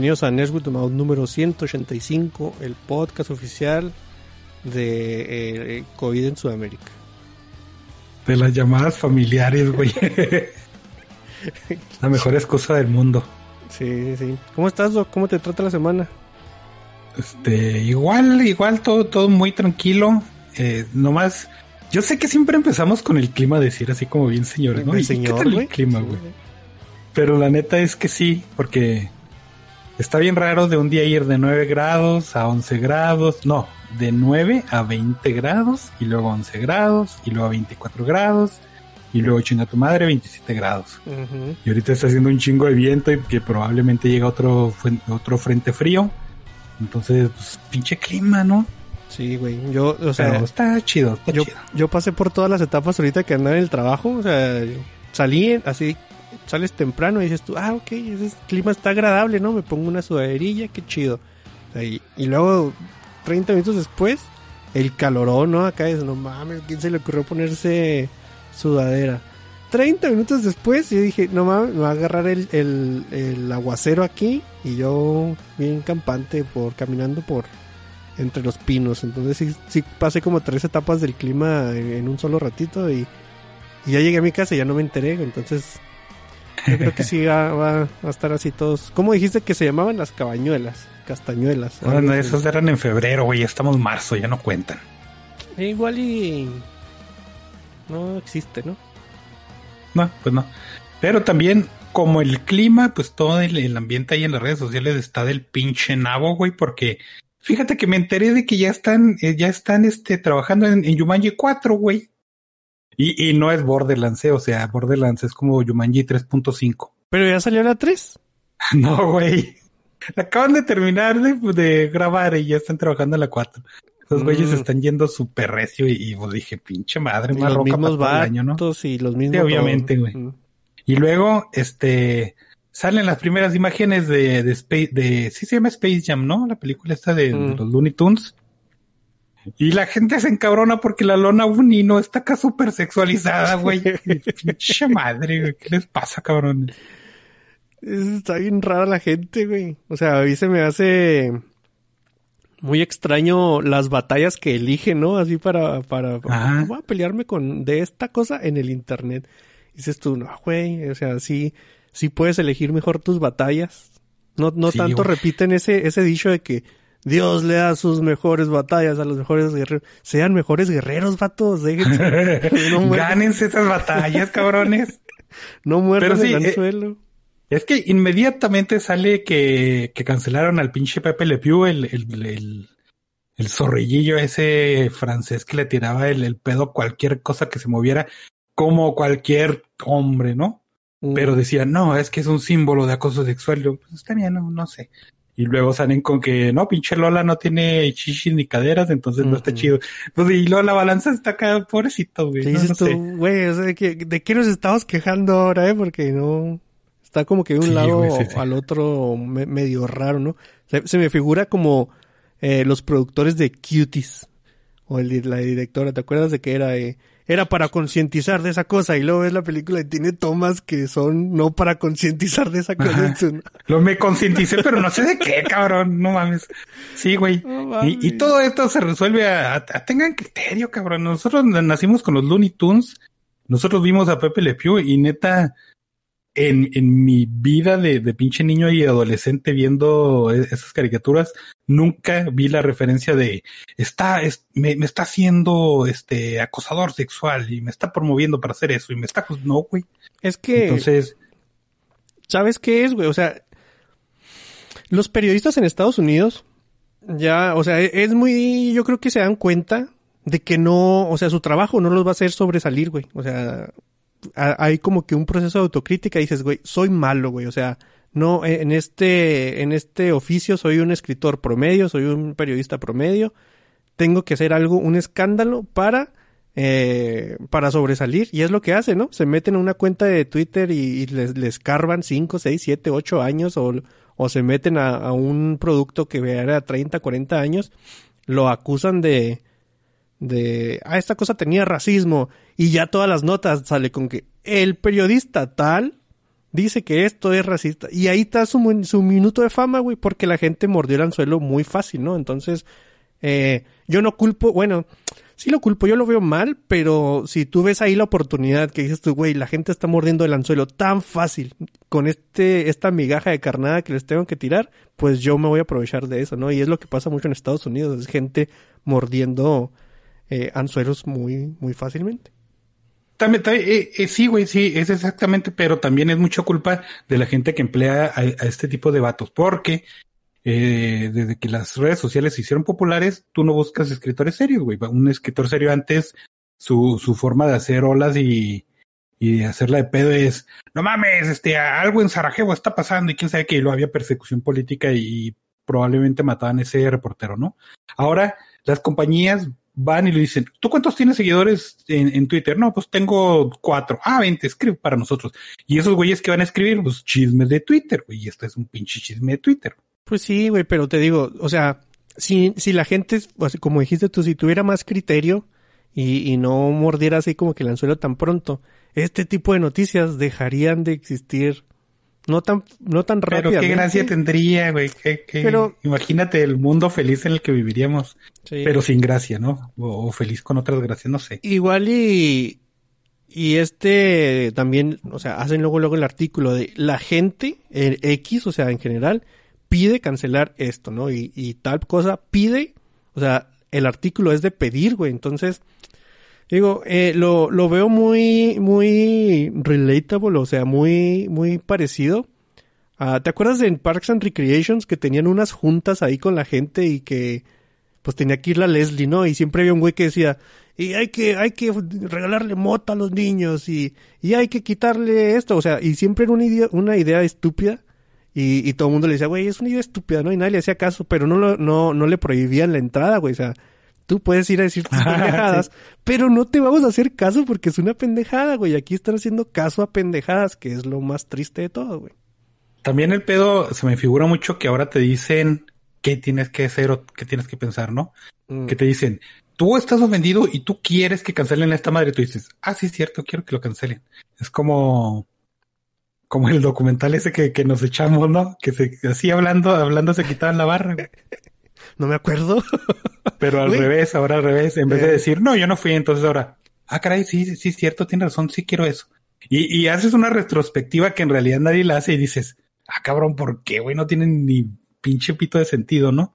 Bienvenidos a Nerdwood Mouth número 185, el podcast oficial de eh, COVID en Sudamérica. De las llamadas familiares, güey. la mejor excusa del mundo. Sí, sí. ¿Cómo estás, Doc? ¿Cómo te trata la semana? Este, igual, igual, todo, todo muy tranquilo. Eh, nomás, yo sé que siempre empezamos con el clima decir así como bien señores, ¿no? Señor, ¿Qué tal el clima, Sí, güey? Pero la neta es que sí, porque está bien raro de un día ir de 9 grados a 11 grados, no, de 9 a 20 grados, y luego 11 grados, y luego a 24 grados, y luego chinga tu madre 27 grados. Y ahorita está haciendo un chingo de viento y que probablemente llega otro, otro frente frío. Entonces, pues, pinche clima, ¿no? Sí, güey. Yo, o sea, Pero está chido, está yo, chido. yo pasé por todas las etapas ahorita que andaba en el trabajo. O sea, salí así, sales temprano y dices tú, ah, ok, ese clima está agradable, ¿no? Me pongo una sudaderilla, qué chido. Y, luego, 30 minutos después, el calorón, ¿no? Acá es, no mames, ¿quién se le ocurrió ponerse sudadera? 30 minutos después, yo dije, no mames, me va a agarrar el, el, el aguacero aquí y yo bien campante por caminando por entre los pinos. Entonces sí, pasé como tres etapas del clima en, en un solo ratito y, y ya llegué a mi casa y ya no me enteré. Entonces yo creo que sí va, va a estar así todos. ¿Cómo dijiste que se llamaban las cabañuelas? Castañuelas. Bueno, esos eran en febrero, güey. Ya estamos en marzo, ya no cuentan. Eh, Igual y no existe, ¿no? No, pues no. Pero también, como el clima, pues todo el, el ambiente ahí en las redes sociales está del pinche nabo, güey, porque fíjate que me enteré de que ya están, eh, ya están este, trabajando en, en Jumanji 4, güey. Y, y no es Borderlands, eh, o sea, Borderlands es como Jumanji 3.5. Pero ya salió la 3. No, güey. Acaban de terminar de, de grabar y ya están trabajando en la 4. Los güeyes Mm. están yendo súper recio y, y, pues dije, pinche madre, más roca mismos para año, ¿no? y los mismos. Sí, obviamente, güey. Mm. Y luego, este, salen las primeras imágenes de, de Space, de, sí se llama Space Jam, ¿no? La película esta de, de Mm. los Looney Tunes. Y la gente se encabrona porque la lona Uni no está acá súper sexualizada, güey. Pinche madre, güey. ¿Qué les pasa, cabrón? Está bien rara la gente, güey. O sea, a mí se me hace muy extraño las batallas que eligen, ¿no? Así para, para, Ajá. voy a pelearme con de esta cosa en el internet. Dices tú, no, güey, o sea, sí, sí puedes elegir mejor tus batallas. No, no Sí, tanto güey. repiten ese, ese dicho de que Dios le da sus mejores batallas a los mejores guerreros. Sean mejores guerreros, vatos, déjense. No Gánense esas batallas, cabrones. no muerdan sí, el eh, anzuelo. Es que inmediatamente sale que, que cancelaron al pinche Pepe Le Pew, el, el, el, el zorrillillo ese francés que le tiraba el, el pedo a cualquier cosa que se moviera, como cualquier hombre, ¿no? Mm. Pero decían, no, es que es un símbolo de acoso sexual. Yo, pues está bien, no, no sé. Y luego salen con que, no, pinche Lola no tiene chichis ni caderas, entonces no está chido. Pues y luego la balanza está acá, pobrecito, güey. ¿Qué dices no tú, güey? O sea, ¿de qué, ¿de qué nos estamos quejando ahora, eh? Porque no... Está como que de un Sí, lado güey, sí, sí. al otro me- medio raro, ¿no? Se, se me figura como eh, los productores de Cuties. O el, la directora, ¿te acuerdas de que era... eh, era para concientizar de esa cosa y luego ves la película y tiene tomas que son no para concientizar de esa cosa. Lo me concienticé, pero no sé de qué, cabrón. No mames. Sí, güey. No. Y, y todo esto se resuelve a, a- a- tengan criterio, cabrón. Nosotros nacimos con los Looney Tunes. Nosotros vimos a Pepe Le Pew y neta, en, en mi vida de, de pinche niño y adolescente viendo e- esas caricaturas, nunca vi la referencia de está, es- me, me está haciendo este acosador sexual y me está promoviendo para hacer eso y me está, no, güey. es que... Entonces, ¿Sabes qué es, güey? O sea, los periodistas en Estados Unidos ya, o sea, e- es muy, yo creo que se dan cuenta de que no, o sea, su trabajo no los va a hacer sobresalir, güey. O sea, hay como que un proceso de autocrítica y dices, güey, soy malo, güey. O sea, no, e- en este, en este oficio soy un escritor promedio, soy un periodista promedio. Tengo que hacer algo, un escándalo para eh, para sobresalir. Y es lo que hace, ¿no? Se meten a una cuenta de Twitter y, les, les carban 5, 6, 7, 8 años o, o se meten a, a un producto que era 30, 40 años, lo acusan de, de, ah, esta cosa tenía racismo y ya todas las notas sale con que el periodista tal dice que esto es racista. Y ahí está su, su minuto de fama, güey, porque la gente mordió el anzuelo muy fácil, ¿no? Entonces, eh, yo no culpo, bueno, sí lo culpo, yo lo veo mal, pero si tú ves ahí la oportunidad que dices tú, güey, la gente está mordiendo el anzuelo tan fácil con este, esta migaja de carnada que les tengo que tirar, pues yo me voy a aprovechar de eso, ¿no? Y es lo que pasa mucho en Estados Unidos, es gente mordiendo eh, anzuelos muy, muy fácilmente. También, eh, eh, sí, güey, sí, es exactamente, pero también es mucha culpa de la gente que emplea a, este tipo de vatos, porque eh, desde que las redes sociales se hicieron populares, tú no buscas escritores serios, güey. Un escritor serio antes, su, su forma de hacer olas y, y hacerla de pedo es, no mames, este, algo en Sarajevo está pasando y quién sabe que lo había persecución política y probablemente mataban ese reportero, ¿no? Ahora, las compañías van y le dicen, ¿tú cuántos tienes seguidores en, Twitter? No, pues tengo cuatro. Ah, vente, escribe para nosotros. Y esos güeyes que van a escribir, pues chismes de Twitter, güey. Y esto es un pinche chisme de Twitter. Pues sí, güey, pero te digo, o sea, si, si la gente, como dijiste tú, si tuviera más criterio y, y no mordiera así como que el anzuelo tan pronto, este tipo de noticias dejarían de existir no tan, no tan rápido. Pero qué gracia tendría, güey. Pero, imagínate el mundo feliz en el que viviríamos. Pero sin gracia, ¿no? O, feliz con otras gracias, no sé. Igual y, y este también, o sea, hacen luego, luego el artículo de la gente, el X, o sea, en general, pide cancelar esto, ¿no? Y, y tal cosa pide, o sea, el artículo es de pedir, güey. Entonces, Digo, eh, lo, lo veo muy, muy relatable, o sea, muy, muy parecido. ¿Te acuerdas en Parks and Recreations que tenían unas juntas ahí con la gente y que pues tenía que ir la Leslie, ¿no? Y siempre había un güey que decía, y hay que, hay que regalarle mota a los niños y, y hay que quitarle esto, o sea, y siempre era una idea, una idea estúpida y, y todo el mundo le decía, güey, es una idea estúpida, ¿no? Y nadie le hacía caso, pero no, lo, no, no le prohibían la entrada, güey, o sea, Tú puedes ir a decir tus pendejadas, pero no te vamos a hacer caso porque es una pendejada, güey. Aquí están haciendo caso a pendejadas, que es lo más triste de todo, güey. También el pedo, se me figura mucho que ahora te dicen qué tienes que hacer o qué tienes que pensar, ¿no? Mm. Que te dicen, tú estás ofendido y tú quieres que cancelen a esta madre. Tú dices, ah, sí, es cierto, quiero que lo cancelen. Es como, como el documental ese que, que nos echamos, ¿no? Que se, así hablando, hablando se quitaban la barra. No me acuerdo. Pero al revés, ahora al revés, en vez de eh. decir, no, yo no fui, entonces ahora, ah, caray, sí, sí, es cierto, tiene razón, sí quiero eso. Y, y haces una retrospectiva que en realidad nadie la hace y dices, ah, cabrón, ¿por qué, güey? No tienen ni pinche pito de sentido, ¿no?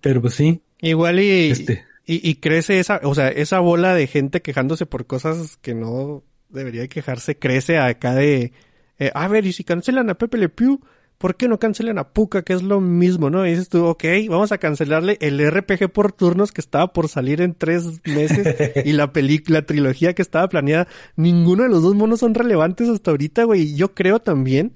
Pero pues sí. Igual y, este. y, y, crece esa, o sea, esa bola de gente quejándose por cosas que no debería quejarse, crece acá de, eh, a ver, y si cancelan a Pepe Le Pew, ¿por qué no cancelan a Puka? Que es lo mismo, ¿no? Y dices tú, ok, vamos a cancelarle el RPG por turnos que estaba por salir en tres meses y la película, trilogía que estaba planeada. Ninguno de los dos monos son relevantes hasta ahorita, güey. Y yo creo también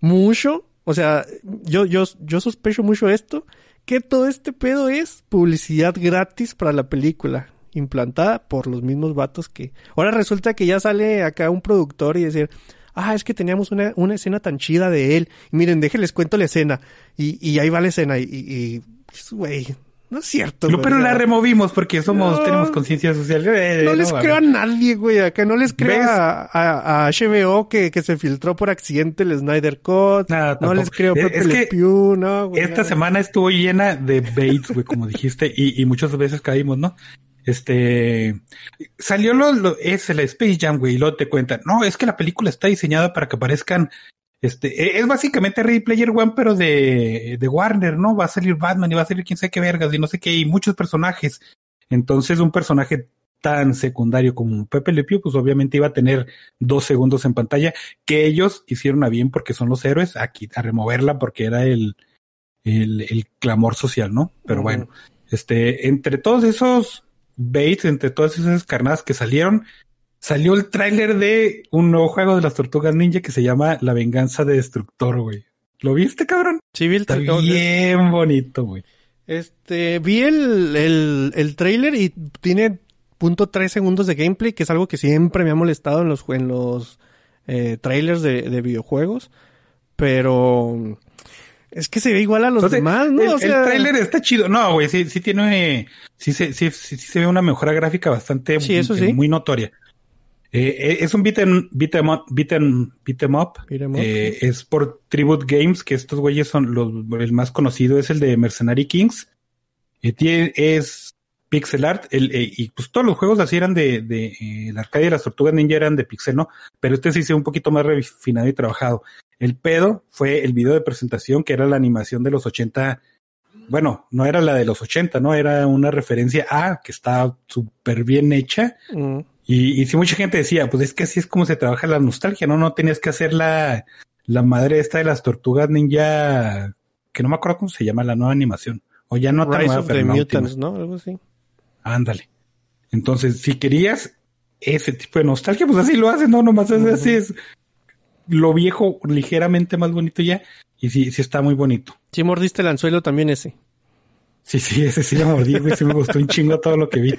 mucho, o sea, yo, yo, yo sospecho mucho esto, que todo este pedo es publicidad gratis para la película implantada por los mismos vatos que... Ahora resulta que ya sale acá un productor y decir, ah, es que teníamos una, una escena tan chida de él. miren, déjenles cuento la escena. Y, y ahí va la escena. Y, y, güey, no es cierto. No, pero la removimos porque somos, tenemos conciencia social. Eh, no, les creo a nadie, güey. Acá no les creo a, a, HBO que, que se filtró por accidente el Snyder Cut. Nada, no les creo a Pepe es que Pew, no, güey. Esta semana estuvo llena de baits, güey, como dijiste, y, y muchas veces caímos, ¿no? Este salió lo, lo es el Space Jam, güey, y luego te cuentan, no, es que la película está diseñada para que aparezcan, este, e, es básicamente Ready Player One, pero de, de Warner, ¿no? Va a salir Batman y va a salir quién sabe qué vergas y no sé qué, y muchos personajes. Entonces, un personaje tan secundario como Pepe Le Pew, pues obviamente iba a tener dos segundos en pantalla, que ellos hicieron a bien porque son los héroes, aquí, a removerla porque era el, el, el clamor social, ¿no? Pero bueno, este, entre todos esos Bates, entre todas esas carnadas que salieron, salió el tráiler de un nuevo juego de las tortugas ninja que se llama La venganza de Destructor, güey. ¿Lo viste, cabrón? Sí, vi el trailer. Bien bonito, güey. Este, vi el, el, el trailer y tiene punto tres segundos de gameplay, que es algo que siempre me ha molestado en los, en los eh, trailers de, de videojuegos. Pero es que se ve igual a los demás, ¿no? El, o sea... el trailer está chido. No, güey, sí, sí tiene, sí se, sí, sí, se ve una mejora gráfica bastante sí, eso sí. muy notoria. Eh, es un beat'em, beat'em up, beat'em, beat'em up. Beat'em up, Eh, es por Tribute Games, que estos güeyes son los, el más conocido es el de Mercenary Kings. Eh, tiene, es pixel art, el, eh, y pues todos los juegos así eran de, de eh, el arcade de las tortugas ninja eran de pixel, ¿no? Pero este sí se ve un poquito más refinado y trabajado. El pedo fue el video de presentación, que era la animación de los 80. Bueno, no era la de los 80, ¿no? Era una referencia a que está súper bien hecha. Mm. Y, y si mucha gente decía, pues es que así es como se trabaja la nostalgia, ¿no? No tenías que hacer la, la madre esta de las tortugas ninja, que no me acuerdo cómo se llama la nueva animación. O ya no Rise of the. Mutants, ¿no? Algo así. Ándale. Entonces, si querías ese tipo de nostalgia, pues así lo haces, ¿no? Nomás es así es lo viejo ligeramente más bonito ya. Y sí, sí está muy bonito. Sí mordiste el anzuelo también ese. Sí, sí, ese sí lo mordí, güey. Sí me gustó un chingo todo lo que vi.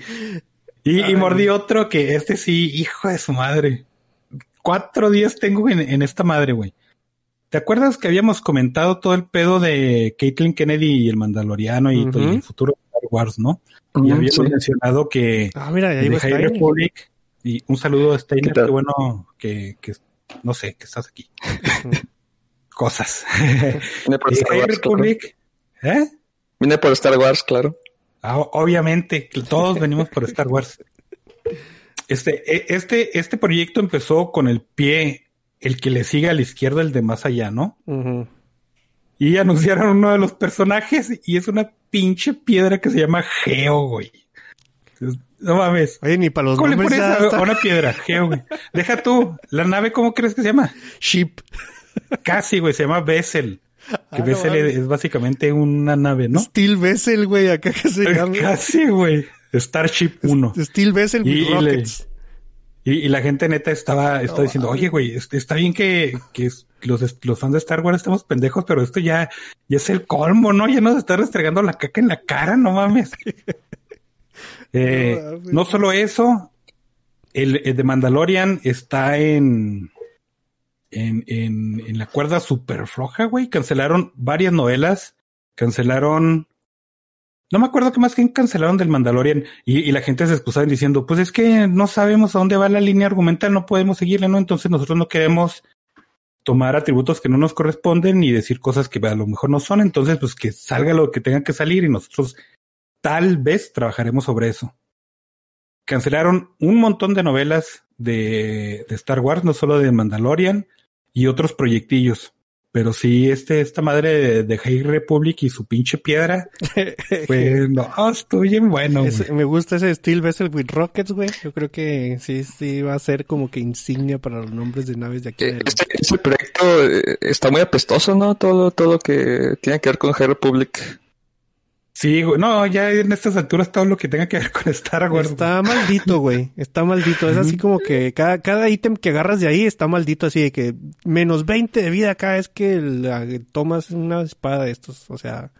Y, y mordí otro que este sí, hijo de su madre. Cuatro días tengo en, en esta madre, güey. ¿Te acuerdas que habíamos comentado todo el pedo de Caitlyn Kennedy y el Mandaloriano y todo Ujú. el futuro de Star Wars, no? Y habíamos sí. mencionado que Ah, mira, ahí de High. Republic y un saludo a Steiner, ¿Qué qué bueno que, que no sé, que estás aquí. Cosas. Vine por Star Wars, claro. ¿eh? Vine por Star Wars, claro. Ah, obviamente, que todos venimos por Star Wars. Este, e- este, este proyecto empezó con el pie, el que le sigue a la izquierda, el de más allá, ¿no? Y anunciaron uno de los personajes y es una pinche piedra que se llama Geo, güey. No mames. Oye, ni para los ¿Cómo le pones a, una piedra? Geo, güey. Deja tú. ¿La nave cómo crees que se llama? Ship. Casi, güey. Se llama Vessel. Que Ah, Vessel es, es básicamente una nave, ¿no? Steel Vessel, güey, acá que se llama. Casi, güey. Starship 1. Steel Vessel with Y- Rockets. Y, y la gente neta estaba, estaba No, diciendo, oye, güey, está bien que, que es- los, los fans de Star Wars estamos pendejos, pero esto ya, ya es el colmo, ¿no? Ya nos está restregando la caca en la cara, no mames. Eh, No solo eso, el, el de Mandalorian está en, en, en, en la cuerda súper floja, güey. Cancelaron varias novelas, cancelaron no me acuerdo qué más que cancelaron del Mandalorian y, y la gente se excusaba diciendo, pues es que no sabemos a dónde va la línea argumental, no podemos seguirla, ¿no? Entonces nosotros no queremos tomar atributos que no nos corresponden y decir cosas que a lo mejor no son, entonces pues que salga lo que tenga que salir y nosotros tal vez trabajaremos sobre eso. Cancelaron un montón de novelas de, de Star Wars, no solo de Mandalorian y otros proyectillos. Pero sí, este, esta madre de, de High Republic y su pinche piedra, pues no, estuvo bien bueno. Me gusta ese Steel Vessel with Rockets, güey. Yo creo que sí, sí va a ser como que insignia para los nombres de naves de aquí. Eh. Este, este proyecto eh, está muy apestoso, ¿no? Todo, todo lo que tiene que ver con High Republic. Sí, güey, no, ya en estas alturas todo lo que tenga que ver con Star Wars. Está maldito, güey. Está maldito. Es así como que cada, cada ítem que agarras de ahí está maldito, así de que menos 20 de vida cada vez que la- tomas una espada de estos. O sea,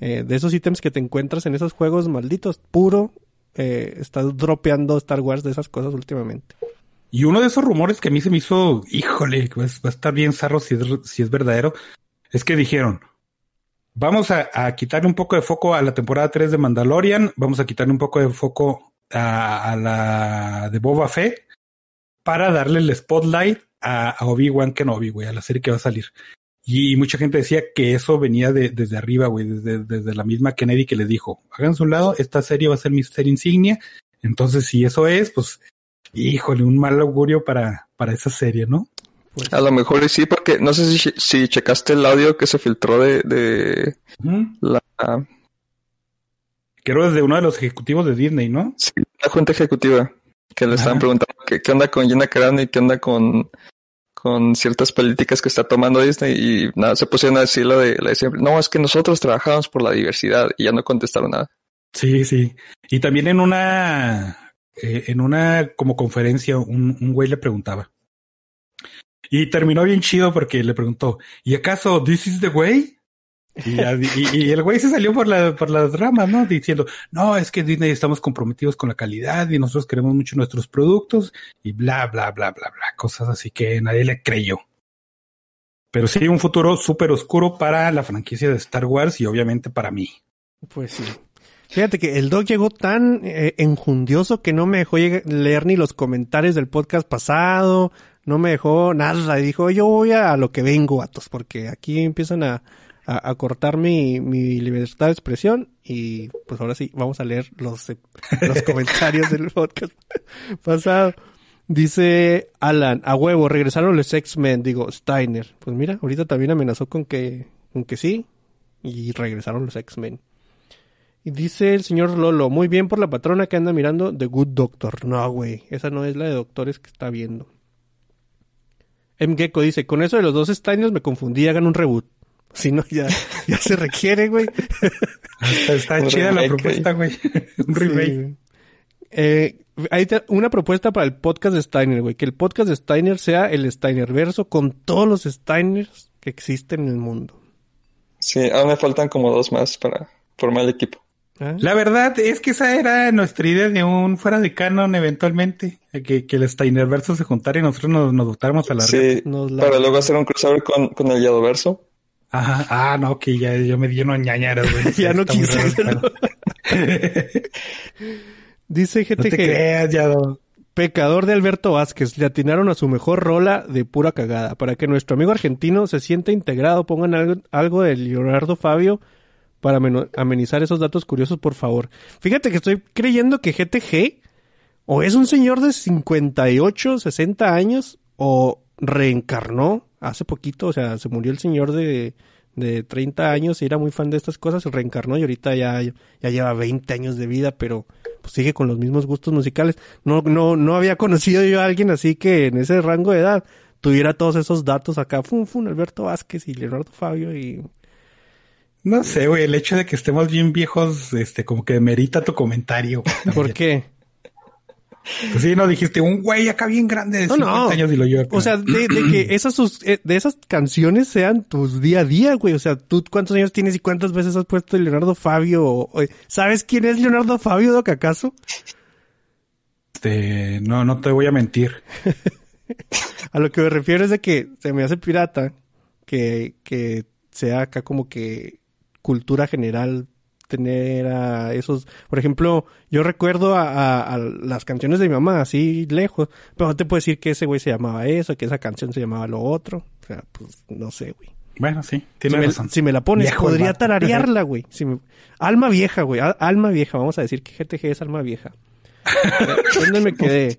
eh, de esos ítems que te encuentras en esos juegos malditos, puro, eh, estás dropeando Star Wars de esas cosas últimamente. Y uno de esos rumores que a mí se me hizo, híjole, pues va a estar bien zarro si es, si es verdadero, es que dijeron, vamos a, a quitarle un poco de foco a la temporada 3 de Mandalorian, vamos a quitarle un poco de foco a, la de Boba Fett para darle el spotlight a, a Obi-Wan Kenobi, güey, a la serie que va a salir. Y mucha gente decía que eso venía de, desde arriba, güey, desde, desde la misma Kennedy que les dijo, háganse un lado, esta serie va a ser mi serie insignia. Entonces, si eso es, pues, híjole, un mal augurio para, para esa serie, ¿no? Pues, A lo mejor sí, porque no sé si, si checaste el audio que se filtró de, de la, era desde uno de los ejecutivos de Disney, ¿no? sí, la junta ejecutiva, que le estaban preguntando qué, qué onda con Gina Carano y qué onda con, con ciertas políticas que está tomando Disney y nada, se pusieron a decir lo de, la de siempre, no, es que nosotros trabajamos por la diversidad y ya no contestaron nada. Sí, sí. Y también en una, eh, en una como conferencia, un, un güey le preguntaba. Y terminó bien chido porque le preguntó, ¿y acaso this is the way? Y, y- y el güey se salió por la, por las ramas, ¿no? Diciendo, no, es que Disney estamos comprometidos con la calidad y nosotros queremos mucho nuestros productos y bla, bla, bla, bla, bla, cosas así que nadie le creyó. Pero sí, un futuro súper oscuro para la franquicia de Star Wars y obviamente para mí. pues sí. Fíjate que el Doc llegó tan eh, enjundioso que no me dejó leer ni los comentarios del podcast pasado, no me dejó nada. Dijo, yo voy a, lo que vengo, vatos, porque aquí empiezan a, a, cortar mi, mi libertad de expresión. Y pues ahora sí, vamos a leer los, los comentarios del podcast pasado. Dice Alan, a huevo, regresaron los X-Men, digo, Steiner. Pues mira, ahorita también amenazó con que, con que sí, y regresaron los X-Men. Y dice el señor Lolo, muy bien por la patrona que anda mirando The Good Doctor. No, güey, esa no es la de doctores que está viendo. M. Gecko dice, con eso de los dos Steiners me confundí, hagan un reboot. Si no, ya, ya se requiere, güey. Está, Un chida la propuesta, güey. Un remake. Sí. Eh, hay una propuesta para el podcast de Steiner, güey. Que el podcast de Steiner sea el Steiner verso con todos los Steiners que existen en el mundo. Sí, aún me faltan como dos más para formar el equipo. ¿Ah? La verdad es que esa era nuestra idea de un fuera de canon eventualmente. Que, que el Steinerverso se juntara y nosotros nos, nos votáramos a la red. Sí, Nos la- para luego hacer un crossover con, con el Yadoverso. Ajá. Ah, no, que ya yo me di unos ñañaras, güey. Ya no quise hacerlo. Dice No gente te que creas, Yado. pecador de Alberto Vázquez. Le atinaron a su mejor rola de pura cagada. Para que nuestro amigo argentino se sienta integrado, pongan algo, algo de Leonardo Fabio para amenizar esos datos curiosos, por favor. Fíjate que estoy creyendo que GTG o es un señor de 58, 60 años o reencarnó hace poquito, o sea, se murió el señor de, de 30 años y era muy fan de estas cosas, se reencarnó y ahorita ya, ya lleva 20 años de vida, pero pues sigue con los mismos gustos musicales. No, no, no había conocido yo a alguien así que en ese rango de edad tuviera todos esos datos acá, fun, fun, Alberto Vázquez y Leonardo Fabio y No sé, güey, el hecho de que estemos bien viejos, este, como que merita tu comentario. güey, ¿por qué? Pues sí, no dijiste un güey acá bien grande de No, 50 no. años y lo yo. O sea, de, de que esas sus, eh, de esas canciones sean tus día a día, güey. O sea, tú cuántos años tienes y cuántas veces has puesto Leonardo Fabio. o- ¿Sabes quién es Leonardo Fabio, Doc, acaso? este, no, no te voy a mentir. A lo que me refiero es de que se me hace pirata que, que sea acá como que cultura general tener a esos, por ejemplo, yo recuerdo a, a- a las canciones de mi mamá así lejos, pero no te puedo decir que ese güey se llamaba eso, que esa canción se llamaba lo otro, o sea, pues no sé, güey. Bueno, sí, Si tienes me, razón. si me la pones, Viejo podría tararearla, güey. Si me- Alma vieja, güey. Al- Alma vieja. Vamos a decir que GTG es alma vieja. ¿Dónde me quedé?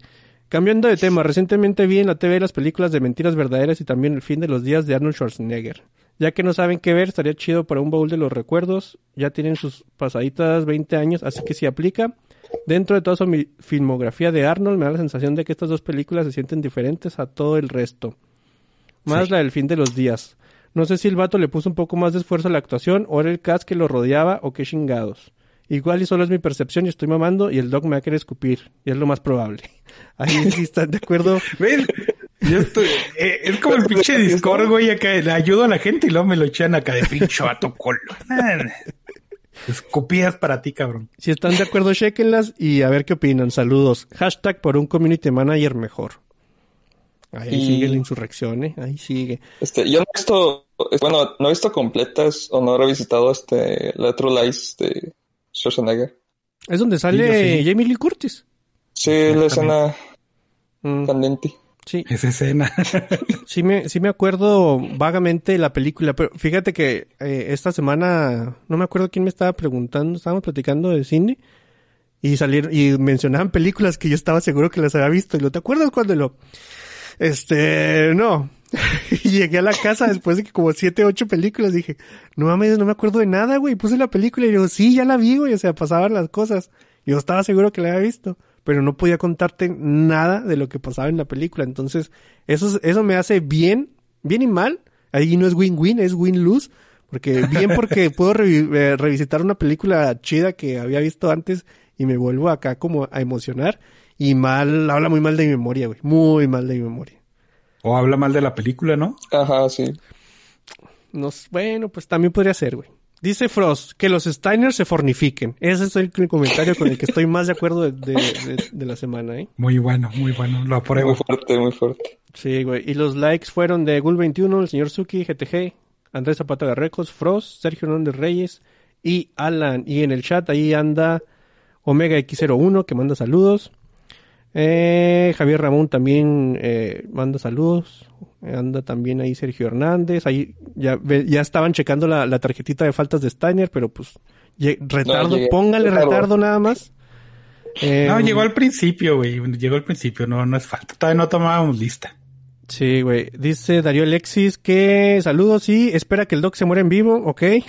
Cambiando de tema, recientemente vi en la TV las películas de Mentiras Verdaderas y también El fin de los días de Arnold Schwarzenegger. Ya que no saben qué ver, estaría chido para un baúl de los recuerdos. Ya tienen sus pasaditas 20 años, así que si aplica. Dentro de toda su filmografía de Arnold, me da la sensación de que estas dos películas se sienten diferentes a todo el resto. Más Sí. la del fin de los días. No sé si el vato le puso un poco más de esfuerzo a la actuación, o era el cast que lo rodeaba, o qué chingados. Igual y solo es mi percepción y estoy mamando, y el doc me va a querer escupir, y es lo más probable. Ahí sí están de acuerdo. ¿Ves? Yo estoy, eh, es como el pinche Discord, güey, acá le ayudo a la gente y luego me lo echan acá de pinche vato colo. Escupidas para ti, cabrón. Si están de acuerdo, chequenlas y a ver qué opinan. Saludos. Hashtag por un community manager mejor. Ahí Y- sigue la insurrección, ¿eh? Ahí sigue. Este, yo no he visto, bueno, no he visto completas o no he revisitado este, la True Lies de Schwarzenegger. Es donde sale sí. Jamie Lee Curtis. Sí, la escena Mm, candente. Sí. Esa escena. Sí me, sí me acuerdo vagamente la película, pero fíjate que eh, esta semana, no me acuerdo quién me estaba preguntando, estábamos platicando de cine y salieron, y mencionaban películas que yo estaba seguro que las había visto y lo, ¿te acuerdas cuando lo? Este, no. y llegué a la casa después de que como siete, ocho películas dije, no mames, no me acuerdo de nada, güey, puse la película y digo, sí, ya la vi, güey, o sea, pasaban las cosas. Yo estaba seguro que la había visto, pero no podía contarte nada de lo que pasaba en la película. Entonces, eso, eso me hace bien, bien y mal. Ahí no es win-win, es win-lose. Porque bien porque puedo eh, revisitar una película chida que había visto antes y me vuelvo acá como a emocionar. Y mal, habla muy mal de mi memoria, güey. Muy mal de mi memoria. O habla mal de la película, ¿no? Ajá, sí. No, s- bueno, pues también podría ser, güey. Dice Frost que los Steiners se fornifiquen. Ese es el comentario con el que estoy más de acuerdo de, de- de- de la semana, ¿eh? Muy bueno, muy bueno. Lo apruebo. Muy fuerte, muy fuerte. Sí, güey. Y los likes fueron de Gul21, el señor Suki, GTG, Andrés Zapata Garrecos, Frost, Sergio Hernández Reyes y Alan. Y en el chat ahí anda Omega X01 que manda saludos. Eh, Javier Ramón también eh, manda saludos. Anda también ahí Sergio Hernández. Ahí ya, ya estaban checando la, la tarjetita de faltas de Steiner, pero pues retardo, póngale Retardo. retardo nada más. Eh, No, llegó al principio, güey. Llegó al principio, no, no es falta. Todavía no tomábamos lista. Sí, güey. Dice Darío Alexis que saludos y espera que el Doc se muera en vivo, ¿ok?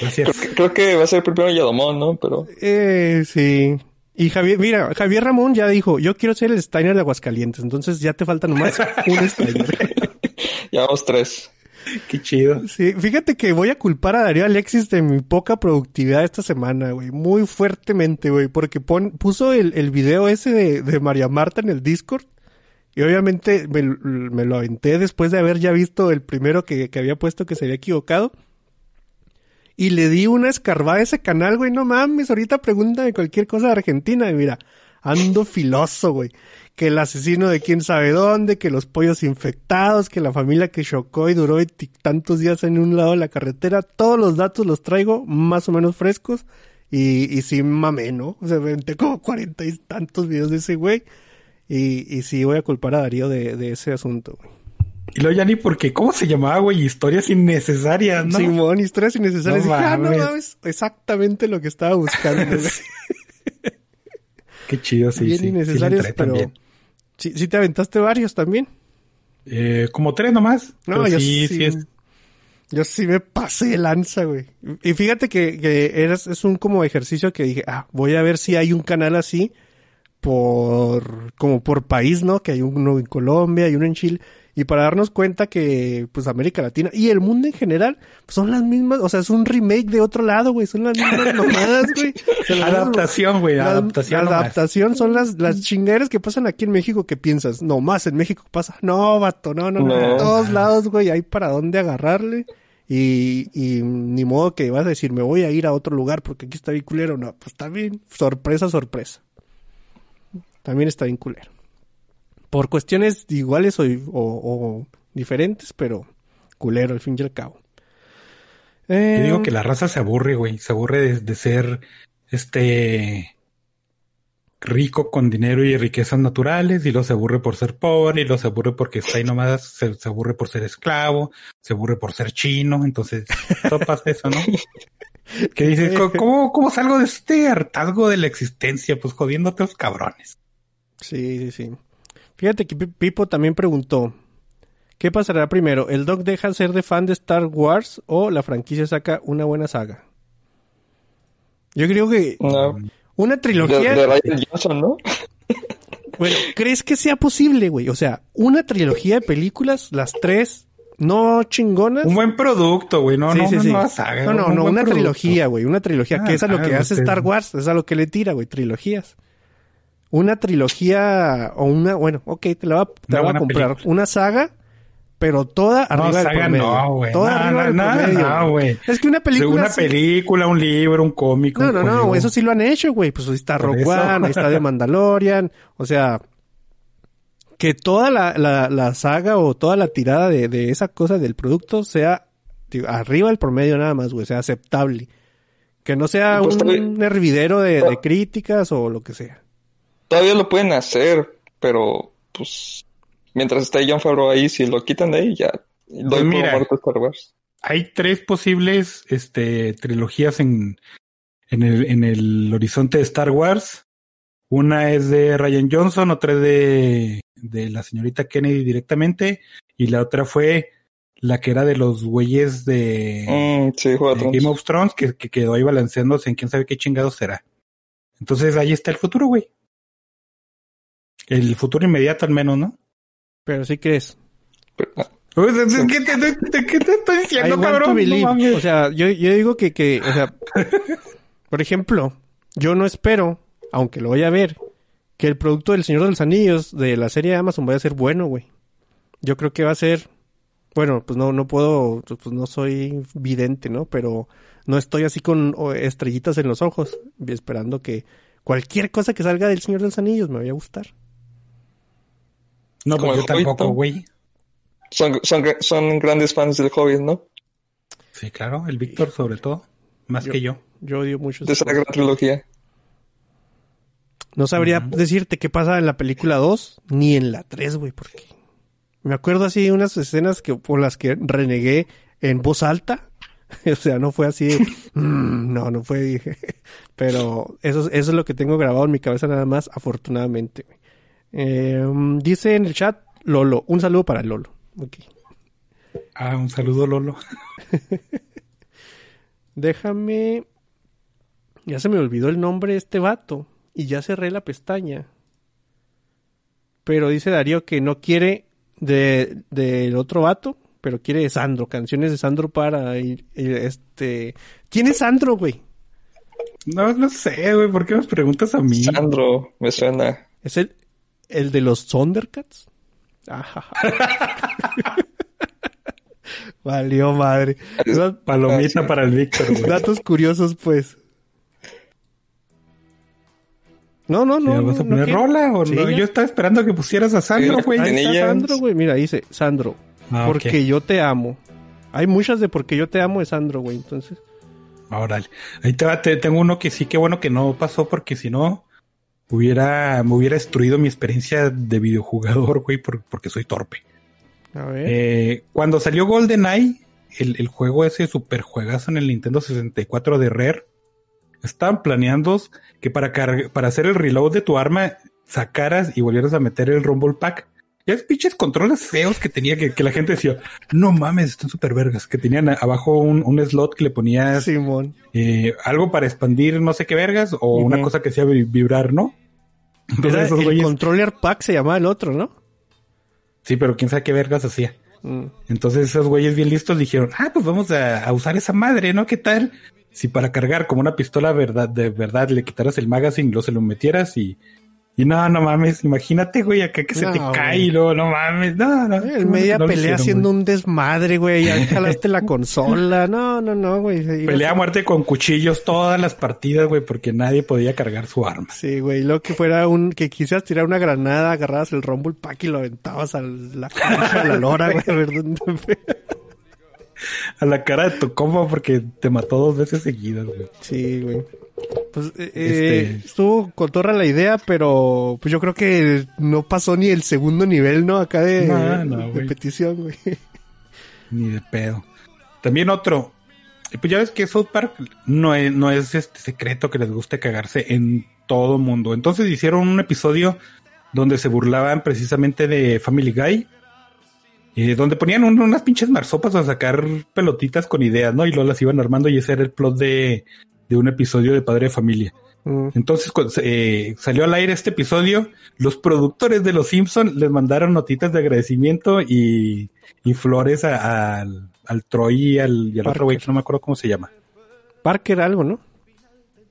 Gracias. Creo que, creo que va a ser primero Yadomón, ¿no? Pero Eh, sí. Y Javier, mira, Javier Ramón ya dijo, yo quiero ser el Steiner de Aguascalientes, entonces ya te falta nomás un Steiner. ya vamos tres. Qué chido. Sí, fíjate que voy a culpar a Darío Alexis de mi poca productividad esta semana, güey, muy fuertemente, güey, porque pon, puso el, el video ese de, de María Marta en el Discord y obviamente me, me lo aventé después de haber ya visto el primero que, que había puesto que se había equivocado. Y le di una escarbada a ese canal, güey. No mames, ahorita pregúntame cualquier cosa de Argentina. Y mira, ando filoso, güey. Que el asesino de quién sabe dónde, que los pollos infectados, que la familia que chocó y duró tantos días en un lado de la carretera. Todos los datos los traigo más o menos frescos. Y, y sí mamé, ¿no? O sea, me aventé como cuarenta y tantos videos de ese güey. Y, y sí voy a culpar a Darío de, de ese asunto, güey. Y luego ya ni porque, ¿cómo se llamaba, güey? Historias innecesarias, ¿no? Simón, historias innecesarias. No Dije, ah, no mames. exactamente lo que estaba buscando. Qué chido, sí, Bien sí. sí le innecesarios, entré pero también. sí, sí te aventaste varios también. Eh, como tres nomás. No, yo sí, sí, sí es. yo sí me pasé de lanza, güey. Y fíjate que, que eras, es un como ejercicio que dije, ah, voy a ver si hay un canal así por, como por país, ¿no? Que hay uno en Colombia y uno en Chile. Y para darnos cuenta que, pues, América Latina y el mundo en general, pues, son las mismas, o sea, es un remake de otro lado, güey, son las mismas mamadas, güey. O sea, Adaptación, güey. Adaptación. la adaptación son las, las chingaderas que pasan aquí en México que piensas, no más en México pasa. No, vato, no, no, no. No. En todos lados, güey, hay para dónde agarrarle. Y, y ni modo que vas a decir, me voy a ir a otro lugar porque aquí está bien culero. No, pues está bien. Sorpresa, sorpresa. También está bien culero. Por cuestiones iguales o, o- o diferentes, pero culero al fin y al cabo. Yo digo que la raza se aburre, güey. Se aburre de, de ser este rico con dinero y riquezas naturales, y luego se aburre por ser pobre, y luego se aburre porque está ahí nomás, se, se aburre por ser esclavo, se aburre por ser chino, entonces todo pasa eso, ¿no? Que dices, "¿Cómo- ¿cómo, ¿cómo salgo de este hartazgo de la existencia? Pues jodiéndote los cabrones. Sí, sí, sí. Fíjate que Pi- Pipo también preguntó, ¿qué pasará primero? ¿El Doc deja ser de fan de Star Wars o la franquicia saca una buena saga? Yo creo que No. una De, trilogía... de Ryan Johnson, ¿no? Bueno, ¿crees que sea posible, güey? O sea, una trilogía de películas, las tres, no chingonas. Un buen producto, güey, no, Sí, no, sí, no, sí. no, saga, no, no, un no, una producto. trilogía, güey, una trilogía, que Ah, es a lo que hace Star Wars, es a lo que le tira, güey, trilogías. Una trilogía o una, bueno, ok, te la va, te Una la voy a comprar. película. Una saga, pero toda No, arriba del saga promedio. no, güey. Toda No, arriba no, del promedio. güey. Es que una De película... una sí- película, un libro, un cómic, No, un no, no, eso sí lo han hecho, güey. Pues ahí está Rock. One, ahí está The Mandalorian. O sea, que toda la, la, la saga o toda la tirada de, de esa cosa del producto sea arriba del promedio nada más, güey, sea aceptable. Que no sea Pues, un también- hervidero de, de críticas o lo que sea. Todavía lo pueden hacer, pero pues mientras esté John Favreau ahí, si lo quitan de ahí, ya doy por Pues mira. muerto Star Wars. Hay tres posibles este, trilogías en, en, el, en el horizonte de Star Wars. Una es de Ryan Johnson, otra es de, de la señorita Kennedy directamente, y la otra fue la que era de los güeyes de, Mm, sí, de. Game of Thrones, que, que quedó ahí balanceándose en quién sabe qué chingados será. Entonces ahí está el futuro, güey. El futuro inmediato al menos, ¿no? Pero sí crees. ¿Qué te, te- qué te estoy I diciendo, cabrón? No believe. mames. o sea, yo, yo digo que, que, o sea, por ejemplo, yo no espero, aunque lo voy a ver, que el producto del Señor de los Anillos de la serie de Amazon vaya a ser bueno, güey. Yo creo que va a ser, bueno, pues no, no puedo, pues no soy vidente, ¿no? Pero no estoy así con estrellitas en los ojos, esperando que cualquier cosa que salga del Señor de los Anillos me vaya a gustar. No, Como pues yo tampoco, güey. son, son, son grandes fans del Hobbit, ¿no? Sí, claro, el Víctor sobre todo, más Yo- que yo. Yo odio mucho De esa gran trilogía. No sabría decirte qué pasa en la película 2 ni en la 3, güey, porque me acuerdo así de unas escenas que por las que renegué en voz alta. O sea, no fue así, de, "Mm", no, no fue, pero eso, es- eso es lo que tengo grabado en mi cabeza nada más, afortunadamente. güey. Eh, dice en el chat Lolo, un saludo para Lolo. Ok. Ah, un saludo, Lolo. Déjame, ya se me olvidó el nombre de este vato y ya cerré la pestaña. Pero dice Darío que no quiere de del otro vato, pero quiere de Sandro, canciones de Sandro para ir, ir, este. ¿Quién es Sandro, güey? No, no sé, güey, ¿por qué me preguntas a mí? Sandro, me suena. ¿Es el, el de los Thundercats? Ajá. Valió madre. Palomita para el Víctor, güey. Datos curiosos, pues. No, no, no. ¿Le vas a poner rola o Sí, no? Yo estaba esperando que pusieras a Sandro, güey. Ahí está. Sandro, güey. Mira, dice Sandro. Ah, porque yo te amo. Hay muchas de porque yo te amo de Sandro, güey. Entonces, Órale. Ahí te va, te- tengo uno que sí, que bueno que no pasó, porque si no, hubiera, me hubiera destruido mi experiencia de videojugador, güey, por- porque soy torpe. a ver. Eh, cuando salió GoldenEye, el, el juego ese super juegazo en el Nintendo 64 de Rare, estaban planeando que para, para hacer el reload de tu arma sacaras y volvieras a meter el Rumble Pack. Ya es pinches controles feos que tenía que, que la gente decía, no mames, están super vergas, que tenían abajo un, un slot que le ponías Simón. eh, algo para expandir no sé qué vergas o una cosa que hacía vi- vibrar, ¿no? Entonces Era esos el güeyes- controller pack se llamaba el otro, ¿no? sí, pero quién sabe qué vergas hacía. Mm. Entonces esos güeyes bien listos dijeron, ah, pues vamos a, a usar esa madre, ¿no? ¿Qué tal? Si para cargar como una pistola verdad, de verdad le quitaras el magazine, luego se lo metieras y, y no, no mames, imagínate, güey, acá que se No, te cae y luego no mames, no, no. El media no lo pelea hicieron, haciendo güey. un desmadre, güey. Ya jalaste la consola. No, no, no, güey. Pelea a muerte con cuchillos todas las partidas, güey, porque nadie podía cargar su arma. Sí, güey, lo que fuera un, que quisieras tirar una granada, agarrabas el Rumble Pack y lo aventabas a la cancha, a la lora, güey, a ver dónde A la cara de tu compa porque te mató dos veces seguidas, güey. Sí, güey. Pues, eh, Este- eh, estuvo cotorra la idea, pero pues yo creo que no pasó ni el segundo nivel, ¿no? Acá de, No, no, de güey. petición, güey. Ni de pedo. También otro. Y Pues ya ves que South Park no es, no es este secreto que les guste cagarse en todo mundo. Entonces hicieron un episodio donde se burlaban precisamente de Family Guy. eh, donde ponían un- unas pinches marsopas a sacar pelotitas con ideas, ¿no? Y luego las iban armando y ese era el plot de, de un episodio de Padre de Familia. Mm. Entonces, cuando eh, salió al aire este episodio, los productores de Los Simpson les mandaron notitas de agradecimiento y, y flores a- al, al Troy y al, y al otro güey que no me acuerdo cómo se llama. Parker algo, ¿no?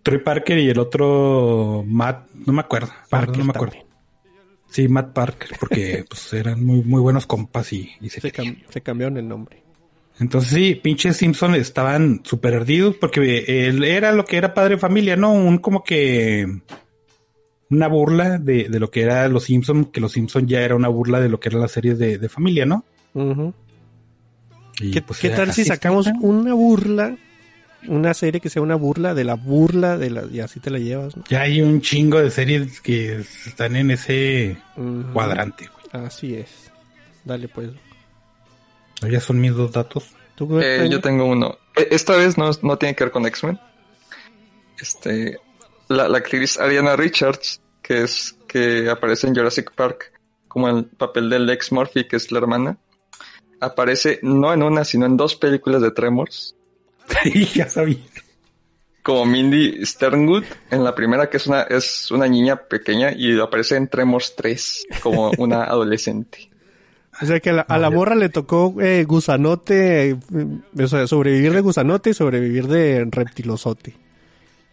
Troy Parker y el otro Matt, no me acuerdo. verdad no me acuerdo. también. Sí, Matt Parker, porque pues eran muy, muy buenos compas y, y se Se, querían. cam- se cambiaron el nombre. Entonces sí, pinches Simpson estaban súper ardidos porque él era lo que era padre de familia, ¿no? Un como que una burla de, de lo que era los Simpson, que los Simpson ya era una burla de lo que eran las series de, de familia, ¿no? Y, ¿Qué, pues, qué tal si sacamos está. una burla, una serie que sea una burla de la burla de la, y así te la llevas, ¿no? Ya hay un chingo de series que están en ese cuadrante, güey. Así es. Dale, pues. Ya son mis dos datos. ¿Tú, Eh, yo tengo uno. E- Esta vez no, no tiene que ver con X-Men. Este, la, la actriz Ariana Richards, que es que aparece en Jurassic Park como el papel del ex Murphy, que es la hermana, aparece no en una, sino en dos películas de Tremors, ya sabía. como Mindy Sternwood en la primera, que es una, es una niña pequeña, y aparece en Tremors 3 como una adolescente. O sea que a la, a la morra le tocó eh, gusanote, eh, o sea, sobrevivir de gusanote y sobrevivir de reptilosote.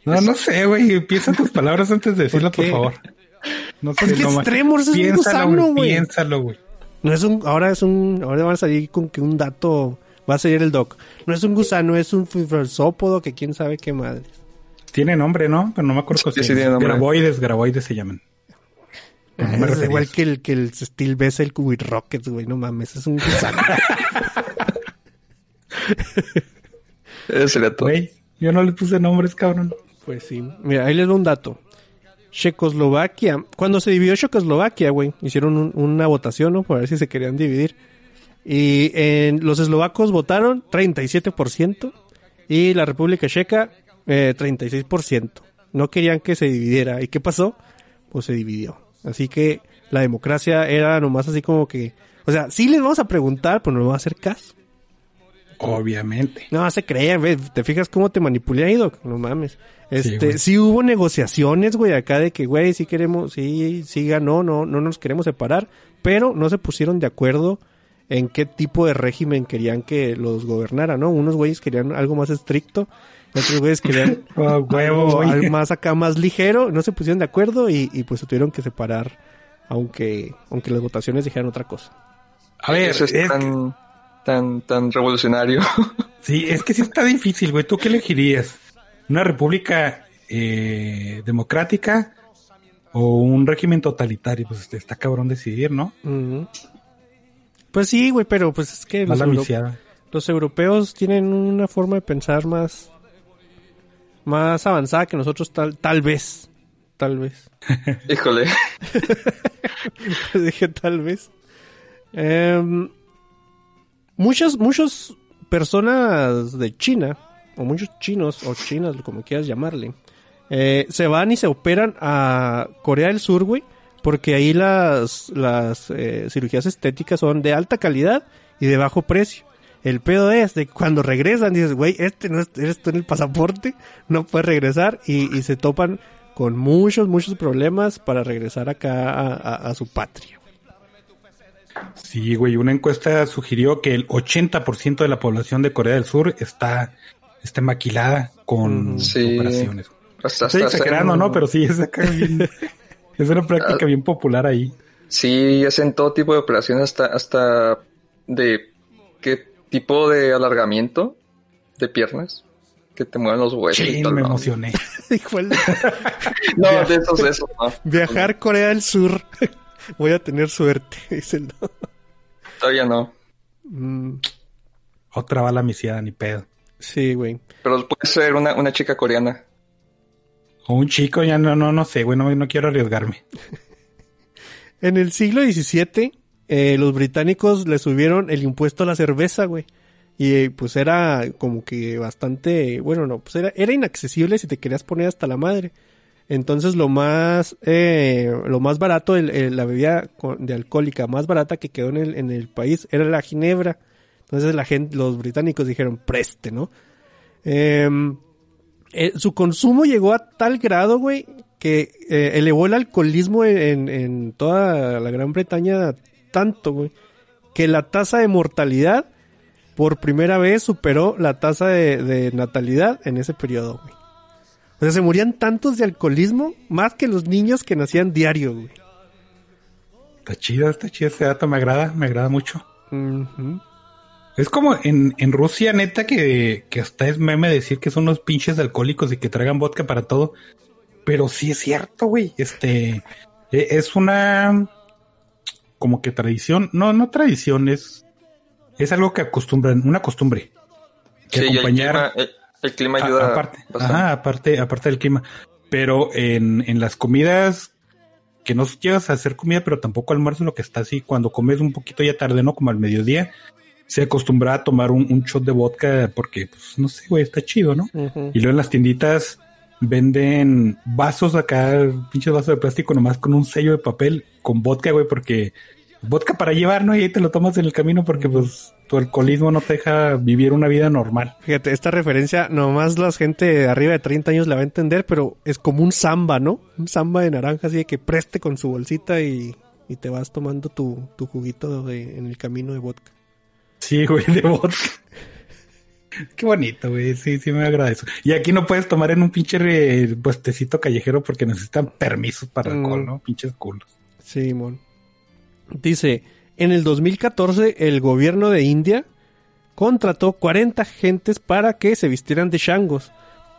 No, no sé, güey. Piensa tus palabras antes de decirlo, por, favor. No sé, Es que no es ma- Tremors, es un gusano, güey. Piénsalo, güey. No es un, ahora es un, ahora van a salir con que un dato, va a salir el doc. No es un gusano, es un fibroisópodo que quién sabe qué madre. Tiene nombre, ¿no? Pero no me acuerdo Sí, si sí tiene nombre. Graboides, graboides se llaman. No me es igual que el, que el Steel Vessel with Rockets, güey, no mames, es un gusano. Eso sería todo. Güey, yo no le puse nombres, cabrón. Pues sí. Mira, ahí les doy un dato. Checoslovaquia, cuando se dividió Checoslovaquia, güey, hicieron un- una votación, ¿no? Para ver si se querían dividir. Y en, los eslovacos votaron 37% y la República Checa eh, 36%. No querían que se dividiera. ¿Y qué pasó? Pues se dividió. Así que la democracia era nomás así como que... O sea, sí les vamos a preguntar, pero no les vamos a hacer caso. Obviamente. No, se crean, güey. ¿Te fijas cómo te manipulé, Ido? No mames. Este, sí, hubo negociaciones, güey, acá de que, güey, sí queremos, sí, sí ganó, no, no nos queremos separar, pero no se pusieron de acuerdo en qué tipo de régimen querían que los gobernara, ¿no? Unos güeyes querían algo más estricto, otros güeyes querían Oh, huevo, algo, más acá, más ligero, no se pusieron de acuerdo y, y pues se tuvieron que separar, aunque, aunque las votaciones dijeran otra cosa. A ver, Eso es, es- tan, tan, tan revolucionario. sí, es que sí está difícil, güey. ¿Tú qué elegirías? ¿Una república eh, democrática o un régimen totalitario? Pues está cabrón decidir, ¿no? Pues sí, güey, pero pues es que los, euro- los europeos tienen una forma de pensar más más avanzada que nosotros tal tal vez tal vez. Híjole. dije tal vez. Em, muchas muchas personas de China o muchos chinos o chinas como quieras llamarle eh, se van y se operan a Corea del Sur güey porque ahí las las eh, cirugías estéticas son de alta calidad y de bajo precio el pedo es de que cuando regresan dices güey este no es, eres tú en el pasaporte no puedes regresar y, y se topan con muchos muchos problemas para regresar acá a, a- a su patria Sí, güey, una encuesta sugirió que el 80% de la población de Corea del Sur está, está maquilada con. Sí. operaciones. Hasta, Estoy hasta- exagerando, hasta ¿no? Pero sí, es acá bien- es una práctica bien popular ahí. Sí, hacen todo tipo de operaciones hasta, hasta de qué tipo de alargamiento de piernas que te mueven los huesos. Sí, me emocioné. No, de esos, de esos, no. Viajar a Corea del Sur. Voy a tener suerte, dice el no. Todavía no. Mm, Otra bala misiada, ni pedo. sí, güey. Pero puede ser una, una chica coreana. O un chico, ya no, no, no sé, güey, no, no quiero arriesgarme. En el siglo XVII, eh, los británicos le subieron el impuesto a la cerveza, güey. Y eh, pues era como que bastante, bueno, no, pues era, era inaccesible si te querías poner hasta la madre. Entonces lo más, eh, lo más barato, el- el- la bebida de alcohólica más barata que quedó en el, en el país era la ginebra. Entonces la gente, los británicos dijeron, preste, ¿no? Em, eh, su consumo llegó a tal grado, güey, que eh, elevó el alcoholismo en toda la Gran Bretaña tanto, güey, que la tasa de mortalidad por primera vez superó la tasa de, de natalidad en ese periodo, güey. O sea, se morían tantos de alcoholismo más que los niños que nacían diario, güey. Está chido, está chido este dato, me agrada, me agrada mucho. Es como en, en Rusia, neta, que, que hasta es meme decir que son unos pinches alcohólicos y que traigan vodka para todo. Pero sí es cierto, güey. Este e- es una como que tradición, no, no tradición, es, es algo que acostumbran, una costumbre. Que Sí, y el acompañar clima, el, el clima a- ayuda aparte, ajá, aparte, aparte del clima. Pero en, en las comidas que no llegas a hacer comida, pero tampoco almuerzo, lo que está así, cuando comes un poquito ya tarde, ¿no? Como al mediodía, se acostumbra a tomar un, un shot de vodka porque, pues, no sé, güey, está chido, ¿no? Y luego en las tienditas venden vasos acá, pinches vasos de plástico nomás con un sello de papel con vodka, güey, porque vodka para llevar, ¿no? Y ahí te lo tomas en el camino porque, pues, tu alcoholismo no te deja vivir una vida normal. Fíjate, esta referencia nomás la gente de arriba de 30 años la va a entender, pero es como un samba, ¿no? Un samba de naranja así de que preste con su bolsita y, y te vas tomando tu, tu juguito de- en el camino de vodka. Sí, güey, de vodka. Qué bonito, güey. Sí, sí me agrada eso. Y aquí no puedes tomar en un pinche puestecito callejero porque necesitan permisos para alcohol, Mm. ¿no? Pinches culos. Sí, mon. Dice, en el 2014 el gobierno de India contrató 40 gentes para que se vistieran de changos.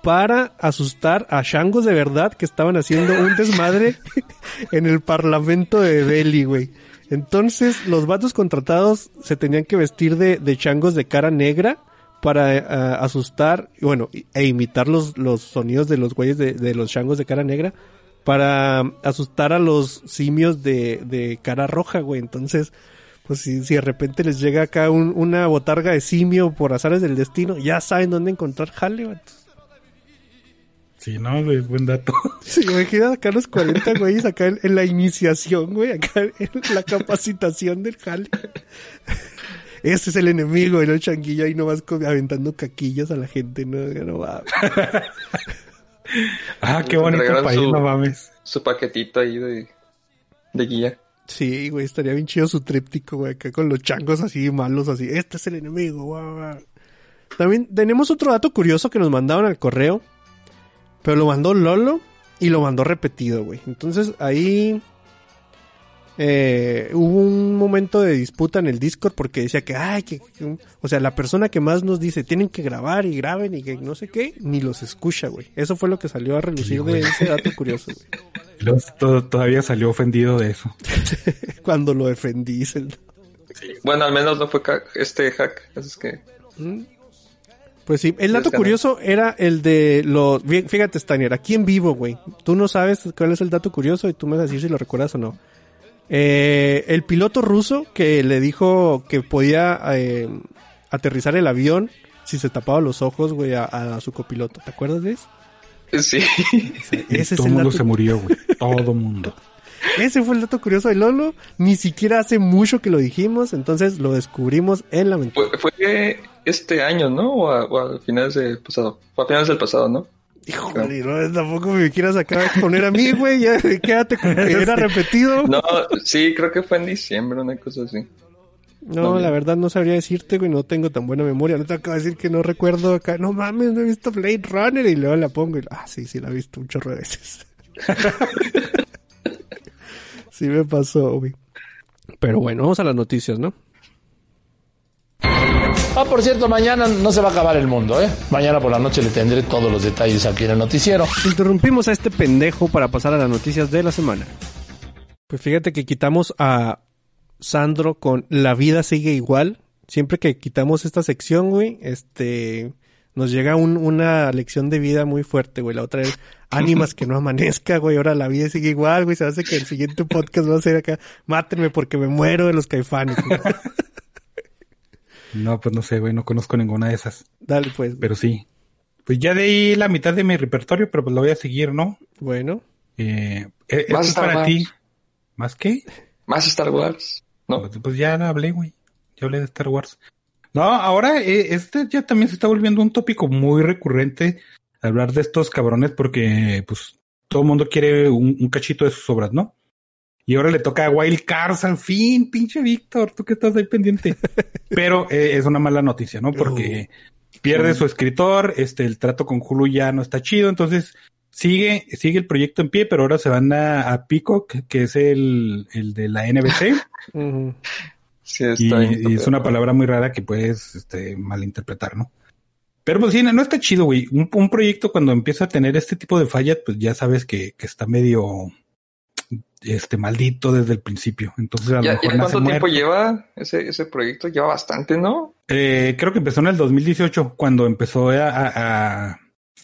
Para asustar a changos de verdad que estaban haciendo un desmadre en el parlamento de Delhi, güey. Entonces los vatos contratados se tenían que vestir de, de changos de cara negra para eh, asustar, bueno, e imitar los, los sonidos de los güeyes de, de los changos de cara negra para asustar a los simios de, de cara roja, güey. Entonces, pues si, si de repente les llega acá un- una botarga de simio por azares del destino, ya saben dónde encontrar jale, vatos. Sí, no, güey, buen dato. Se imagina acá los 40 güeyes acá en, en la iniciación, güey, acá en la capacitación del jale. Ese es el enemigo, el changuillo ahí nomás aventando caquillas a la gente, no, no va. Ah, qué bonito país, su- no mames. Su paquetito ahí de, de guía. Sí, güey, estaría bien chido su tríptico, güey, acá con los changos así malos, así. Este es el enemigo, guau, guau. También tenemos otro dato curioso que nos mandaron al correo, pero lo mandó Lolo y lo mandó repetido, güey. Entonces ahí eh, hubo un momento de disputa en el Discord porque decía que, ay, que, que- o sea, la persona que más nos dice tienen que grabar y graben y que no sé qué, ni los escucha, güey. Eso fue lo que salió a relucir de ese dato curioso, güey. Todavía salió ofendido de eso. Cuando lo defendí, Zelda. Bueno, al menos no fue este hack. Así es que. Pues sí, el dato curioso era el de los... fí- Fíjate, Stanier, aquí en vivo, güey. Tú no sabes cuál es el dato curioso y tú me vas a decir si lo recuerdas o no. Eh, el piloto ruso que le dijo que podía eh, aterrizar el avión si se tapaba los ojos, güey, a, a su copiloto. ¿Te acuerdas de eso? Sí. Ese es todo el mundo dato- se murió, güey. Todo mundo. Ese fue el dato curioso de Lolo. Ni siquiera hace mucho que lo dijimos, entonces lo descubrimos en la. Fue, fue este año, ¿no? O a, o a finales del pasado. Fue a finales del pasado, ¿no? Híjole, no, tampoco me quieras acá poner a mí, güey. Ya quédate con que era repetido. No, sí, creo que fue en diciembre, una cosa así. No, No, la verdad no sabría decirte, güey, no tengo tan buena memoria. No te acabo de decir que no recuerdo acá. No mames, no he visto Blade Runner y luego la pongo y... Ah, sí, sí, la he visto un chorro de veces. sí me pasó, güey. Pero bueno, vamos a las noticias, ¿no? Ah, por cierto, mañana no se va a acabar el mundo, ¿eh? Mañana por la noche le tendré todos los detalles aquí en el noticiero. Interrumpimos a este pendejo para pasar a las noticias de la semana. Pues fíjate que quitamos a Sandro con La vida sigue igual. Siempre que quitamos esta sección, güey, este nos llega un- una lección de vida muy fuerte, güey. La otra es ánimas que no amanezca, güey. Ahora la vida sigue igual, güey. Se hace que el siguiente podcast va a ser acá, mátenme porque me muero de los caifanes. güey. No, pues no sé, güey. No conozco ninguna de esas. Dale, pues. Pero sí. Pues ya de ahí la mitad de mi repertorio, pero pues lo voy a seguir, ¿no? Bueno, Eh, eh, Más Star para Wars. ti. ¿Más qué? Más Star Wars. No. Pues, pues ya hablé, güey. Ya hablé de Star Wars. No, ahora eh, este ya también se está volviendo un tópico muy recurrente hablar de estos cabrones porque pues todo el mundo quiere un, un cachito de sus obras, ¿no? Y ahora le toca a Wild Cars al fin, pinche Víctor, tú que estás ahí pendiente. Pero eh, es una mala noticia, ¿no? Porque pierde su escritor, este, el trato con Hulu ya no está chido, entonces sigue, sigue el proyecto en pie, pero ahora se van a, a Peacock, que es el, el de la NBC. Sí, Y, está y es una palabra muy rara que puedes este, malinterpretar, ¿no? Pero pues sí, no, no está chido, güey. Un, un proyecto cuando empieza a tener este tipo de fallas, pues ya sabes que, que está medio este maldito desde el principio. Entonces a lo ¿Ya, mejor ya cuánto tiempo muerto. lleva ese, ese proyecto? Lleva bastante, ¿no? Eh, creo que empezó en el 2018, cuando empezó a, a,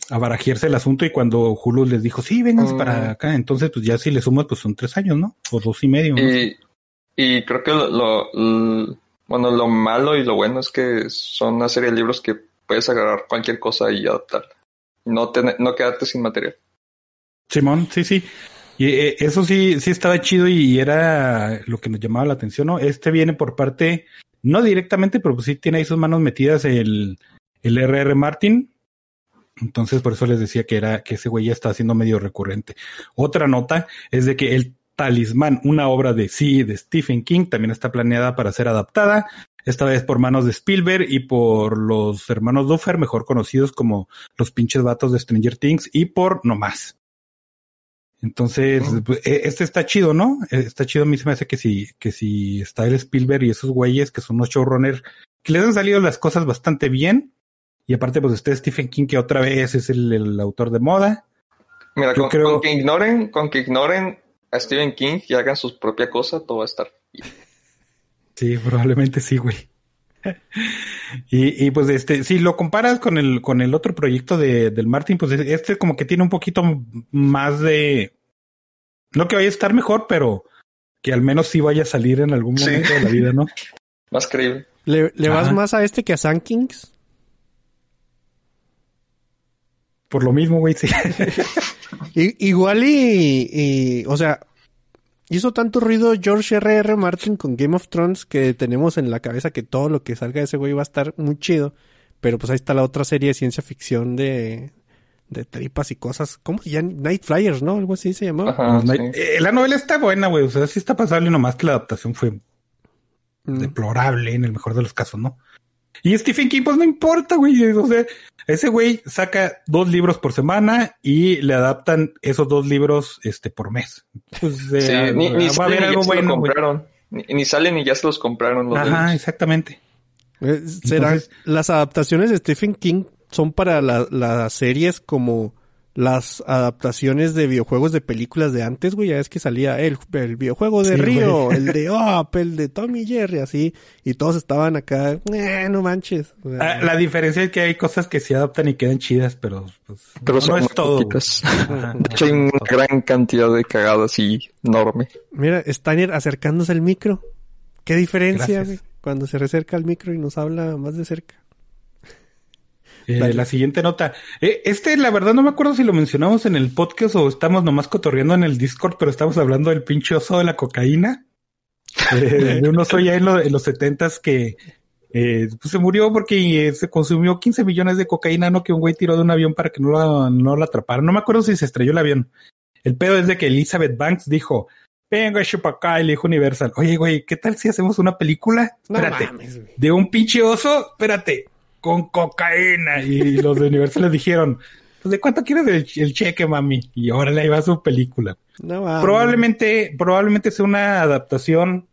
a- barajearse el asunto y cuando Hulu les dijo, sí, vénganse Mm. para acá. Entonces, pues ya si le sumas, pues son tres años, ¿no? O dos y medio. ¿no? Y, y creo que lo, bueno, lo malo y lo bueno es que son una serie de libros que puedes agarrar cualquier cosa y adaptar. No, tener- no quedarte sin material. Simón, sí, sí. Y eh, eso sí, sí estaba chido y era lo que nos llamaba la atención, ¿no? Este viene por parte, no directamente, pero pues sí tiene ahí sus manos metidas el, el R.R. Martin. Entonces, por eso les decía que era, que ese güey ya está haciendo medio recurrente. Otra nota es de que el Talismán, una obra de sí, de Stephen King, también está planeada para ser adaptada, esta vez por manos de Spielberg y por los hermanos Duffer, mejor conocidos como los pinches vatos de Stranger Things, y por No Más. Entonces, pues, eh, este está chido, ¿no? Eh, Está chido, a mí se me hace que si, que si está el Spielberg y esos güeyes que son unos showrunners, que les han salido las cosas bastante bien. Y aparte, pues está Stephen King, que otra vez es el, el autor de moda. Mira, con, creo- con que ignoren, con que ignoren a Stephen King y hagan su propia cosa, todo va a estar. bien. Sí, probablemente sí, güey. y, y pues este, si lo comparas con el, con el otro proyecto de, del Martin, pues este como que tiene un poquito más de, no que vaya a estar mejor, pero que al menos sí vaya a salir en algún momento Sí. de la vida, ¿no? Más creíble. ¿Le, le vas más a este que a Sun Kings? Por lo mismo, güey, sí. Igual y, y, o sea, hizo tanto ruido George R. R. Martin con Game of Thrones que tenemos en la cabeza que todo lo que salga de ese güey va a estar muy chido. Pero pues ahí está la otra serie de ciencia ficción de, de tripas y cosas. ¿Cómo se llama? Night Flyers, ¿no? Algo así se llamaba. Ajá, sí. eh, la novela está buena, güey, o sea, sí está pasable, nomás que la adaptación fue Mm. deplorable en el mejor de los casos, ¿no? Y Stephen King, pues no importa, güey. O sea, ese güey saca dos libros por semana y le adaptan esos dos libros este por mes. Pues, Sí, eh, ni, ni va a haber algo bueno, compraron. Ni, ni salen y ya se los compraron los Ajá, demás. exactamente. Eh, será- Entonces- las adaptaciones de Stephen King son para la- las series como las adaptaciones de videojuegos de películas de antes, güey. Ya es que salía el, el videojuego de Sí, Río, güey. el de Up, el de Tommy Jerry, así. Y todos estaban acá, "Eh, no manches. O sea, Ah, la diferencia es que hay cosas que se adaptan y quedan chidas, pero pues, Pero no, son es muy todo. De hecho, hay una gran cantidad de cagadas y enorme. Mira, Steiner acercándose al micro. ¿Qué diferencia, güey? Cuando se recerca al micro y nos habla más de cerca. Eh, la siguiente nota. Eh, este, la verdad, no me acuerdo si lo mencionamos en el podcast o estamos nomás cotorreando en el Discord, pero estamos hablando del pinche oso de la cocaína. Eh, de un oso ya en, lo- en los setentas que eh, pues se murió porque se consumió 15 millones de cocaína, no que un güey tiró de un avión para que no lo, no atraparan. No me acuerdo si se estrelló el avión. El pedo es de que Elizabeth Banks dijo, venga, acá, y le dijo Universal, oye, güey, ¿qué tal si hacemos una película? No Espérate mames, de un pinche oso, espérate, con cocaína. Y los de Universal les dijeron, pues de cuánto quieres el, el cheque, mami. Y ahora le va su película. No mames. Probablemente, probablemente sea una adaptación,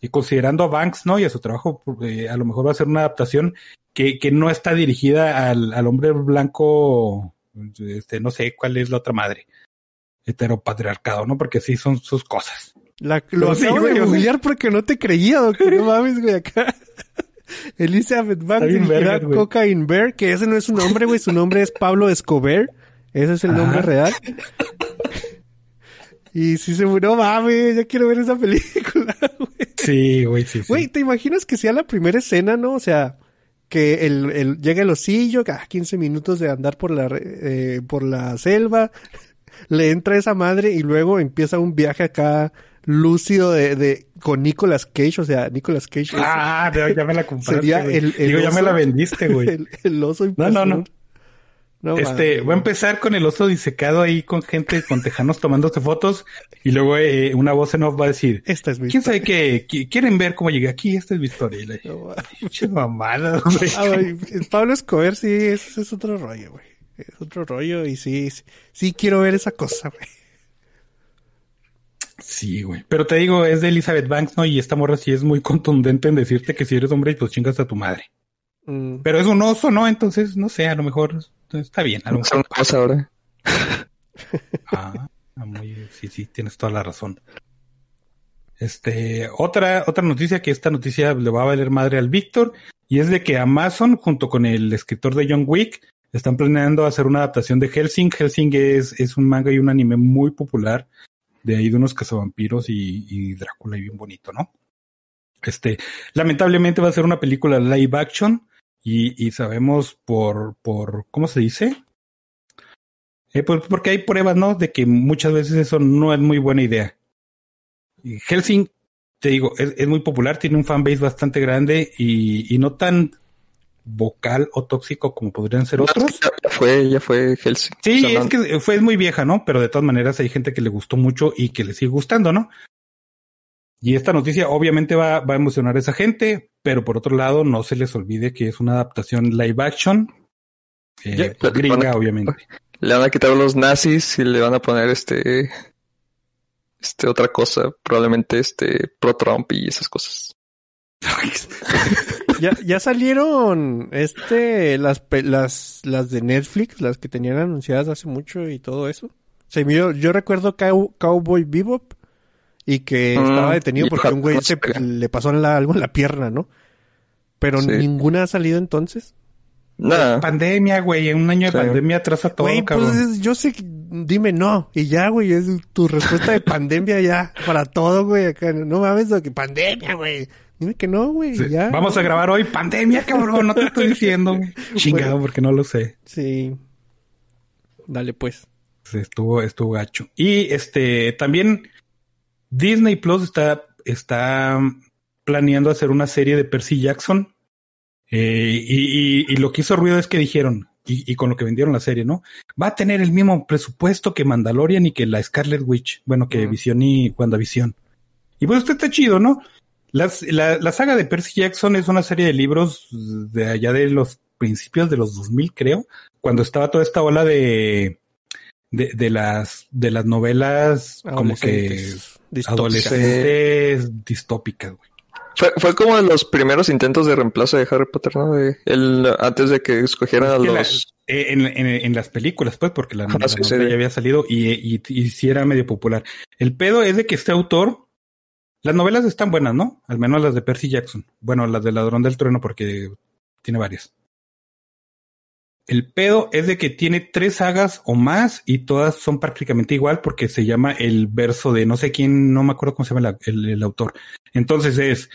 y considerando a Banks, ¿no? Y a su trabajo, eh, a lo mejor va a ser una adaptación que, que no está dirigida al, al hombre blanco, este, no sé cuál es la otra madre. Heteropatriarcado, ¿no? Porque sí son sus cosas. La, lo Pero sí, acabo de googlear porque no te creía, doctor. No mames, güey, acá. Elizabeth Banks dirigirá. Cocaine Bear, que ese no es su nombre, güey. Su nombre es Pablo Escobar. Ese es el nombre real. Y si se murió, mames, ya quiero ver esa película, güey. Sí, güey, sí, sí. Güey, ¿te imaginas que sea la primera escena, no? O sea, que el, el llega el osillo, ah, 15 minutos de andar por la, eh, por la selva, le entra esa madre y luego empieza un viaje acá lúcido de, de con Nicolas Cage, o sea, Nicolas Cage Ah, no, ya me la compraste. El- el Digo, ya me oso. la vendiste, güey. el, el oso No, no, no. Este, mames, voy a empezar con el oso disecado ahí con gente, con tejanos tomándose fotos y luego eh, una voz en off va a decir, Esta es mi ¿quién sabe qué? Qui- ¿Quieren ver cómo llegué aquí? Esta es mi historia. Dije, No mames. "Pinches mamadas, güey". Ah, güey, Pablo Escobar sí, es, es otro rollo, güey. Es otro rollo y sí, sí, sí quiero ver esa cosa, güey. Sí, güey. Pero te digo, es de Elizabeth Banks, ¿no? Y esta morra sí es muy contundente en decirte que si eres hombre, pues chingas a tu madre. Mm. Pero es un oso, ¿no? Entonces, no sé, a lo mejor está bien. A lo Es una mejor cosa ahora. Ah, ah, muy, sí, sí, tienes toda la razón. Este, otra, otra noticia que esta noticia le va a valer madre al Víctor, y es de que Amazon, junto con el escritor de John Wick, están planeando hacer una adaptación de Helsing. Helsing es, es un manga y un anime muy popular, de ahí de unos cazavampiros y, y Drácula y bien bonito, ¿no? Este, lamentablemente va a ser una película live action, y, y sabemos por, por, ¿cómo se dice? Eh, pues porque hay pruebas, ¿no? De que muchas veces eso no es muy buena idea. Helsing, te digo, es, es muy popular, tiene un fanbase bastante grande y, y no tan vocal o tóxico como podrían ser otros. Ya, fue, ya fue Helsing. Sí, O sea, es que fue muy vieja, ¿no? Pero de todas maneras hay gente que le gustó mucho y que le sigue gustando, ¿no? Y esta noticia obviamente va, va a emocionar a esa gente, pero por otro lado no se les olvide que es una adaptación live action. eh, pues, gringa, a- obviamente. Le van a quitar los nazis y le van a poner este. Este, otra cosa. Probablemente este, pro-Trump y esas cosas. Ya, ya salieron este las las las de Netflix, las que tenían anunciadas hace mucho y todo eso. Se dio- yo recuerdo Cow- Cowboy Bebop y que Mm, estaba detenido porque un güey se, le pasó la- algo en la pierna, ¿no? Pero Sí. ninguna ha salido entonces. Nada. Pandemia, güey. En un año Sí. de pandemia atrasa todo, Güey, cabrón. pues es- yo sé que, dime no. Y ya, güey, es tu respuesta de pandemia ya, para todo, güey, acá. No mames, lo que pandemia, güey. Dime que no, güey, Sí. ya. Vamos a grabar hoy pandemia, cabrón. No te estoy diciendo. Chingado, porque no lo sé. Sí. Dale, pues. Estuvo, estuvo gacho. Y este, también Disney Plus está, está planeando hacer una serie de Percy Jackson. Eh, y, y- y lo que hizo ruido es que dijeron, y, y con lo que vendieron la serie, ¿no? Va a tener el mismo presupuesto que Mandalorian y que la Scarlet Witch. Bueno, que Ujú. Visión y WandaVision. Y pues esto está chido, ¿no? Las- la, la saga de Percy Jackson es una serie de libros de allá de los principios de los 2000, creo, cuando estaba toda esta ola de, de, de las, de las novelas como que Adolescentes, distópicas. adolescentes distópicas, güey. Fue, fue como de los primeros intentos de reemplazo de Harry Potter, ¿no? De, el, antes de que escogieran a la- los... eh, en, en- en las películas, pues, porque la, Ajá, la sí, novela sí. ya había salido y, y, y sí era medio popular. El pedo es de que este autor, las novelas están buenas, ¿no? Al menos las de Percy Jackson. Bueno, las de Ladrón del Trueno porque tiene varias. El pedo es de que tiene tres sagas o más y todas son prácticamente igual porque se llama el verso de no sé quién, no me acuerdo cómo se llama la- el, autor. Entonces es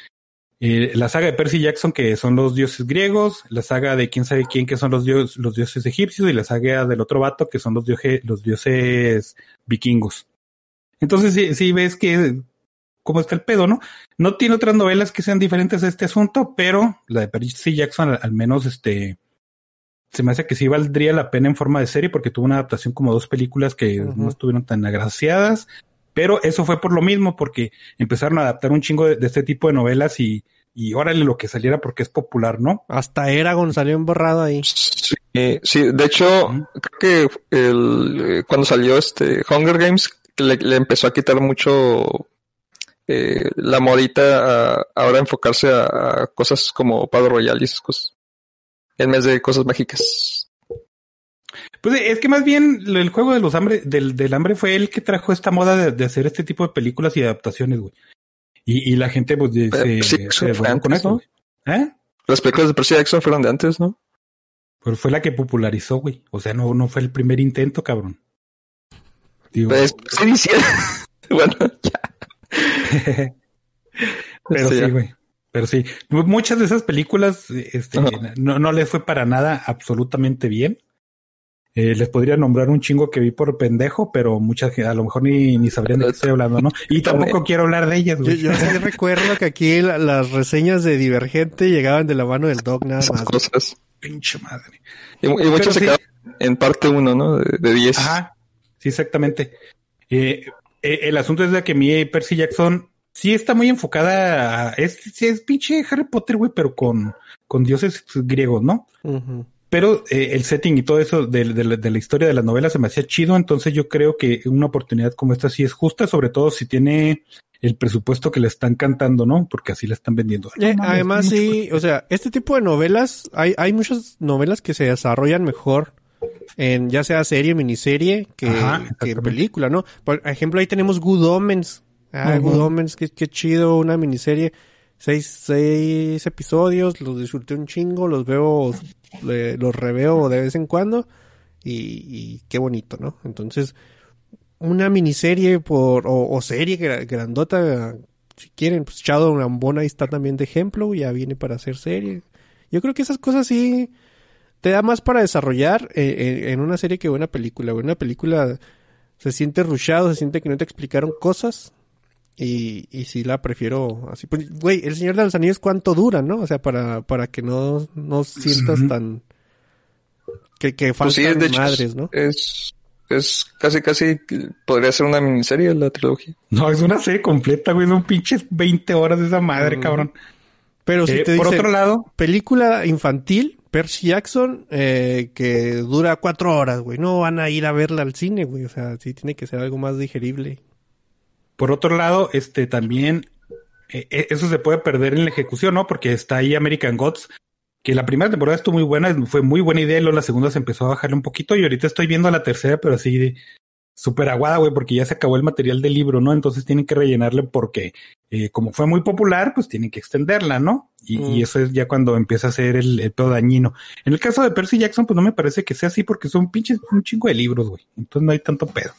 eh, la saga de Percy Jackson, que son los dioses griegos, la saga de quién sabe quién, que son los, dios, los dioses egipcios, y la saga del otro vato, que son los, dioje- los dioses vikingos. Entonces, sí, sí ves que cómo está el pedo, ¿no? No tiene otras novelas que sean diferentes a este asunto, pero la de Percy Jackson, al, al menos, este, se me hace que sí valdría la pena en forma de serie, porque tuvo una adaptación como dos películas que no estuvieron tan agraciadas. Pero eso fue por lo mismo, porque empezaron a adaptar un chingo de, de este tipo de novelas y, y órale lo que saliera porque es popular, ¿no? Hasta Eragon salió emborrado ahí. Sí, eh, sí, de hecho, creo que el, eh, cuando salió este Hunger Games, le, le empezó a quitar mucho eh, la modita a ahora enfocarse a, a cosas como Padre Royal y esas cosas. En vez de cosas mágicas. Pues es que más bien el juego de los hambre, del, del hambre fue el que trajo esta moda de, de hacer este tipo de películas y adaptaciones, güey. Y, y la gente, pues, de- se, sí, se eso fue con antes, eso, ¿no? güey. ¿Eh? Las películas de Percy Jackson fueron de antes, ¿no? Pero fue la que popularizó, güey. O sea, no, no fue el primer intento, cabrón. Digo, Pues, sí, diciendo. bueno. pero Sí, güey. Pero sí, muchas de esas películas este, no, no les fue para nada absolutamente bien. Eh, les podría nombrar un chingo que vi por pendejo, pero muchas que a lo mejor ni, ni sabrían de qué estoy hablando, ¿no? Y tampoco quiero hablar de ellas, Yo, güey. yo sí recuerdo que aquí la- las reseñas de Divergente llegaban de la mano del Dog nada Esas más. cosas. Pinche madre. Y, y muchos se sí. quedaron en parte uno, ¿no? De, de 10. Ajá, sí, exactamente. Eh, eh, el asunto es de que mi Percy Jackson sí está muy enfocada a, es, es pinche Harry Potter, güey, pero con, con dioses griegos, ¿no? Pero eh, el setting y todo eso de, de la- de la historia de la novela se me hacía chido, entonces yo creo que una oportunidad como esta sí es justa, sobre todo si tiene el presupuesto que le están cantando, ¿no? Porque así la están vendiendo. Eh, mames, además, sí, o sea, este tipo de novelas, hay, hay muchas novelas que se desarrollan mejor en ya sea serie, miniserie, que, Ajá, que película, ¿no? Por ejemplo, ahí tenemos Good Omens. Ah, Ujú. Good Omens, qué, qué chido, una miniserie. Seis, seis episodios, los disfruté un chingo, los veo, le- los reveo de vez en cuando y, y qué bonito, ¿no? Entonces, una miniserie por, o, o serie gra- grandota, si quieren, pues Shadow Rambon ahí está también de ejemplo, ya viene para hacer serie. Yo creo que esas cosas sí te da más para desarrollar eh, en, en una serie que una película. Una película se siente rushado, se siente que no te explicaron cosas. Y, y sí la prefiero así. Pues, Güey, El Señor de los Anillos, ¿cuánto dura, no? O sea, para, para que no, no sientas tan... Que, que Pues sí, faltan de hecho, madres, ¿no? es, es casi, casi, podría ser una miniserie la trilogía. No, es una serie completa, güey, son pinches 20 horas de esa madre, cabrón. Pero si Eh, te por dicen, otro lado, película infantil, Percy Jackson, eh, que dura cuatro horas, güey. No van a ir a verla al cine, güey. O sea, sí tiene que ser algo más digerible. Por otro lado, este también eh, eh, eso se puede perder en la ejecución, ¿no? Porque está ahí American Gods, que la primera temporada estuvo muy buena, fue muy buena idea, y luego la segunda se empezó a bajarle un poquito y ahorita estoy viendo la tercera, pero así súper aguada, güey, porque ya se acabó el material del libro, ¿no? Entonces tienen que rellenarle porque, eh, como fue muy popular, pues tienen que extenderla, ¿no? Y, Mm. y eso es ya cuando empieza a ser el, el pedo dañino. En el caso de Percy Jackson, pues no me parece que sea así porque son pinches un chingo de libros, güey. Entonces no hay tanto pedo.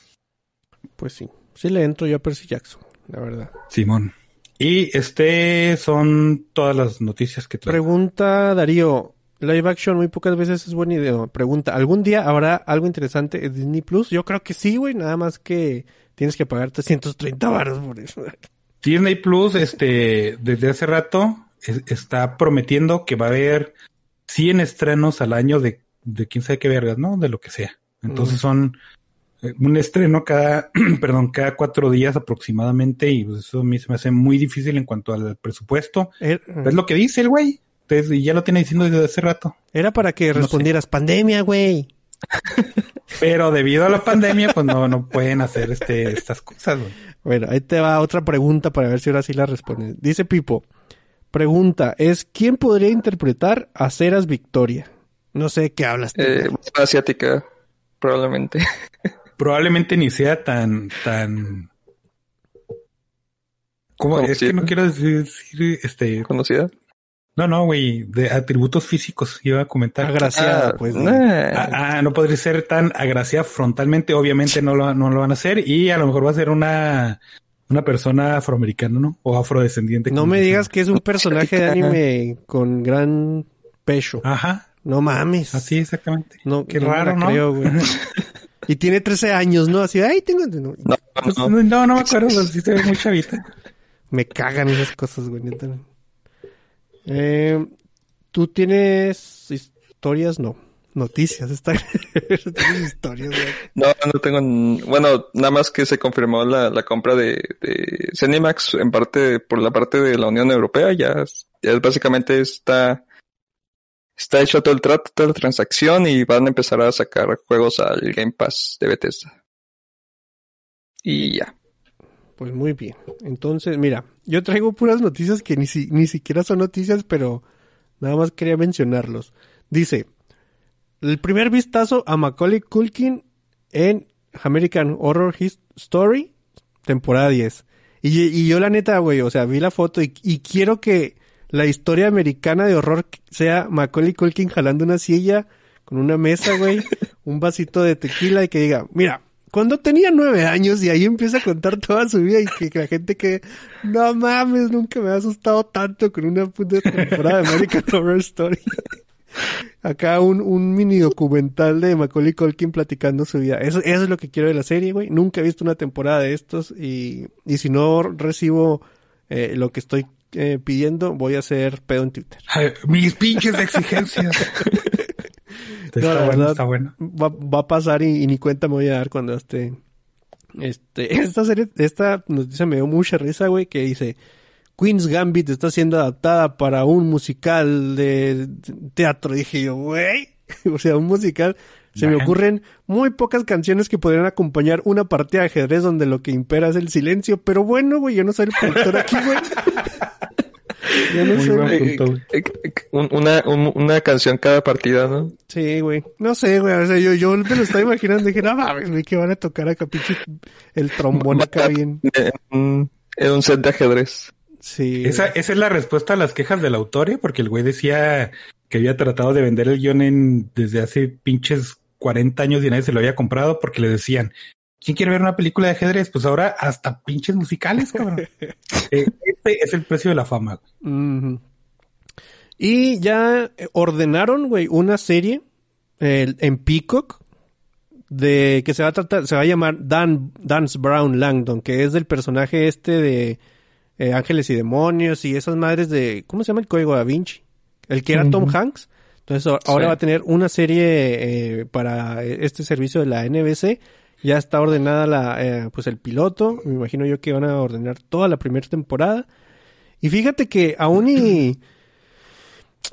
Pues sí. Sí le entro yo a Percy Jackson, la verdad. Simón. Y este son todas las noticias que traigo. Pregunta Darío. Live action muy pocas veces es buena idea. Pregunta, ¿algún día habrá algo interesante en Disney Plus? Yo creo que sí, güey. Nada más que tienes que pagar 330 baros por eso. Disney Plus, este, desde hace rato, es- está prometiendo que va a haber 100 estrenos al año de, de quién sabe qué vergas, ¿no? De lo que sea. Entonces Mm. son eh, un estreno cada, perdón, cada cuatro días aproximadamente y pues, eso a mí se me hace muy difícil en cuanto al presupuesto. Es lo que dice el güey. Y ya lo tiene diciendo desde hace rato. Era para que No sé. respondieras, pandemia, güey. Pero debido a la pandemia, pues no, no pueden hacer este, estas cosas, güey. Bueno, ahí te va otra pregunta para ver si ahora sí la respondes. Dice Pipo, pregunta es, ¿quién podría interpretar a Ceras Victoria? No sé qué hablas. Eh, asiática, probablemente. probablemente ni sea tan, tan. ¿Cómo? ¿Cómo Es que no quiero decir, decir, este. ¿Conocida? No, no, güey, de atributos físicos iba a comentar. Agraciada, Ah, pues. nah. Ah, ah, no podría ser tan agraciada frontalmente, obviamente no lo, no lo van a hacer y a lo mejor va a ser una, una persona afroamericana, ¿no? O afrodescendiente. No me digas que es un personaje de anime con gran pecho. Ajá, No mames. así exactamente. No, Qué no me raro, ¿no? creo, güey. y tiene 13 años, ¿no? Así, ay, tengo... no, No, Pues, no, no, no, me acuerdo, sí se ve muy chavita. Me cagan esas cosas, güey. neta. Eh, ¿Tú tienes historias? No. Noticias. Está... historias. No, no tengo. Bueno, nada más que se confirmó la, la compra de, de Cinemax en parte por la parte de la Unión Europea. Ya, ya básicamente está está hecho todo el trato, toda la transacción y van a empezar a sacar juegos al Game Pass de Bethesda. Y ya. Pues muy bien. Entonces, mira, yo traigo puras noticias que ni, si- ni siquiera son noticias, pero nada más quería mencionarlos. Dice, el primer vistazo a Macaulay Culkin en American Horror His- Story, temporada 10. Y, y yo la neta, güey, o sea, vi la foto y, y quiero que la historia americana de horror sea Macaulay Culkin jalando una silla con una mesa, güey, un vasito de tequila y que diga, mira, cuando tenía nueve años y ahí empieza a contar toda su vida y que, la gente que, no mames, nunca me ha asustado tanto con una puta temporada de American Horror Story. Acá un, un mini documental de Macaulay Culkin platicando su vida. Eso, eso es lo que quiero de la serie, güey. Nunca he visto una temporada de estos y, y si no recibo eh, lo que estoy eh, pidiendo, voy a hacer pedo en Twitter. Ay, mis pinches exigencias. está No, bueno, está bueno. Va, va a pasar y, y ni cuenta me voy a dar cuando esté. Este, esta serie, esta noticia me dio mucha risa, güey, que dice Queen's Gambit está siendo adaptada para un musical de teatro. Dije yo, güey, o sea, un musical. Se me ocurren muy pocas canciones que podrían acompañar una partida de ajedrez donde lo que impera es el silencio. Pero bueno, güey, yo no soy el productor aquí, güey. Yo no Muy soy- buen Eh, punto, güey. eh, eh, un- una, un- una canción cada partida, ¿no? Sí, güey. No sé, güey. O sea, yo, yo me lo estaba imaginando. Dije, no mames, güey, que van a tocar acá, pinche el trombón acá bien. En un, en un set de ajedrez. Sí. Esa, esa es la respuesta a las quejas del autor, ¿eh? porque el güey decía que había tratado de vender el guion en, desde hace pinches 40 años y nadie se lo había comprado porque le decían, ¿quién quiere ver una película de ajedrez? Pues ahora hasta pinches musicales, cabrón. Eh, este es el precio de la fama. güey. Ujú. Y ya eh, ordenaron, güey, una serie eh, en Peacock de que se va a tratar, se va a llamar Dan, Dance Brown Langdon, que es del personaje este de eh, Ángeles y Demonios y esas madres de, ¿cómo se llama el código da Vinci? El que era Tom. Hanks. Entonces ahora Sí. va a tener una serie eh, para este servicio de la NBC. Ya está ordenada la, eh, pues el piloto. Me imagino yo que van a ordenar toda la primera temporada. Y fíjate que aún y...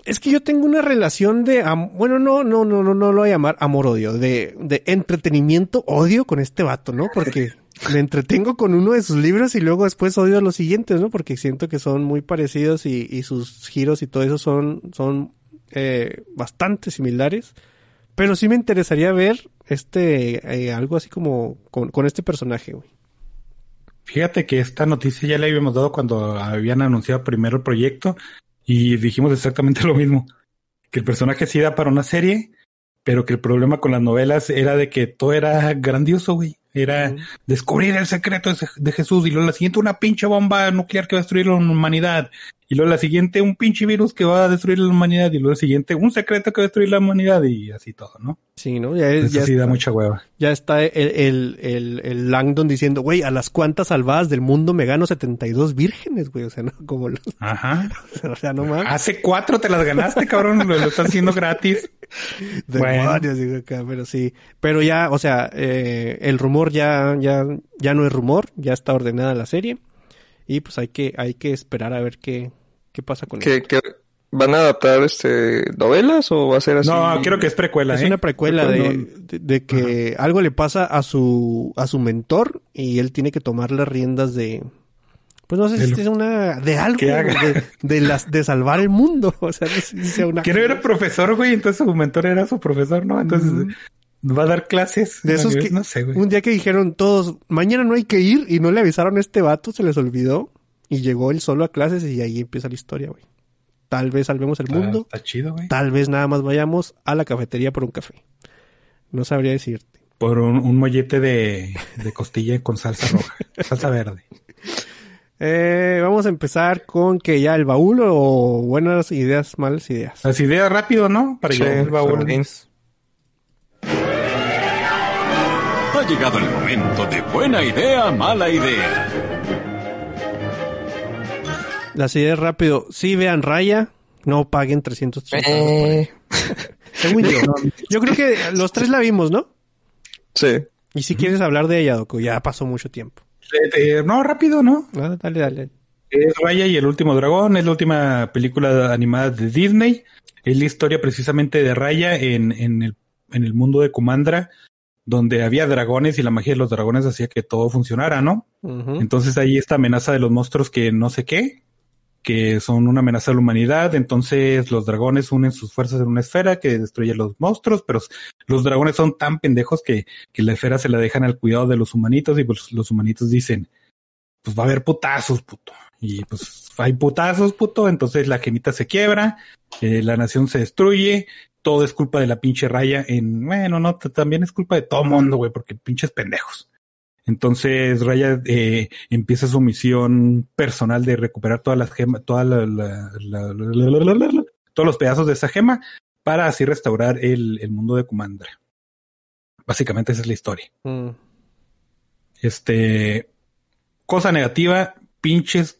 Es que yo tengo una relación de... Bueno, no, no, no, no, no lo voy a llamar amor-odio. De, de entretenimiento-odio con este vato, ¿no? Porque me entretengo con uno de sus libros y luego después odio a los siguientes, ¿no? Porque siento que son muy parecidos y, y sus giros y todo eso son, son eh, bastante similares. Pero sí me interesaría ver este, eh, algo así como con, con este personaje, güey. Fíjate que esta noticia ya la habíamos dado cuando habían anunciado primero el proyecto y dijimos exactamente lo mismo. Que el personaje sí da para una serie, pero que el problema con las novelas era de que todo era grandioso, güey. Era descubrir el secreto de- de Jesús y luego la siguiente una pinche bomba nuclear que va a destruir la humanidad. Y luego la siguiente un pinche virus que va a destruir la humanidad. Y luego la siguiente un secreto que va a destruir la humanidad y así todo, ¿no? Sí, ¿no? Ya, es- Eso ya sí da mucha hueva. ya está el, el, el, el Langdon diciendo, güey, a las cuantas salvadas del mundo me gano 72 vírgenes, güey. O sea, no, como los- Ajá. o sea, no mames. Hace cuatro te las ganaste, cabrón. Lo, lo estás haciendo gratis. Digo acá, pero sí. Pero ya, o sea, eh, el rumor ya, ya, ya no es rumor, ya está ordenada la serie. Y pues hay que, hay que esperar a ver qué, qué pasa con ¿Que, eso. que van a adaptar este novelas o va a ser así? No, creo que es precuela, Es ¿eh? una precuela de, No, de, de que algo le pasa a su, a su mentor y él tiene que tomar las riendas de, pues no sé De si lo- es una, de algo, de, de las, de salvar el mundo. O sea, no sé si sea una. Que no era profesor, güey, entonces su mentor era su profesor, ¿no? Entonces va a dar clases. De esos No, que No sé, güey. un día que dijeron todos, mañana no hay que ir y no le avisaron a este vato, se les olvidó y llegó él solo a clases y ahí empieza la historia, güey. Tal vez salvemos el Está- mundo, Está chido, güey. tal vez nada más vayamos a la cafetería por un café. No sabría decirte. Por un, un mollete de, de costilla con salsa roja. salsa verde. Eh, vamos a empezar con que ya el baúl o buenas ideas, malas ideas. Las ideas rápido, ¿no? Para Sí, llegar al baúl. Llegado el momento de buena idea, mala idea. Las ideas rápido. Sí vean Raya, no paguen 380 pesos por ella. Eh, Según yo. Yo creo que los tres la vimos, ¿no? sí. Y si quieres hablar de ella, Doco, ya pasó mucho tiempo. Eh, eh, no, rápido, ¿no? Ah, dale, dale. Es Raya y el último dragón, es la última película animada de Disney. Es la historia precisamente de Raya en, en, el, en el mundo de Kumandra, donde había dragones y la magia de los dragones hacía que todo funcionara, ¿no? Entonces hay esta amenaza de los monstruos que no sé qué, que son una amenaza a la humanidad. Entonces los dragones unen sus fuerzas en una esfera que destruye a los monstruos, pero los dragones son tan pendejos que, que la esfera se la dejan al cuidado de los humanitos y pues los humanitos dicen, pues va a haber putazos, puto. Y pues hay putazos, puto. Entonces la gemita se quiebra, eh, la nación se destruye. Todo es culpa de la pinche raya en, bueno, no, también es culpa de todo mundo, güey, porque pinches pendejos. Entonces Raya eh, empieza su misión personal de recuperar todas las gemas, toda la- todos los pedazos de esa gema para así restaurar el, el mundo de Kumandra. Básicamente esa es la historia. Mm. Este, cosa negativa, pinches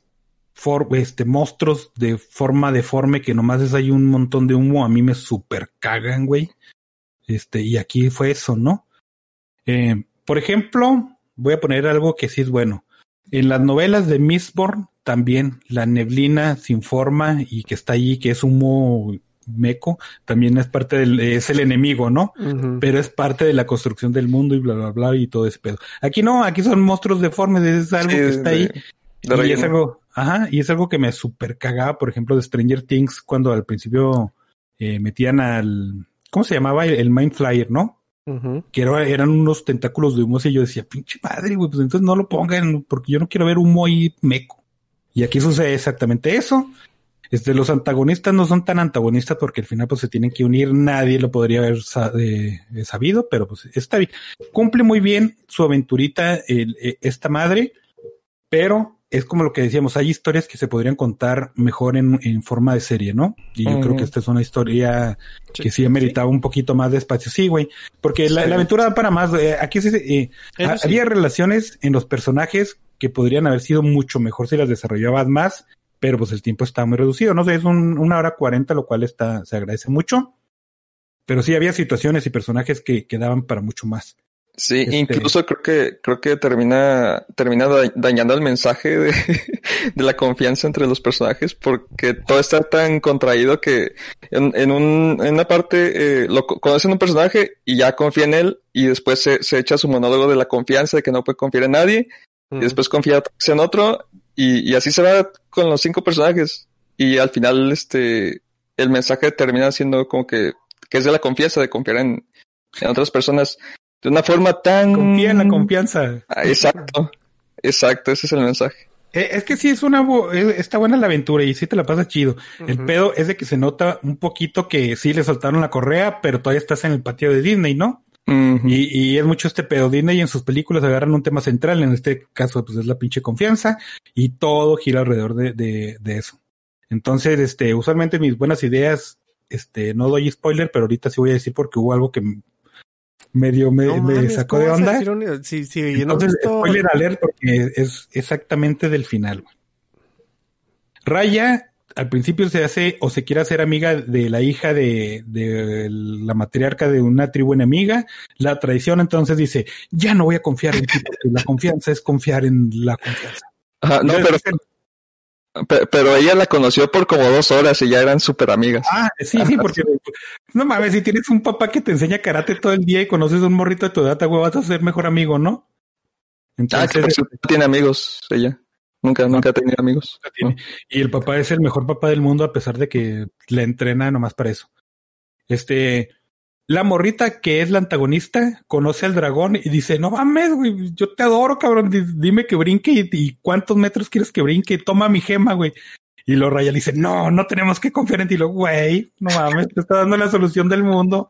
for, este, monstruos de forma deforme que nomás es ahí un montón de humo, a mí me super cagan, güey. Este, y aquí fue eso, ¿no? Eh, por ejemplo, voy a poner algo que sí es bueno. En las novelas de Mistborn, también la neblina sin forma y que está allí, que es humo meco, también es parte del, es el enemigo, ¿no? Pero es parte de la construcción del mundo y bla, bla, bla, y todo ese pedo. Aquí no, aquí son monstruos deformes, es algo Sí, que está de- ahí. de y es algo, ajá, y es algo que me super cagaba, por ejemplo, de Stranger Things, cuando al principio eh, metían al, ¿cómo se llamaba? El, el Mind Flyer, ¿no? Que era- eran unos tentáculos de humo y yo decía, pinche madre, güey, pues entonces no lo pongan, porque yo no quiero ver humo ahí meco. Y aquí sucede exactamente eso. Este, los antagonistas no son tan antagonistas porque al final pues se tienen que unir, nadie lo podría haber eh, eh, sabido, pero pues está bien. Cumple muy bien su aventurita el- esta madre, pero es como lo que decíamos, hay historias que se podrían contar mejor en, en forma de serie, ¿no? Y yo creo que esta es una historia que sí meritaba un poquito más de espacio. Sí, güey, porque la, Sí. la aventura da para más. eh, aquí sí, eh, sí. había relaciones en los personajes que podrían haber sido mucho mejor si las desarrollabas más, pero pues el tiempo está muy reducido. No sé, es un, una hora cuarenta, lo cual está, se agradece mucho. Pero sí había situaciones y personajes que, que daban para mucho más. Sí, Este- incluso creo que creo que termina termina da- dañando el mensaje de, de la confianza entre los personajes porque todo está tan contraído que en, en, un, en una parte eh, lo co- conocen un personaje y ya confía en él y después se, se echa su monólogo de la confianza de que no puede confiar en nadie y después confía en otro y, y así se va con los cinco personajes y al final este el mensaje termina siendo como que que es de la confianza, de confiar en, en otras personas de una forma tan... Confía en la confianza. Ah, exacto, exacto, ese es el mensaje. Eh, Es que sí es una bu- eh, está buena la aventura y sí te la pasa chido. El pedo es de que se nota un poquito que sí le soltaron la correa, pero todavía estás en el patio de Disney, ¿no? Y, y es mucho este pedo. Disney en sus películas agarran un tema central, en este caso pues es la pinche confianza y todo gira alrededor de, de, de eso. Entonces, este, usualmente mis buenas ideas, este, no doy spoiler, pero ahorita sí voy a decir porque hubo algo que medio me, No me mames, sacó ¿cómo de onda. un- Sí, sí, no Entonces, visto- spoiler alert porque es exactamente del final. Raya al principio se hace o se quiere hacer amiga de la hija de, de la matriarca de una tribu enemiga, la traiciona, entonces dice, ya no voy a confiar en ti porque la confianza es confiar en la confianza. Ajá, no, pero, pe- pero ella la conoció por como dos horas y ya eran súper amigas. Ah, sí, sí, porque no mames, si tienes un papá que te enseña karate todo el día y conoces a un morrito de tu edad, güey, vas a ser mejor amigo, ¿no? Ah, que Entonces, no tiene amigos ella. Nunca, nunca ha tenido amigos. Y el papá es el mejor papá del mundo a pesar de que la entrena nomás para eso. Este, la morrita que es la antagonista conoce al dragón y dice, no mames, güey, yo te adoro, cabrón, di- dime que brinque y, y cuántos metros quieres que brinque, toma mi gema, güey. Y lo Raya le dice, no, no tenemos que confiar en ti, lo güey, no mames, te está dando la solución del mundo.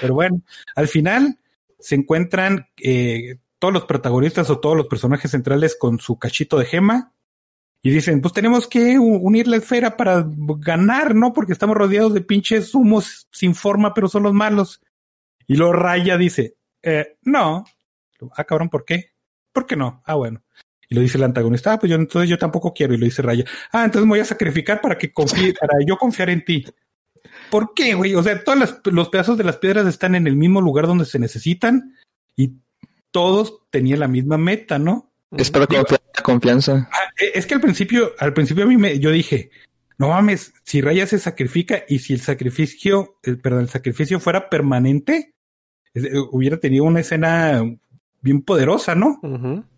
Pero bueno, al final se encuentran eh, todos los protagonistas o todos los personajes centrales con su cachito de gema y dicen, pues tenemos que unir la esfera para ganar, ¿no? Porque estamos rodeados de pinches humos sin forma, pero son los malos. Y lo Raya dice, eh, no. Ah, cabrón, ¿por qué? ¿Por qué no? Ah, bueno. Y lo dice el antagonista, ah, pues yo entonces yo tampoco quiero. Y lo dice Raya, ah, entonces me voy a sacrificar para que confíe, para yo confiar en ti. ¿Por qué, güey? O sea, todos las- los pedazos de las piedras están en el mismo lugar donde se necesitan y todos tenían la misma meta, ¿no? Es para confiar en la confianza. Ah, eh, es que al principio, al principio a mí me, yo dije, no mames, si Raya se sacrifica y si el sacrificio, eh, perdón, el sacrificio fuera permanente, es- eh, hubiera tenido una escena bien poderosa, ¿no?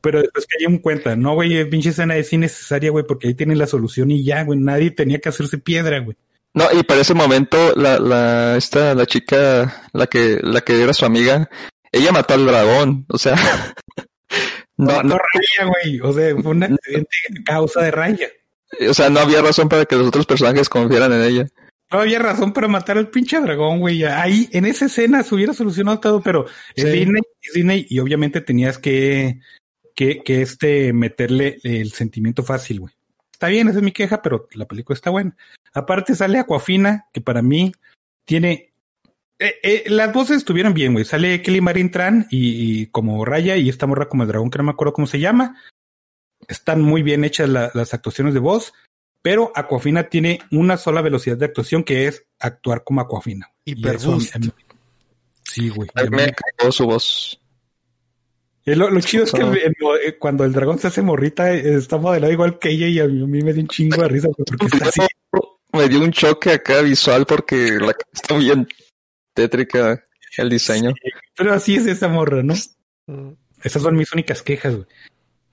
Pero después caí en cuenta, no, güey, pinche escena es innecesaria, güey, porque ahí tienen la solución y ya, güey, nadie tenía que hacerse piedra, güey. No, y para ese momento, la, la, esta, la chica, la que, la que era su amiga, ella mató al dragón, o sea. no, no, Raya, güey, o sea, fue un accidente a causa de Raya. o sea, no había razón para que los otros personajes confiaran en ella. No había razón para matar al pinche dragón, güey. Ahí, en esa escena se hubiera solucionado todo, pero es. Disney, es Disney, y obviamente tenías que, que, que este, meterle el sentimiento fácil, güey. Está bien, esa es mi queja, pero la película está buena. Aparte sale Aquafina, que para mí tiene... eh, eh, las voces estuvieron bien, güey. Sale Kelly Marin Tran y, y como Raya y esta morra como el dragón, que no me acuerdo cómo se llama. Están muy bien hechas la- las actuaciones de voz, pero Aquafina tiene una sola velocidad de actuación que es actuar como Aquafina. Y eso a mí- Sí, güey. Me cagó su voz. Eh, Lo, lo chido es que el- el- eh, cuando el dragón se hace morrita, eh, está modelado igual que ella y a mí, a mí me dio un chingo de risa porque está así. Me dio un choque acá visual porque la está bien tétrica el diseño. Pero así es esa morra, ¿no? Mm. Esas son mis únicas quejas, güey.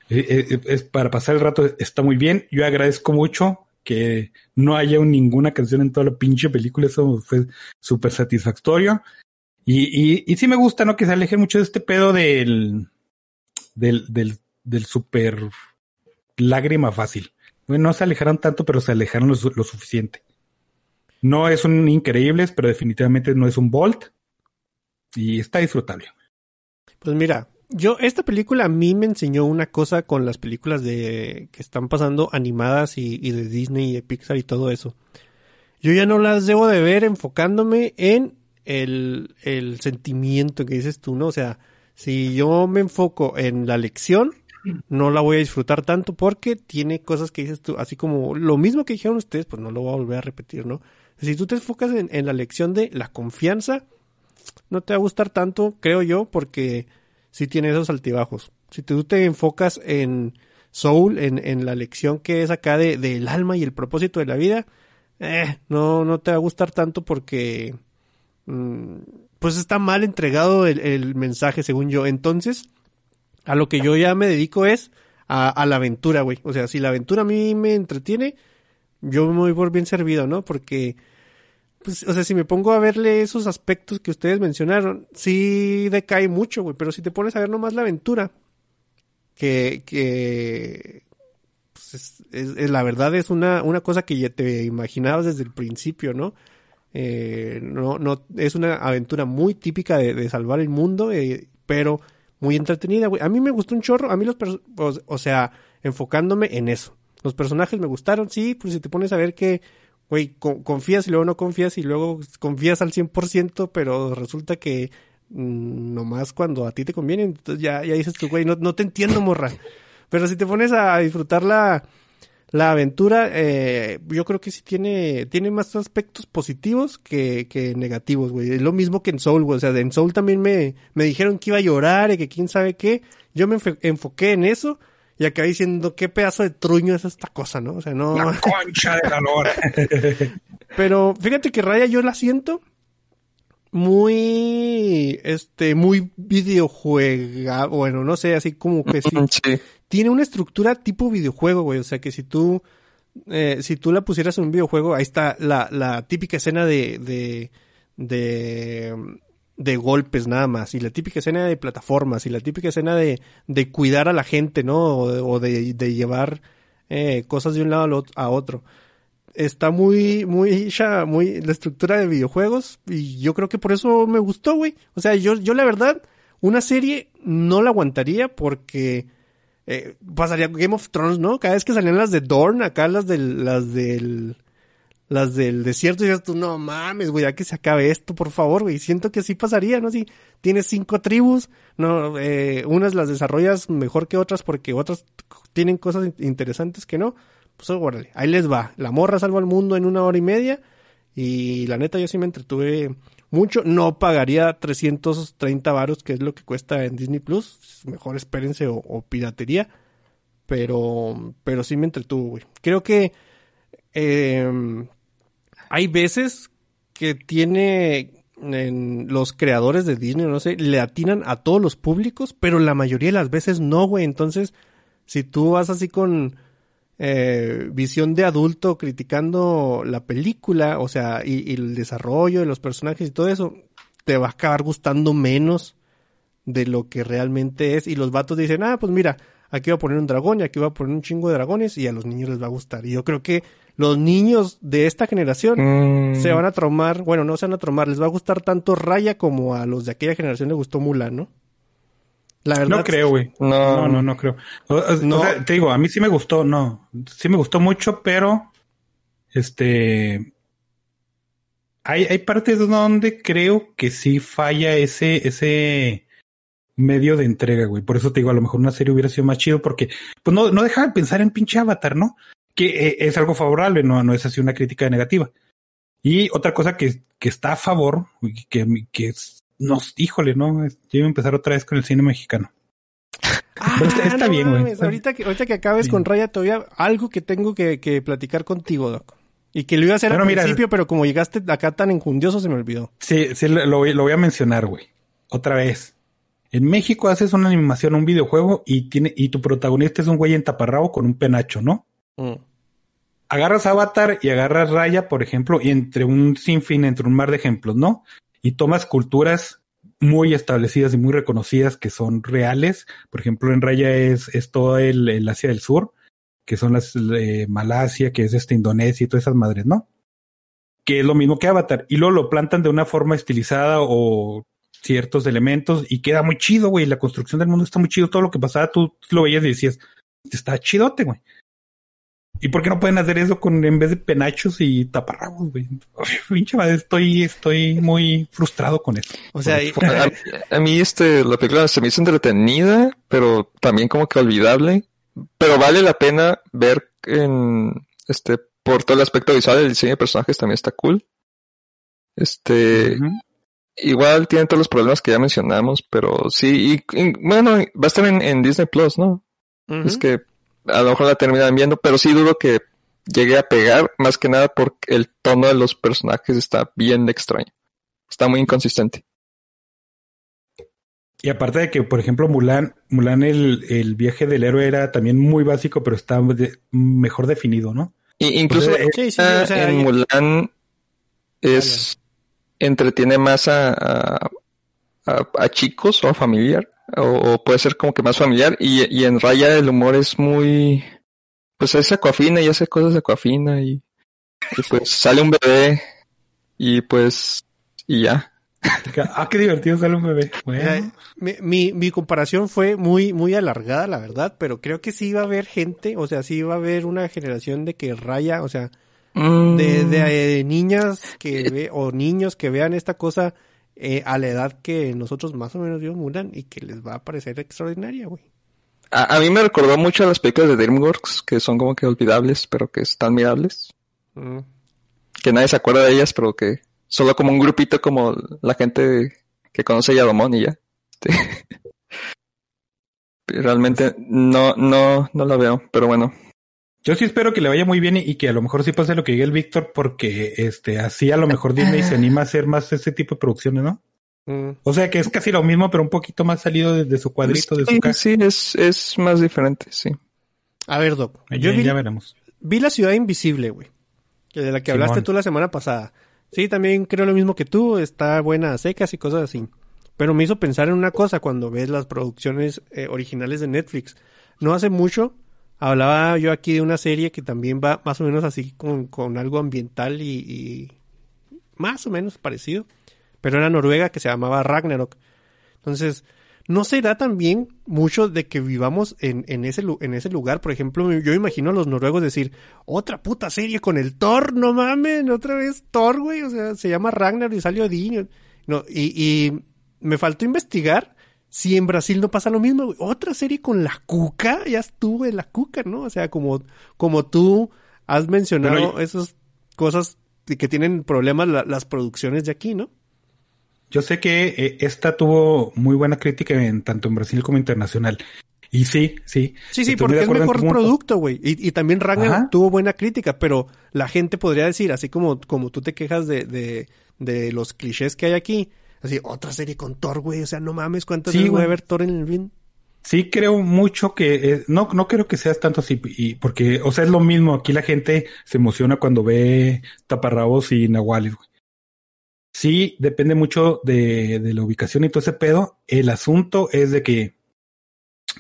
Eh, eh, es para pasar el rato, está muy bien. Yo agradezco mucho que no haya un- ninguna canción en toda la pinche película. Eso fue súper satisfactorio. Y, y, y sí me gusta, ¿no? Que se aleje mucho de este pedo del, del, del, del super lágrima fácil. Bueno, no se alejaron tanto, pero se alejaron lo suficiente. No es un increíbles, pero definitivamente no es un Bolt. Y está disfrutable. Pues mira, yo, esta película a mí me enseñó una cosa con las películas de que están pasando animadas y, de Disney y de Pixar y todo eso. Yo ya no las debo de ver enfocándome en el, el sentimiento que dices tú, ¿no? O sea, si yo me enfoco en la lección, no la voy a disfrutar tanto porque tiene cosas que dices tú, así como lo mismo que dijeron ustedes, pues no lo voy a volver a repetir, ¿no? Si tú te enfocas en, la lección de la confianza, no te va a gustar tanto, creo yo, porque sí tiene esos altibajos. Si tú te enfocas en Soul, en, en la lección que es acá de, del alma y el propósito de la vida, eh, no, no te va a gustar tanto porque mm, pues está mal entregado el, el mensaje, según yo. Entonces, a lo que yo ya me dedico es a, a la aventura, güey. O sea, si la aventura a mí me entretiene, yo me voy por bien servido, ¿no? Porque pues, o sea, si me pongo a verle esos aspectos que ustedes mencionaron, sí decae mucho, güey. Pero si te pones a ver nomás la aventura, que, que pues es, la verdad es una, una cosa que ya te imaginabas desde el principio, ¿no? Eh, no, no, es una aventura muy típica de, de salvar el mundo, eh, pero muy entretenida, güey. A mí me gustó un chorro, a mí los, o sea, enfocándome en eso. Los personajes me gustaron, sí, pues si te pones a ver que, güey, co- confías y luego no confías y luego confías al 100%, pero resulta que mm, nomás cuando a ti te conviene, entonces ya, ya dices tú, güey, no, no te entiendo, morra. Pero si te pones a disfrutar la, la aventura, eh, yo creo que sí tiene, tiene más aspectos positivos que, que negativos, güey. Es lo mismo que en Soul, güey. O sea, en Soul también me, me dijeron que iba a llorar y que quién sabe qué. Yo me enfoqué en eso y acabé diciendo qué pedazo de truño es esta cosa, ¿no? O sea, no. La concha de la lora. Pero fíjate que Raya yo la siento muy, este, muy videojuega, bueno, no sé, así como que sí. Mm, Sí. Tiene una estructura tipo videojuego, güey. O sea que si tú, eh, si tú la pusieras en un videojuego, ahí está la, la típica escena de, de, de, de golpes nada más. Y la típica escena de plataformas. Y la típica escena de, de cuidar a la gente, ¿no? O de, de, llevar eh, cosas de un lado a otro. Está muy, muy hecha, muy, la estructura de videojuegos. Y yo creo que por eso me gustó, güey. O sea, yo, yo la verdad, una serie no la aguantaría porque eh, pasaría Game of Thrones, ¿no? Cada vez que salían las de Dorn, acá las del, las del, las del desierto, y dices tú, no mames, güey, ya que se acabe esto, por favor, güey. Siento que así pasaría, ¿no? Si tienes cinco tribus, no, eh, unas las desarrollas mejor que otras porque otras tienen cosas in- interesantes que no. Pues órale, ahí les va. La morra salva al mundo en una hora y media. Y la neta, yo sí me entretuve mucho. No pagaría 330 varos, que es lo que cuesta en Disney Plus. Mejor espérense o, piratería. Pero, pero sí me entretuvo, güey. Creo que eh, hay veces que tiene en los creadores de Disney, no sé, le atinan a todos los públicos, pero la mayoría de las veces no, güey. Entonces, si tú vas así con eh, visión de adulto criticando la película, o sea, y, y el desarrollo de los personajes y todo eso, te va a acabar gustando menos de lo que realmente es. Y los vatos dicen, ah, pues mira, aquí voy a poner un dragón y aquí voy a poner un chingo de dragones y a los niños les va a gustar. Y yo creo que los niños de esta generación Mm, se van a traumar, bueno, no se van a traumar, les va a gustar tanto Raya como a los de aquella generación les gustó Mulan, ¿no? La verdad. No creo, güey. No. No, no, no creo. O, o- No. o sea, te digo, a mí sí me gustó, no. Sí me gustó mucho, pero este hay, hay partes donde creo que sí falla ese, ese medio de entrega, güey. Por eso te digo, a lo mejor una serie hubiera sido más chido, porque pues no, no dejaba de pensar en pinche Avatar, ¿no? Que eh, es algo favorable, no, no es así una crítica negativa. Y otra cosa que, que está a favor, que, que es, nos, híjole, ¿no? Yo iba a empezar otra vez con el cine mexicano. Ah, Pero está- está no bien, güey. Ahorita que, ahorita que acabes Sí. con Raya, todavía algo que tengo que, que platicar contigo, Doc. Y que lo iba a hacer Bueno, al mira- principio, pero como llegaste acá tan enjundioso, se me olvidó. Sí, sí, lo, lo voy a mencionar, güey. Otra vez. En México haces una animación, un videojuego y tiene, y tu protagonista es un güey en taparrabo con un penacho, ¿no? Mm. Agarras Avatar y agarras Raya, por ejemplo, y entre un sinfín, entre un mar de ejemplos, ¿no? Y tomas culturas muy establecidas y muy reconocidas que son reales. Por ejemplo, en Raya es, es todo el, el Asia del Sur, que son las eh, Malasia, que es este Indonesia y todas esas madres, ¿no? Que es lo mismo que Avatar. Y luego lo plantan de una forma estilizada o ciertos elementos y queda muy chido, güey. La construcción del mundo está muy chido. Todo lo que pasaba, tú lo veías y decías, está chidote, güey. ¿Y por qué no pueden hacer eso con en vez de penachos y taparrabos, güey? Pinche madre, estoy, estoy muy frustrado con eso. O sea, y- A, a mí este, la película se me hizo entretenida, pero también como que olvidable. Pero vale la pena ver en este por todo el aspecto visual, el diseño de personajes también está cool. Este. Igual tiene todos los problemas que ya mencionamos, pero sí, y, y, bueno, va a estar en, en Disney Plus, ¿no? Es que a lo mejor la terminan viendo, pero sí dudo que llegue a pegar, más que nada porque el tono de los personajes está bien extraño. Está muy inconsistente. Y aparte de que, por ejemplo, Mulan, Mulan el, el viaje del héroe era también muy básico, pero está de- mejor definido, ¿no? Y incluso Pues, eh, sí, sí, ah, o sea, en Mulan es entretiene más a, a, a- a chicos o a familiar, o, o puede ser como que más familiar, y, y en Raya el humor es muy, pues es aquafina y hace cosas de aquafina y, y pues sale un bebé y pues, y ya. Ah, qué divertido sale un bebé. Bueno. Eh, mi, mi, mi comparación fue muy, muy alargada, la verdad, pero creo que sí va a haber gente, o sea, sí va a haber una generación de que raya, o sea, Mm, de, de, eh, niñas que ve, o niños que vean esta cosa eh, a la edad que nosotros más o menos vimos Mulan y que les va a parecer extraordinaria, güey. a, a mí me recordó mucho a las películas de DreamWorks, que son como que olvidables, pero que están mirables. Mm. que nadie se acuerda de ellas, pero que solo como un grupito como la gente que conoce a Yadomón y ya. Realmente no, no, no la veo, pero bueno. Yo sí espero que le vaya muy bien y, y que a lo mejor sí pase lo que diga el Víctor, porque este así a lo mejor Disney se anima a hacer más ese tipo de producciones, ¿no? Mm. O sea que es casi lo mismo, pero un poquito más salido desde su cuadrito, de sí, su casa. sí, es, es más diferente, sí. A ver, Doc, Ya, yo vi, ya veremos. vi la ciudad invisible, güey, que de la que hablaste tú la semana pasada. Sí, también creo lo mismo que tú, está buena a secas y cosas así. Pero me hizo pensar en una cosa cuando ves las producciones eh, originales de Netflix. No hace mucho hablaba yo aquí de una serie que también va más o menos así con, con algo ambiental y, más o menos parecido. Pero era noruega que se llamaba Ragnarok. Entonces, ¿no será también mucho de que vivamos en, en, ese, en ese lugar? Por ejemplo, yo imagino a los noruegos decir, otra puta serie con el Thor, no mamen, otra vez Thor, güey, o sea, se llama Ragnar y salió Odín. No, y me faltó investigar si en Brasil no pasa lo mismo, güey. Otra serie con la cuca, ya estuve la cuca, ¿no? O sea, como, como tú has mencionado yo- esas cosas que tienen problemas la- las producciones de aquí, ¿no? Yo sé que eh, esta tuvo muy buena crítica en tanto en Brasil como internacional. Y sí, sí. Sí, sí, porque es en mejor producto, güey. Y, y también Ajá. tuvo buena crítica, pero la gente podría decir, así como, como tú te quejas de, de, de los clichés que hay aquí, así, otra serie con Thor, güey, o sea, no mames, ¿cuántas Sí, veces voy a ver Thor en el fin? Sí, creo mucho que eh, no, no creo que seas tanto así, y porque, o sea, es lo mismo. Aquí la gente se emociona cuando ve taparrabos y nahuales, güey. Sí, depende mucho de, de la ubicación y todo ese pedo. El asunto es de que,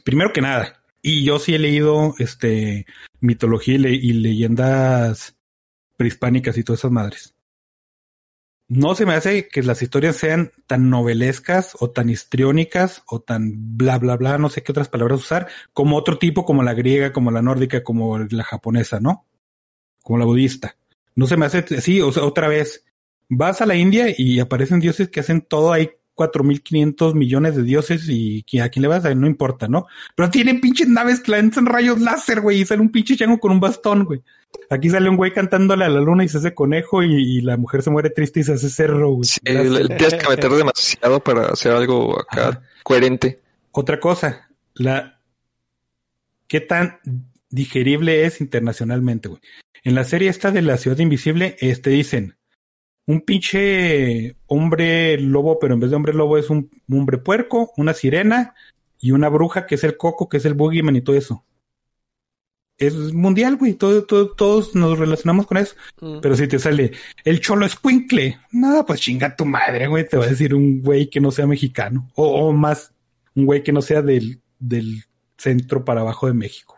primero que nada, y yo sí he leído este mitología y, le- y leyendas prehispánicas y todas esas madres. No se me hace que las historias sean tan novelescas o tan histriónicas o tan bla bla bla, no sé qué otras palabras usar, como otro tipo, como la griega, como la nórdica, como la japonesa, ¿no? Como la budista. No se me hace así, o sea, otra vez, vas a la India y aparecen dioses que hacen todo, hay 4.500 millones de dioses y a quién le vas a no importa, ¿no? Pero tienen pinches naves que lanzan rayos láser, güey, y sale un pinche chango con un bastón, güey. Aquí sale un güey cantándole a la luna y se hace conejo y, y la mujer se muere triste y se hace cerro, güey. Sí, tienes que meter demasiado para hacer algo acá Ajá. coherente. Otra cosa, la qué tan digerible es internacionalmente, güey. En la serie esta de la ciudad invisible, este dicen un pinche hombre lobo, pero en vez de hombre lobo es un hombre puerco, una sirena y una bruja que es el coco, que es el boogeyman y todo eso. Es mundial, güey. Todo, todo- todos nos relacionamos con eso. Pero si te sale el cholo escuincle, nada, pues chinga tu madre, güey. Te va a decir un güey que no sea mexicano. O, o más, un güey que no sea del, del centro para abajo de México.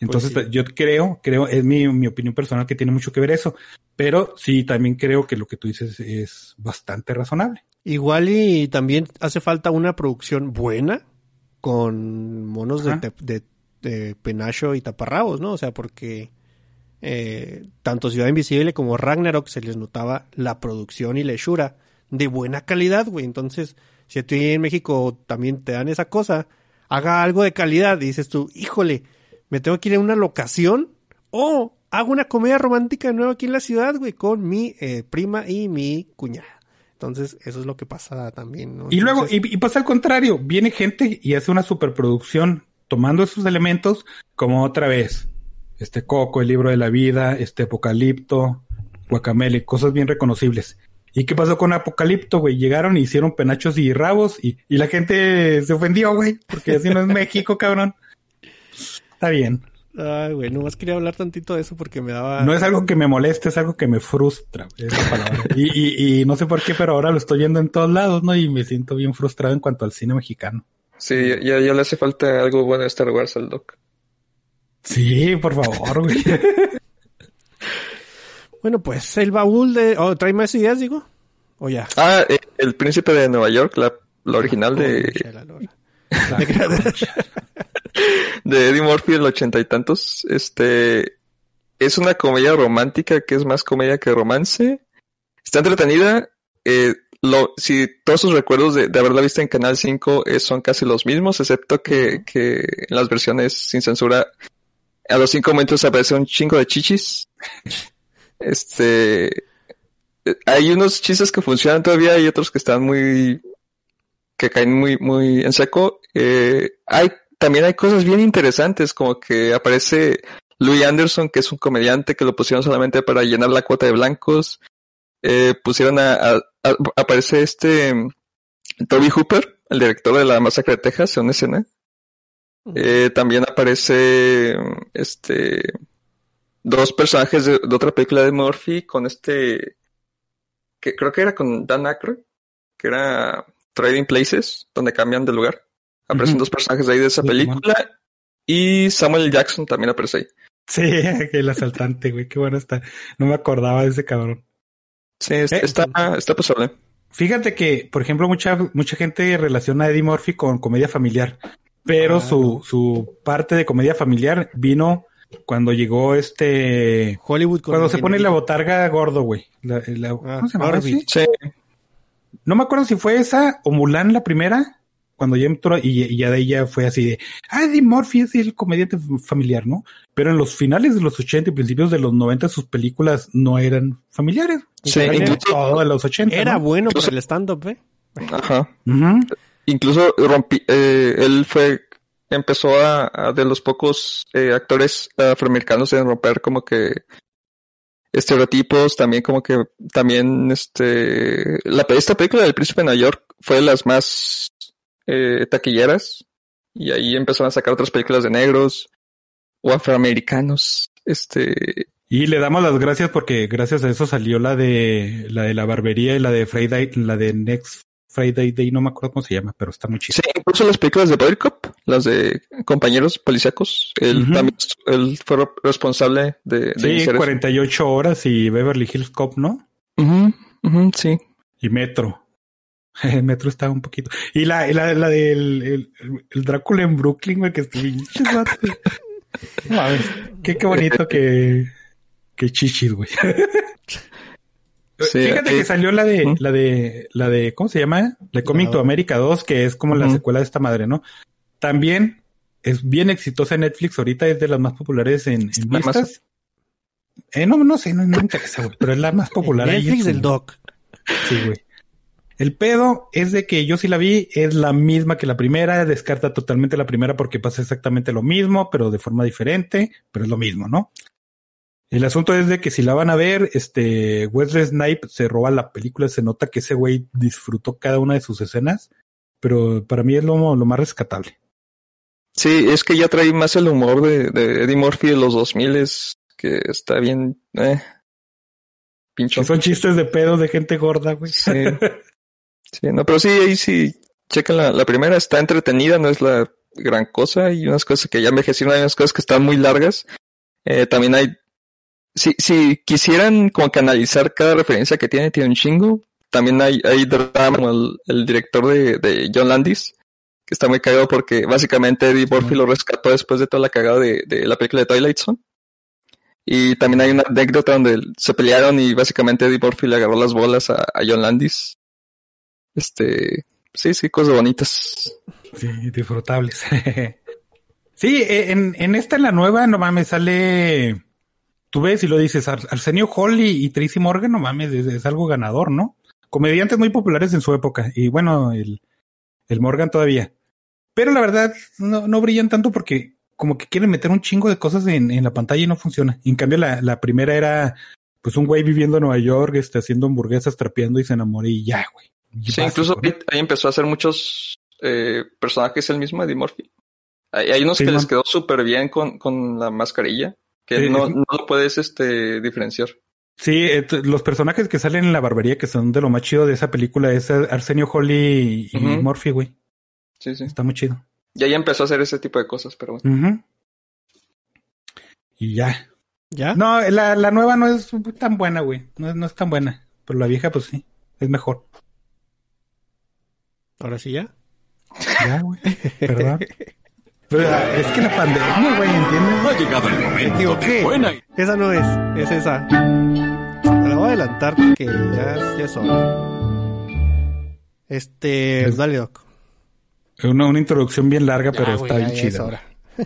Entonces, Pues sí. yo creo, creo, es mi, mi opinión personal que tiene mucho que ver eso. Pero sí, también creo que lo que tú dices es bastante razonable. Igual y también hace falta una producción buena con monos de, de, de penacho y taparrabos, ¿no? O sea, porque eh, tanto Ciudad Invisible como Ragnarok se les notaba la producción y la hechura de buena calidad, güey. Entonces, si a ti en México también te dan esa cosa, haga algo de calidad y dices tú, híjole, me tengo que ir a una locación o hago una comedia romántica nueva aquí en la ciudad, güey, con mi eh, prima y mi cuñada. Entonces, eso es lo que pasa también, ¿no? Y luego, Entonces, y, y pasa al contrario, viene gente y hace una superproducción tomando esos elementos como otra vez. Este Coco, el libro de la vida, este Apocalipto, Guacamele, cosas bien reconocibles. ¿Y qué pasó con Apocalipto, güey? Llegaron y hicieron penachos y rabos y, y la gente se ofendió, güey, porque así no es México, cabrón. Está bien. Ay, güey, nomás quería hablar tantito de eso porque me daba... No es algo que me moleste, es algo que me frustra. Es la palabra. y, y, y no sé por qué, pero ahora lo estoy viendo en todos lados, ¿no? Y me siento bien frustrado en cuanto al cine mexicano. Sí, ya, ya le hace falta algo bueno de Star Wars al Doc. Sí, por favor, güey. Bueno, pues el baúl de... Oh, ¿Trae más ideas, digo? ¿O ya? Ah, eh, El Príncipe de Nueva York, la, la original de, la. de Eddie Murphy del ochenta y tantos. Este es una comedia romántica que es más comedia que romance. Está entretenida. Eh, lo, si todos sus recuerdos de, de haberla visto en Canal 5 eh, son casi los mismos, excepto que, que en las versiones sin censura a los cinco momentos aparece un chingo de chichis. Este eh, hay unos chistes que funcionan todavía y otros que están muy que caen muy muy en seco. Eh, hay también hay cosas bien interesantes como que aparece Louis Anderson que es un comediante que lo pusieron solamente para llenar la cuota de blancos. Eh, pusieron a, a- a- aparece este mm, Toby Hooper, el director de la masacre de Texas, en una escena. Eh, también aparece mm, este dos personajes de, de otra película de Murphy con este que creo que era con Dan Aykroyd, que era Trading Places, donde cambian de lugar. Aparecen dos personajes de ahí de esa Sí, película y Samuel Jackson también aparece ahí. Sí, el asaltante, güey. Qué bueno está. No me acordaba de ese cabrón. Sí, Eh, está, está pasable. Fíjate que, por ejemplo, mucha, mucha gente relaciona a Eddie Murphy con comedia familiar, pero Ah, su, su parte de comedia familiar vino cuando llegó este, Hollywood cuando se pone la botarga gordo, güey. La- la- ¿Cómo se llama? Sí, No me acuerdo si fue esa o Mulan la primera, cuando ya entró y, y ya de ella fue así de, ah, Eddie Murphy es el comediante familiar, ¿no? Pero en los finales de los 80 y principios de los 90 sus películas no eran familiares. Sí, Eran incluso- todo de los 80. Era ¿no? bueno para el stand-up, ¿eh? ajá. Incluso rompí, eh, él fue, empezó a, a de los pocos eh, actores afroamericanos en romper como que estereotipos, también como que, también este, la, esta película del Príncipe de Nueva York fue de las más eh, taquilleras y ahí empezaron a sacar otras películas de negros o afroamericanos, este, Y le damos las gracias porque gracias a eso salió la de la de la barbería y la de Friday, la de Next Friday Day, no me acuerdo cómo se llama, pero está muy chido. Sí, incluso las películas de Body Cop, las de compañeros policíacos, él también él fue re- responsable de, de Sí, iniciar eso. 48 horas y Beverly Hills Cop, ¿no? Sí. Y Metro. El Metro está un poquito. Y la, y la, la del el, el Drácula en Brooklyn, güey, que es pinche vato. No mames, qué, qué bonito que, que chichis, güey. Sí, Fíjate eh, que salió la de, la de, la de, ¿cómo se llama? La Coming to La- America 2, que es como la secuela de esta madre, ¿no? También es bien exitosa en Netflix, ahorita es de las más populares en, en La más- vistas. Eh, no, no sé, no, no me interesa, güey, pero es la más popular. Netflix del Doc. Sí, güey. El pedo es de que yo sí la vi, es la misma que la primera, descarta totalmente la primera porque pasa exactamente lo mismo, pero de forma diferente, pero es lo mismo, ¿no? El asunto es de que si la van a ver, este Wesley Snipe se roba la película, se nota que ese güey disfrutó cada una de sus escenas, pero para mí es lo, lo más rescatable. Sí, es que ya trae más el humor de, de Eddie Murphy de los 2000 es que está bien, eh, pincho. Son chistes de pedo de gente gorda, güey. Sí. Sí, no, pero sí, ahí sí, chequen la, la primera, está entretenida, no es la gran cosa, hay unas cosas que ya envejecieron, hay unas cosas que están muy largas. Eh, también hay, si, si quisieran como que analizar cada referencia que tiene, tiene un chingo. También hay, hay drama como el, el director de, de John Landis, que está muy cagado porque básicamente Eddie Murphy lo rescató después de toda la cagada de, de la película de Twilight Zone. Y también hay una anécdota donde se pelearon y básicamente Eddie Murphy le agarró las bolas a, a John Landis. Este, sí, sí, cosas bonitas. Sí, disfrutables. sí, eh, en, en esta, en la nueva, no mames, sale. Tú ves y lo dices, Ar- Arsenio Hall y, y Tracy Morgan, no mames, es, algo ganador, ¿no? Comediantes muy populares en su época. Y bueno, el, Morgan todavía. Pero la verdad, no, no brillan tanto porque como que quieren meter un chingo de cosas en, la pantalla y no funciona. En cambio, la, la primera era pues un güey viviendo en Nueva York, este, haciendo hamburguesas, trapeando y se enamoró y ya, güey. Sí, básico, incluso ¿no? ahí, empezó a hacer muchos eh, personajes el mismo Eddie Murphy. Hay, hay unos Sí, que les quedó súper bien con, con la mascarilla, que Sí, no, no lo puedes este, diferenciar. Sí, eh, los personajes que salen en la barbería que son de lo más chido de esa película es Arsenio Holly y. Murphy, güey. Sí, sí. Está muy chido. Y ahí empezó a hacer ese tipo de cosas, pero bueno. Y ya. ¿Ya? No, la, la nueva no es tan buena, güey. No, es- no es tan buena. Pero la vieja, pues sí, es mejor. Ahora sí ya. Ya, güey. Perdón. Pero, ah, es que la pandemia, güey, ¿entiendes? Ha llegado el momento de buena. Esa no es, es esa. La voy a adelantar porque ya, ya es hora. Este, Es- dale, Doc. Una, una introducción bien larga, pero Ya, güey, está bien ya es chida. hora.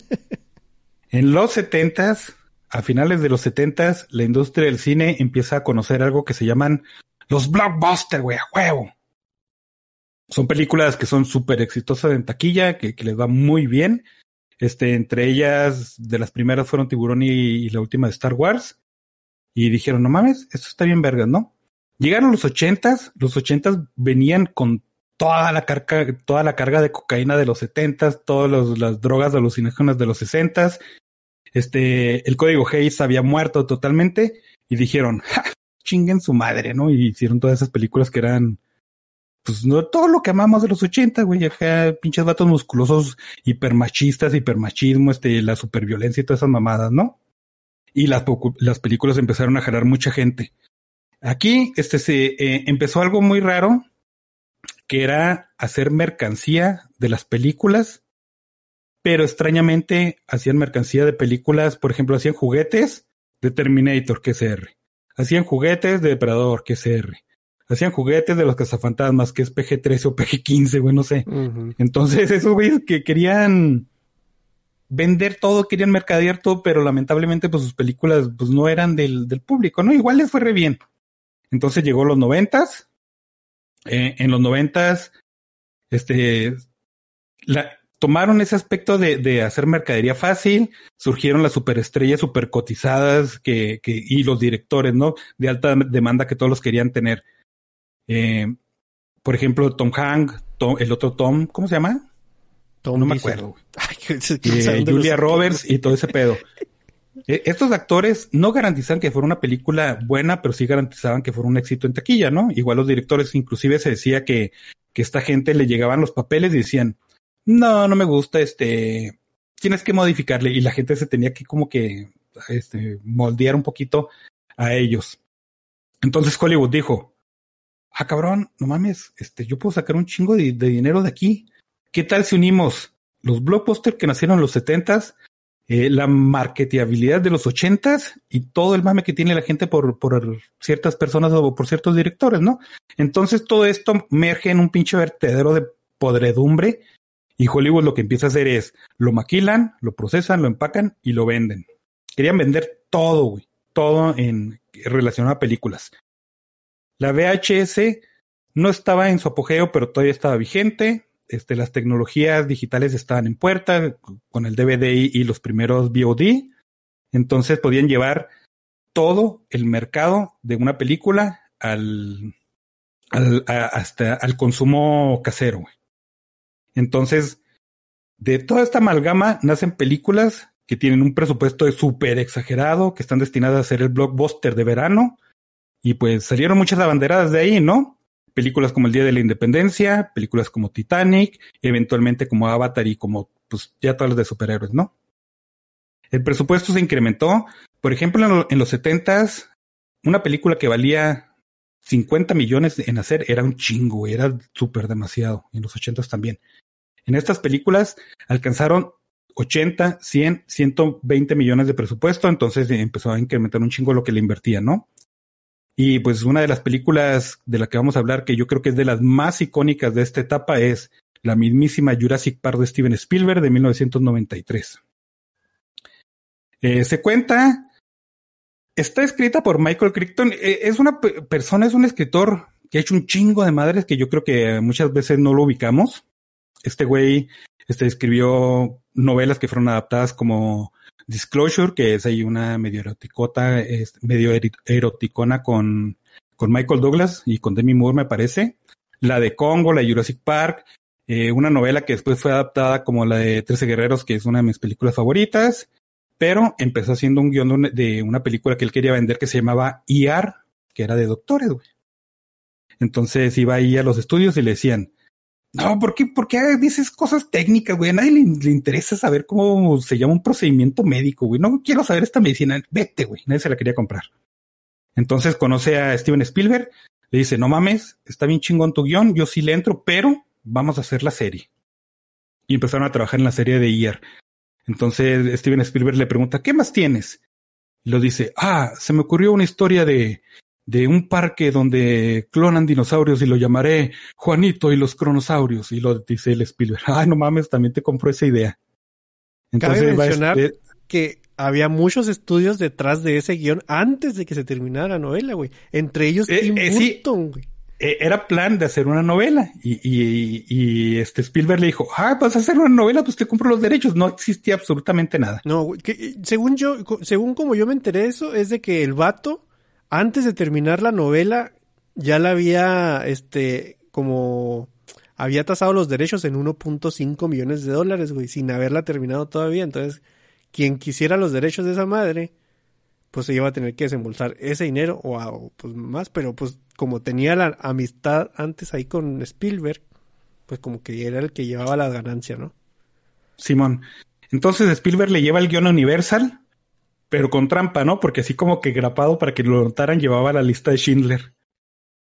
En los setentas, a finales de los setentas, la industria del cine empieza a conocer algo que se llaman los blockbusters, güey, a huevo. Son películas que son súper exitosas en taquilla, que, les va muy bien. Este, entre ellas, de las primeras fueron Tiburón y, la última de Star Wars. Y dijeron, no mames, esto está bien vergas, ¿no? Llegaron los ochentas, los ochentas venían con toda la carga, toda la carga de cocaína de los setentas, todas las drogas alucinógenas de los sesentas. Este, el código Hayes había muerto totalmente y dijeron, ja, chinguen su madre, ¿no? Y hicieron todas esas películas que eran, pues, no todo lo que amamos de los 80, güey, acá pinches vatos musculosos, hipermachistas, hipermachismo, este, la superviolencia y todas esas mamadas, ¿no? Y las, películas empezaron a jalar mucha gente. Aquí, este, se eh, empezó algo muy raro, que era hacer mercancía de las películas, pero extrañamente hacían mercancía de películas, por ejemplo, hacían juguetes de Terminator, que R. Hacían juguetes de Depredador, que R. Hacían juguetes de los cazafantasmas, que es PG-13 o PG-15, güey, no sé. Entonces, esos güeyes que querían vender todo, querían mercadear todo, pero lamentablemente, pues sus películas, pues no eran del, del público, ¿no? Igual les fue re bien. Entonces llegó los noventas. Eh, en los noventas, este, la, tomaron ese aspecto de, de hacer mercadería fácil, surgieron las superestrellas super cotizadas que, que, y los directores, ¿no? De alta demanda que todos los querían tener. Eh, por ejemplo, Tom Hank, Tom- el otro Tom, ¿cómo se llama? Tom no me acuerdo. Ay, Eh, Julia Roberts y todo ese pedo. Eh, Estos actores no garantizan que fuera una película buena, pero sí garantizaban que fuera un éxito en taquilla, ¿no? Igual los directores, inclusive se decía que, que esta gente le llegaban los papeles y decían, no, no me gusta, este, tienes que modificarle. Y la gente se tenía que como que, este, moldear un poquito a ellos. Entonces Hollywood dijo, ah, cabrón, no mames, este, yo puedo sacar un chingo de, dinero de aquí. ¿Qué tal si unimos los blockbusters que nacieron en los setentas, eh, la marketeabilidad de los ochentas y todo el mame que tiene la gente por, por ciertas personas o por ciertos directores, ¿no? Entonces todo esto merge en un pinche vertedero de podredumbre y Hollywood lo que empieza a hacer es lo maquilan, lo procesan, lo empacan y lo venden. Querían vender todo, güey, todo en relacionado a películas. La VHS no estaba en su apogeo, pero todavía estaba vigente. Este, las tecnologías digitales estaban en puerta con el DVD y, los primeros VOD. Entonces podían llevar todo el mercado de una película al, al hasta al consumo casero. Entonces, de toda esta amalgama nacen películas que tienen un presupuesto súper exagerado, que están destinadas a ser el blockbuster de verano. Y pues salieron muchas abanderadas de ahí, ¿no? películas como El Día de la Independencia, películas como Titanic, eventualmente como Avatar y como pues ya todas las de superhéroes, ¿no? El presupuesto se incrementó. Por ejemplo, en, lo- en los setentas, una película que valía 50 millones en hacer era un chingo, era súper demasiado. En los ochentas también. En estas películas alcanzaron 80, 100, 120 millones de presupuesto, entonces eh, empezó a incrementar un chingo lo que le invertían, ¿no? Y pues una de las películas de la que vamos a hablar, que yo creo que es de las más icónicas de esta etapa, es la mismísima Jurassic Park de Steven Spielberg de 1993. Eh, se cuenta, está escrita por Michael Crichton, eh, es una pe- persona, es un escritor que ha hecho un chingo de madres que yo creo que muchas veces no lo ubicamos. Este güey este, escribió novelas que fueron adaptadas como Disclosure, que es ahí una medio eroticota, es medio eroticona con, con Michael Douglas y con Demi Moore, me parece. La de Congo, la de Jurassic Park. eh, una novela que después fue adaptada como la de Trece Guerreros, que es una de mis películas favoritas, pero empezó haciendo un guion de una, película que él quería vender que se llamaba ER, que era de doctores, güey. Entonces iba ahí a los estudios y le decían, no, ¿por qué, por qué dices cosas técnicas, güey? A nadie le, interesa saber cómo se llama un procedimiento médico, güey. No quiero saber esta medicina. Vete, güey. Nadie se la quería comprar. Entonces conoce a Steven Spielberg, le dice, no mames, está bien chingón tu guion, yo sí le entro, pero vamos a hacer la serie. Y empezaron a trabajar en la serie de IR. Entonces Steven Spielberg le pregunta, ¿qué más tienes? Y lo dice, ah, se me ocurrió una historia de, de un parque donde clonan dinosaurios y lo llamaré Juanito y los cronosaurios. Y lo dice el Spielberg, ay, no mames, también te compró esa idea. Cabe va mencionar este- que había muchos estudios detrás de ese guion antes de que se terminara la novela, güey. Entre ellos Eh, Tim eh, sí. Burton, güey. eh, era plan de hacer una novela y, y, y este Spielberg le dijo, ah, vas a hacer una novela, pues te compro los derechos. No existía absolutamente nada. No, güey, que, eh, según yo, según como yo me enteré de eso, es de que el vato, antes de terminar la novela, ya la había, este, como, había tasado los derechos en 1.5 millones de dólares, güey, sin haberla terminado todavía. Entonces, quien quisiera los derechos de esa madre, pues se iba a tener que desembolsar ese dinero o, a- o, pues más, pero pues como tenía la amistad antes ahí con Spielberg, pues como que era el que llevaba la ganancia, ¿no? Simón. Entonces Spielberg le lleva el guion a Universal, pero con trampa, ¿no? Porque así como que grapado para que lo notaran llevaba la lista de Schindler.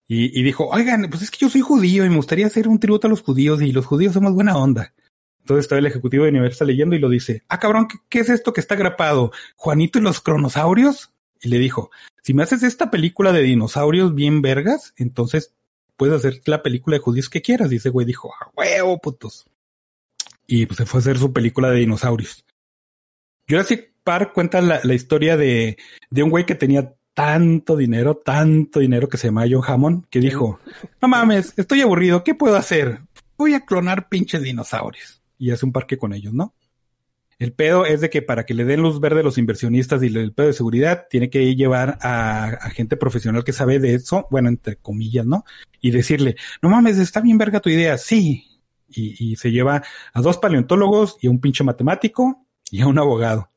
Y, dijo, oigan, pues es que yo soy judío y me gustaría hacer un tributo a los judíos y los judíos somos buena onda. Entonces estaba el ejecutivo de Universal leyendo y lo dice, ah cabrón, ¿qué, qué es esto que está grapado? ¿Juanito y los cronosaurios? Y le dijo, si me haces esta película de dinosaurios bien vergas, entonces puedes hacer la película de judíos que quieras. Y ese güey dijo, a huevo, putos y pues se fue a hacer su película de dinosaurios. Jurassic Park cuenta la, la historia de, de un güey que tenía tanto dinero, tanto dinero que se llama John Hammond, que dijo, no mames, estoy aburrido, ¿qué puedo hacer? Voy a clonar pinches dinosaurios. Y hace un parque con ellos, ¿no? El pedo es de que para que le den luz verde a los inversionistas y el pedo de seguridad, tiene que llevar a, a gente profesional que sabe de eso, bueno, entre comillas, ¿no? Y decirle, no mames, está bien verga tu idea, sí, y, y se lleva a dos paleontólogos y a un pinche matemático y a un abogado.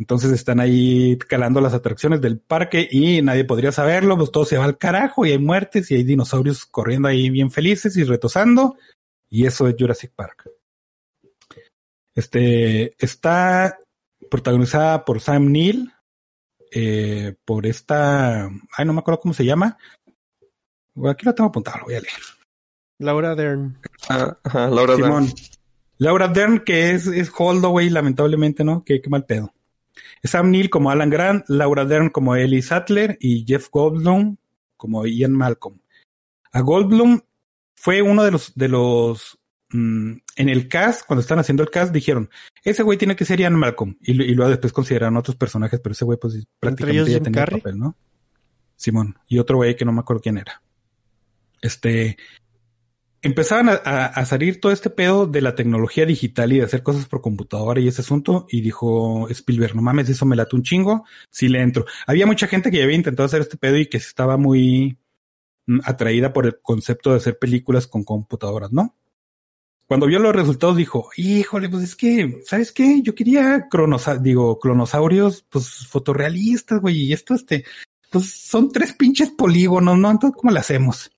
Entonces están ahí calando las atracciones del parque y nadie podría saberlo, pues todo se va al carajo y hay muertes y hay dinosaurios corriendo ahí bien felices y retosando y eso es Jurassic Park. Este está protagonizada por Sam Neill, eh, por esta, ay no me acuerdo cómo se llama. Aquí lo tengo apuntado, lo voy a leer. Laura Dern. Ah, ajá, Laura Dern. Simón. Laura Dern, que es, es Holdaway, lamentablemente, ¿no? Qué, qué mal pedo. Sam Neill como Alan Grant, Laura Dern como Ellie Sattler y Jeff Goldblum como Ian Malcolm. A Goldblum fue uno de los, de los, mm, en el cast, cuando están haciendo el cast, dijeron, ese güey tiene que ser Ian Malcolm. Y, lo- y luego después consideraron otros personajes, pero ese güey pues prácticamente ya tenía el papel, ¿no? Simón. Y otro güey que no me acuerdo quién era. Este, empezaban a, salir todo este pedo de la tecnología digital y de hacer cosas por computadora y ese asunto. Y dijo Spielberg, no mames, eso me late un chingo. Sí le entro. Había mucha gente que ya había intentado hacer este pedo y que estaba muy mm, atraída por el concepto de hacer películas con computadoras, ¿no? Cuando vio los resultados dijo, híjole, pues es que, ¿sabes qué? Yo quería cronosa digo, clonosaurios, pues fotorrealistas, güey, y esto, este, pues son tres pinches polígonos, ¿no? Entonces, ¿cómo le hacemos?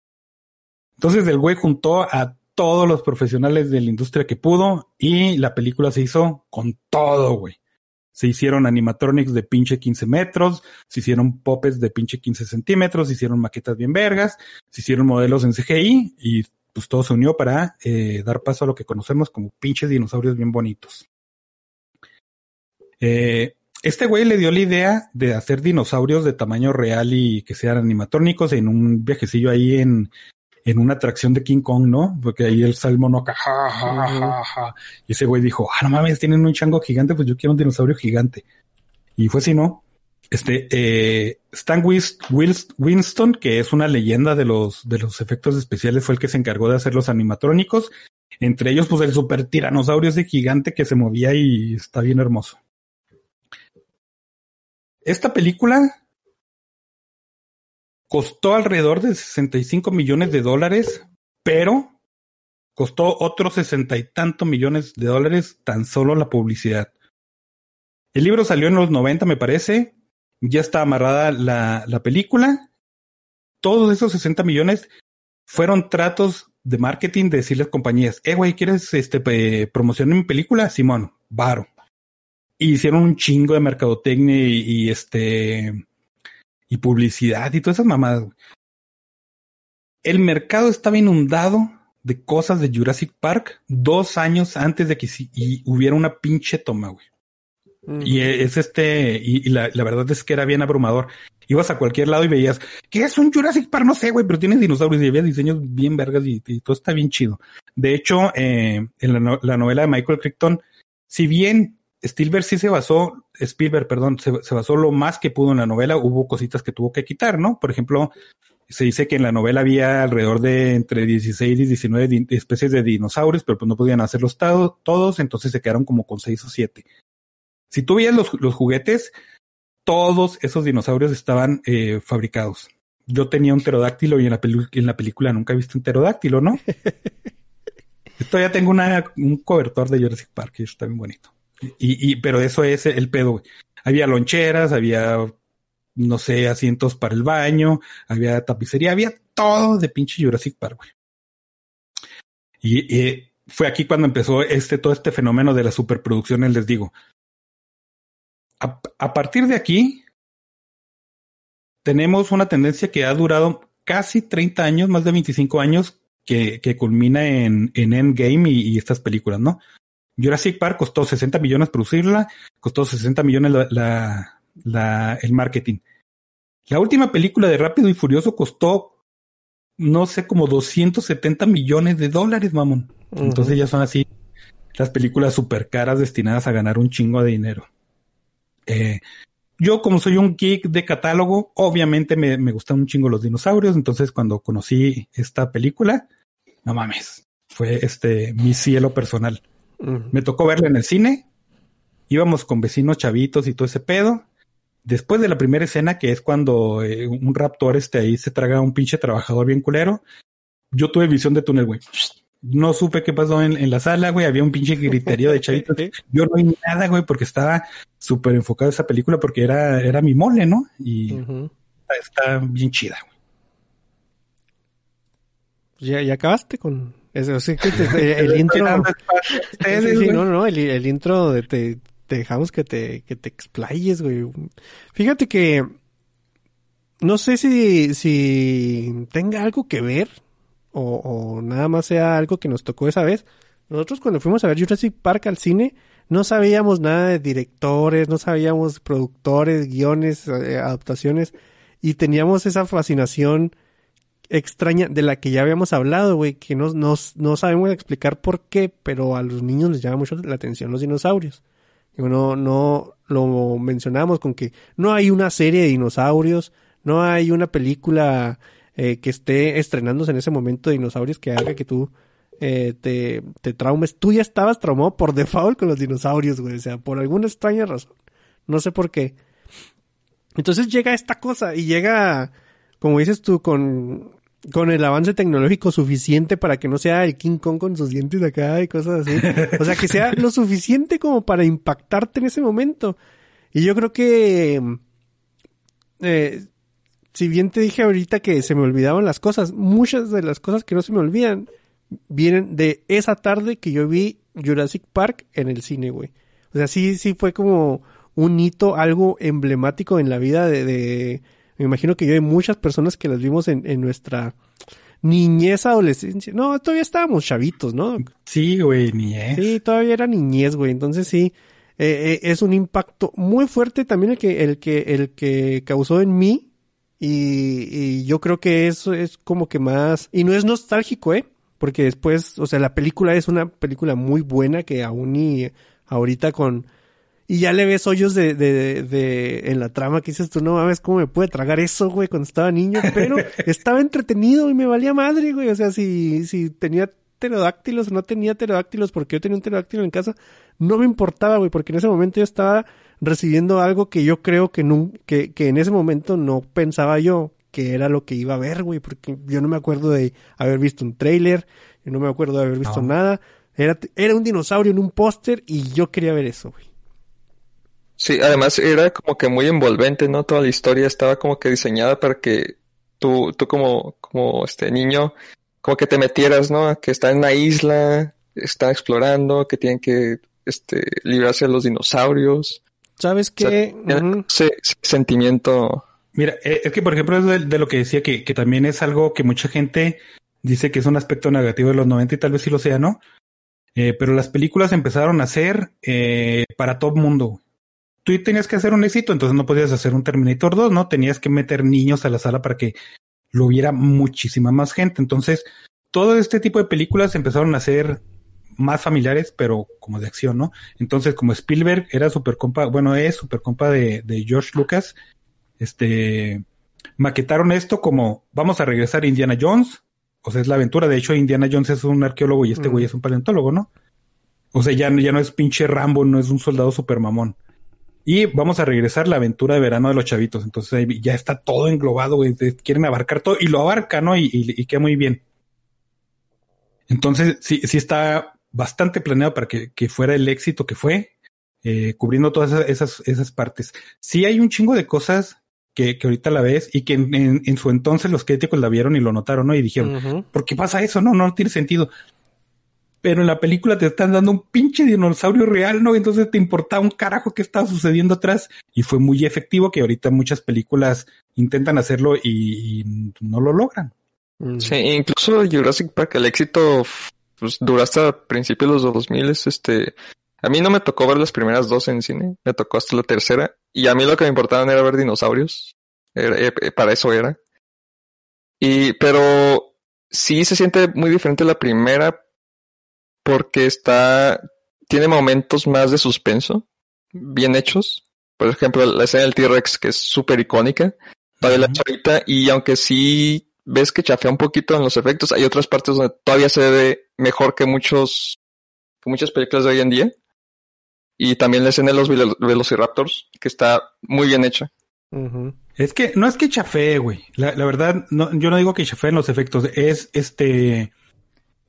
Entonces el güey juntó a todos los profesionales de la industria que pudo y la película se hizo con todo, güey. Se hicieron animatronics de pinche 15 metros, se hicieron popes de pinche 15 centímetros, se hicieron maquetas bien vergas, se hicieron modelos en CGI y pues todo se unió para eh, dar paso a lo que conocemos como pinches dinosaurios bien bonitos. Eh, este güey le dio la idea de hacer dinosaurios de tamaño real y que sean animatrónicos en un viajecillo ahí en, en una atracción de King Kong, ¿no? Porque ahí el salmón acá, ja, ja, ja, ja. Y ese güey dijo, ah, no mames, tienen un chango gigante, pues yo quiero un dinosaurio gigante. Y fue así, ¿no? Este, eh, Stan Winston, que es una leyenda de los, de los efectos especiales, fue el que se encargó de hacer los animatrónicos. Entre ellos, pues el super tiranosaurio ese gigante que se movía y está bien hermoso. Esta película costó alrededor de 65 millones de dólares, pero Costó otros sesenta y tantos millones de dólares tan solo la publicidad. El libro salió en los 90, me parece. Ya está amarrada la, la película. Todos esos 60 millones fueron tratos de marketing de decirles compañías, eh, güey, ¿quieres este, promocionar mi película? Simón, varo. Y hicieron un chingo de mercadotecnia y, este y publicidad y todas esas mamadas. güey. El mercado estaba inundado de cosas de Jurassic Park dos años antes de que si- y hubiera una pinche toma, güey. Y es este, y, y la, la verdad es que era bien abrumador. Ibas a cualquier lado y veías, ¿qué es un Jurassic Park? No sé, güey, pero tiene dinosaurios y había diseños bien vergas y, y todo está bien chido. De hecho, eh, en la novela de Michael Crichton, si bien Spielberg sí se basó, Spielberg, perdón, se, se basó lo más que pudo en la novela, hubo cositas que tuvo que quitar, ¿no? Por ejemplo, se dice que en la novela había alrededor de entre 16 y 19 di- especies de dinosaurios, pero pues no podían hacerlos tado- todos, entonces se quedaron como con 6 o 7. Si tú veías los, los juguetes, todos esos dinosaurios estaban eh, fabricados. Yo tenía un pterodáctilo y en la, en la película nunca he visto un pterodáctilo, ¿no? Todavía tengo una, un cobertor de Jurassic Park y está bien bonito. Y, pero eso es el pedo, güey. Había loncheras, había, no sé, asientos para el baño, había tapicería, había todo de pinche Jurassic Park, güey. Y fue aquí cuando empezó este, todo este fenómeno de las superproducciones, les digo. A, partir de aquí, tenemos una tendencia que ha durado casi 30 años, más de 25 años, que, culmina en, en Endgame y estas películas, ¿no? Jurassic Park costó 60 millones producirla, costó 60 millones la, la, la, el marketing. La última película de Rápido y Furioso costó, no sé, como 270 millones de dólares, mamón. Entonces ya son así las películas super caras destinadas a ganar un chingo de dinero. Eh, yo, como soy un geek de catálogo, obviamente me, me gustan un chingo los dinosaurios. Entonces, cuando conocí esta película, no mames, fue este mi cielo personal. Me tocó verla en el cine. Íbamos con vecinos chavitos y todo ese pedo. Después de la primera escena, que es cuando eh, un raptor este ahí se traga a un pinche trabajador bien culero, yo tuve visión de túnel, güey. No supe qué pasó en, en la sala, güey. Había un pinche griterío de chavitos. Yo no vi nada, güey, porque estaba súper enfocado en esa película porque era, era mi mole, ¿no? Y está bien chida, güey. ¿Ya, ya acabaste con eso? Sí, que te- el, intro. Sí, no, no, el, el intro de te, te dejamos que te, que te explayes, güey. Fíjate que no sé si, si tenga algo que ver o, o nada más sea algo que nos tocó esa vez. Nosotros cuando fuimos a ver Jurassic Park al cine no sabíamos nada de directores, no sabíamos productores, guiones, eh, adaptaciones y teníamos esa fascinación extraña de la que ya habíamos hablado, güey, que no, no, no sabemos explicar por qué, pero a los niños les llama mucho la atención los dinosaurios. No, no lo mencionamos con que no hay una serie de dinosaurios, no hay una película eh, que esté estrenándose en ese momento de dinosaurios que haga que tú eh, te, te traumes. Tú ya estabas traumado por default con los dinosaurios, güey, o sea, por alguna extraña razón. No sé por qué. Entonces llega esta cosa y llega, como dices tú, con, con el avance tecnológico suficiente para que no sea el King Kong con sus dientes acá y cosas así. O sea, que sea lo suficiente como para impactarte en ese momento. Y yo creo que, eh, si bien te dije ahorita que se me olvidaban las cosas, muchas de las cosas que no se me olvidan vienen de esa tarde que yo vi Jurassic Park en el cine, güey. O sea, sí, sí fue como un hito, algo emblemático en la vida de me imagino que yo hay muchas personas que las vimos en, en nuestra niñez, adolescencia. No, todavía estábamos chavitos, ¿no? Sí, güey, ni es. Sí, todavía era niñez, güey. Entonces sí, eh, eh, es un impacto muy fuerte también el que, el que, el que causó en mí. Y, y yo creo que eso es como que más, y no es nostálgico, eh, porque después, o sea, la película es una película muy buena que aún y ahorita con, y ya le ves hoyos de, de, de, en la trama que dices tú, no mames, ¿cómo me puede tragar eso, güey, cuando estaba niño? Pero estaba entretenido y me valía madre, güey. O sea, si, si tenía pterodáctilos o no tenía pterodáctilos, porque yo tenía un pterodáctilo en casa, no me importaba, güey, porque en ese momento yo estaba recibiendo algo que yo creo que, nun- que, que en ese momento no pensaba yo que era lo que iba a ver, güey, porque yo no me acuerdo de haber visto un tráiler, y no me acuerdo de haber visto No. nada. Era, era un dinosaurio en un póster y yo quería ver eso, güey. Sí, además era como que muy envolvente, ¿no? Toda la historia estaba como que diseñada para que tú, tú como, como este niño, como que te metieras, ¿no? Que están en una isla, están explorando, que tienen que, este, librarse de los dinosaurios. ¿Sabes O sea, qué? ese, ese sentimiento. Mira, eh, es que por ejemplo es de, de lo que decía que, que también es algo que mucha gente dice que es un aspecto negativo de los 90 y tal vez sí lo sea, ¿no? Eh, pero las películas empezaron a ser eh, para todo mundo. Tú tenías que hacer un éxito, entonces no podías hacer un Terminator 2, ¿no? Tenías que meter niños a la sala para que lo viera muchísima más gente. Entonces, todo este tipo de películas empezaron a ser más familiares, pero como de acción, ¿no? Entonces, como Spielberg era super compa, bueno, es super compa de, de George Lucas, este, maquetaron esto como vamos a regresar a Indiana Jones, o sea, es la aventura. De hecho, Indiana Jones es un arqueólogo y este Mm. güey es un paleontólogo, ¿no? O sea, ya, ya no es pinche Rambo, no es un soldado super mamón. Y vamos a regresar la aventura de verano de los chavitos. Entonces ahí ya está todo englobado, güey. Quieren abarcar todo y lo abarca, ¿no? Y, y, y queda muy bien. Entonces, sí, sí está bastante planeado para que, que fuera el éxito que fue, eh, cubriendo todas esas, esas, partes. Sí hay un chingo de cosas que, que ahorita la ves y que en, en- en su entonces los críticos la vieron y lo notaron, ¿no? Y dijeron. ¿por qué pasa eso? No, no tiene sentido. Pero en la película te están dando un pinche dinosaurio real, ¿no? Entonces te importaba un carajo que estaba sucediendo atrás y fue muy efectivo que ahorita muchas películas intentan hacerlo y, y no lo logran. Mm. Sí, incluso Jurassic Park, el éxito pues, duró hasta principios de los 2000. Este, a mí no me tocó ver las primeras dos en cine, me tocó hasta la tercera. Y a mí lo que me importaban era ver dinosaurios. Era- eh, eh, para eso era. Y, pero sí se siente muy diferente la primera porque está, tiene momentos más de suspenso, bien hechos. Por ejemplo, la escena del T-Rex, que es súper icónica. La Ujú. chavita, y aunque sí ves que chafea un poquito en los efectos, hay otras partes donde todavía se ve mejor que muchos, que muchas películas de hoy en día. Y también la escena de los velo- velociraptors, que está muy bien hecha. Es que no es que chafee, güey. La, la verdad, no, yo no digo que chafeen los efectos. Es este,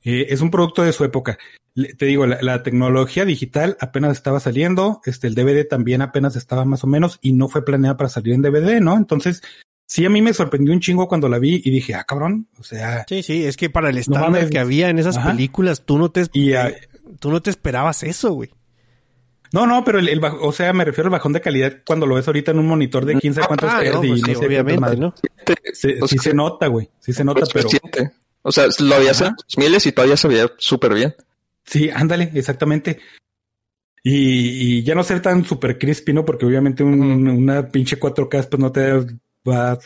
eh, es un producto de su época. Le- te digo, la, la tecnología digital apenas estaba saliendo. Este, el DVD también apenas estaba más o menos y no fue planeada para salir en DVD, ¿no? Entonces, sí a mí me sorprendió un chingo cuando la vi y dije, ah, cabrón. O sea, Sí, sí, es que para el estándar mames. que había en esas Ajá. películas, tú no te, y, ah, tú no te esperabas eso, güey. no, no, pero el, el baj- o sea, me refiero al bajón de calidad cuando lo ves ahorita en un monitor de 15 cuántos Ah, no, y pues no sí, sé obviamente. ¿no? Se- sí se nota, güey. Sí se nota, Pues pero. reciente. O sea, lo había hace Ajá. miles y todavía se veía súper bien. Sí, ándale, exactamente. Y, y ya no ser tan super crispy, ¿no? Porque obviamente un- una pinche 4K pues no te va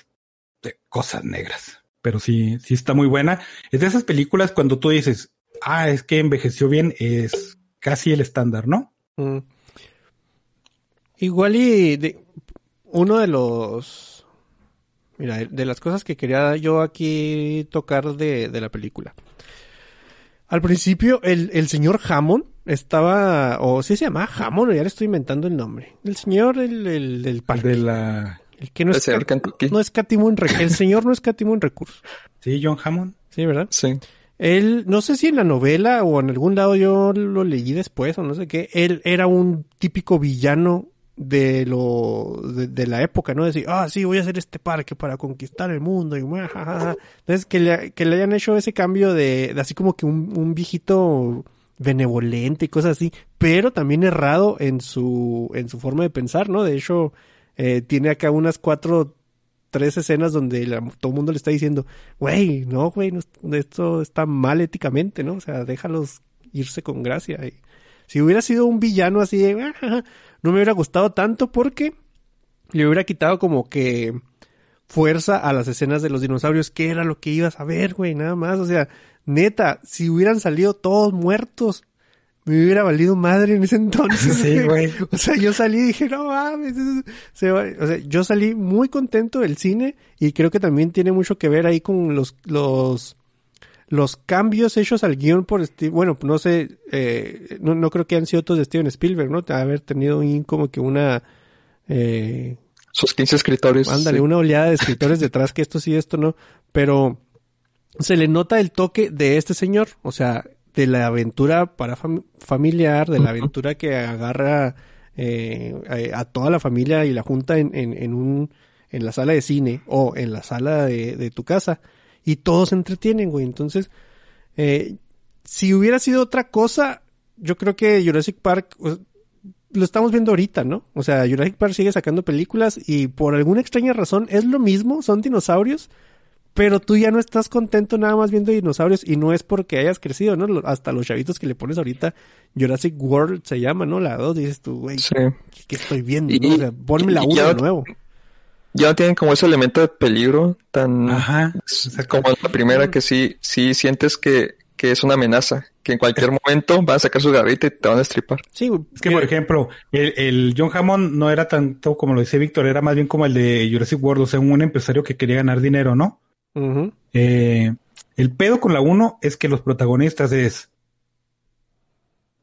de cosas negras. Pero sí, sí está muy buena. Es de esas películas cuando tú dices, ah, es que envejeció bien, es casi el estándar, ¿no? Mm. Igual y de- uno de los... Mira, de las cosas que quería yo aquí tocar de, de la película. Al principio, el, el señor Hammond estaba... O sí se llama Hammond, o ya le estoy inventando el nombre. El señor, el, el del El parque. de la... El que no El es, señor no escatimó en recursos. El señor no escatimó en recursos. Sí, John Hammond. Sí, ¿verdad? Sí. Él, no sé si en la novela o en algún lado yo lo leí después o no sé qué, él era un típico villano de lo de, la época, ¿no? Decir, ah, sí, voy a hacer este parque para conquistar el mundo y mua, ja, ja, ja". Entonces, que le, que le hayan hecho ese cambio de, de así como que un, un viejito benevolente y cosas así, pero también errado en su, en su forma de pensar, ¿no? De hecho, eh, tiene acá unas cuatro, tres escenas donde la- todo el mundo le está diciendo, güey, no, güey, no, esto está mal éticamente, ¿no? O sea, déjalos irse con gracia. Si hubiera sido un villano así de, "Ah, ja, ja", no me hubiera gustado tanto porque le hubiera quitado como que fuerza a las escenas de los dinosaurios, que era lo que ibas a ver, güey, nada más. O sea, neta, si hubieran salido todos muertos, me hubiera valido madre en ese entonces. Sí, güey. O sea, yo salí y dije, no mames. se va-". O sea, yo salí muy contento del cine y creo que también tiene mucho que ver ahí con los, los, los cambios hechos al guion por Steve, bueno, no sé, eh, no, no creo que han sido todos de Steven Spielberg, ¿no? Haber tenido como que una, eh, Sus 15 escritores. Ándale, sí. una oleada de escritores detrás que esto sí, esto no. Pero se le nota el toque de este señor, o sea, de la aventura para fam- familiar, de la aventura que agarra eh, a, a toda la familia y la junta en, en, en un en la sala de cine o en la sala de, de tu casa y todos se entretienen, güey. Entonces, eh, si hubiera sido otra cosa, yo creo que Jurassic Park o- lo estamos viendo ahorita, ¿no? O sea, Jurassic Park sigue sacando películas y por alguna extraña razón es lo mismo, son dinosaurios, pero tú ya no estás contento nada más viendo dinosaurios y no es porque hayas crecido, ¿no? Hasta los chavitos que le pones ahorita, Jurassic World se llama, ¿no? La 2, dices tú, güey, Sí. ¿qué, qué estoy viendo? Y- no? O sea, ponme la y 1 ya- de nuevo. Ya no tienen como ese elemento de peligro tan Ajá. como la primera que sí, sí sientes que, que es una amenaza, que en cualquier momento van a sacar su garrita y te van a estripar. Sí, Es que, por ejemplo, el, el John Hammond no era tanto como lo dice Víctor, era más bien como el de Jurassic World, o sea, un empresario que quería ganar dinero, ¿no? Eh, el pedo con la 1 es que los protagonistas es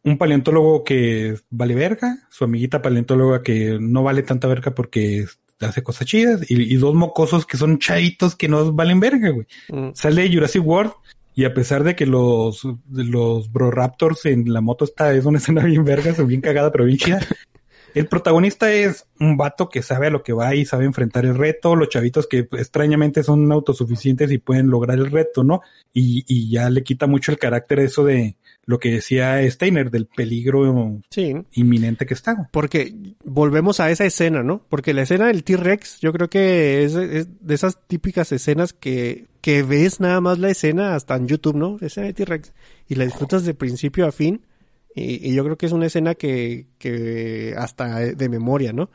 un paleontólogo que vale verga, su amiguita paleontóloga que no vale tanta verga porque hace cosas chidas, y, y dos mocosos que son chavitos que no valen verga, güey. Mm. Sale Jurassic World y a pesar de que los, los Bro Raptors en la moto está, es una escena bien verga, bien cagada, pero bien chida. El protagonista es un vato que sabe a lo que va y sabe enfrentar el reto, los chavitos que extrañamente son autosuficientes y pueden lograr el reto, ¿no? Y, y ya le quita mucho el carácter eso de lo que decía Steiner, del peligro Sí, inminente que está. porque volvemos a esa escena, ¿no? Porque la escena del T-Rex, yo creo que es, es de esas típicas escenas que, que ves nada más la escena hasta en YouTube, ¿no? Escena de T-Rex. Y la disfrutas de principio a fin. Y, y yo creo que es una escena que, que hasta de memoria, ¿no?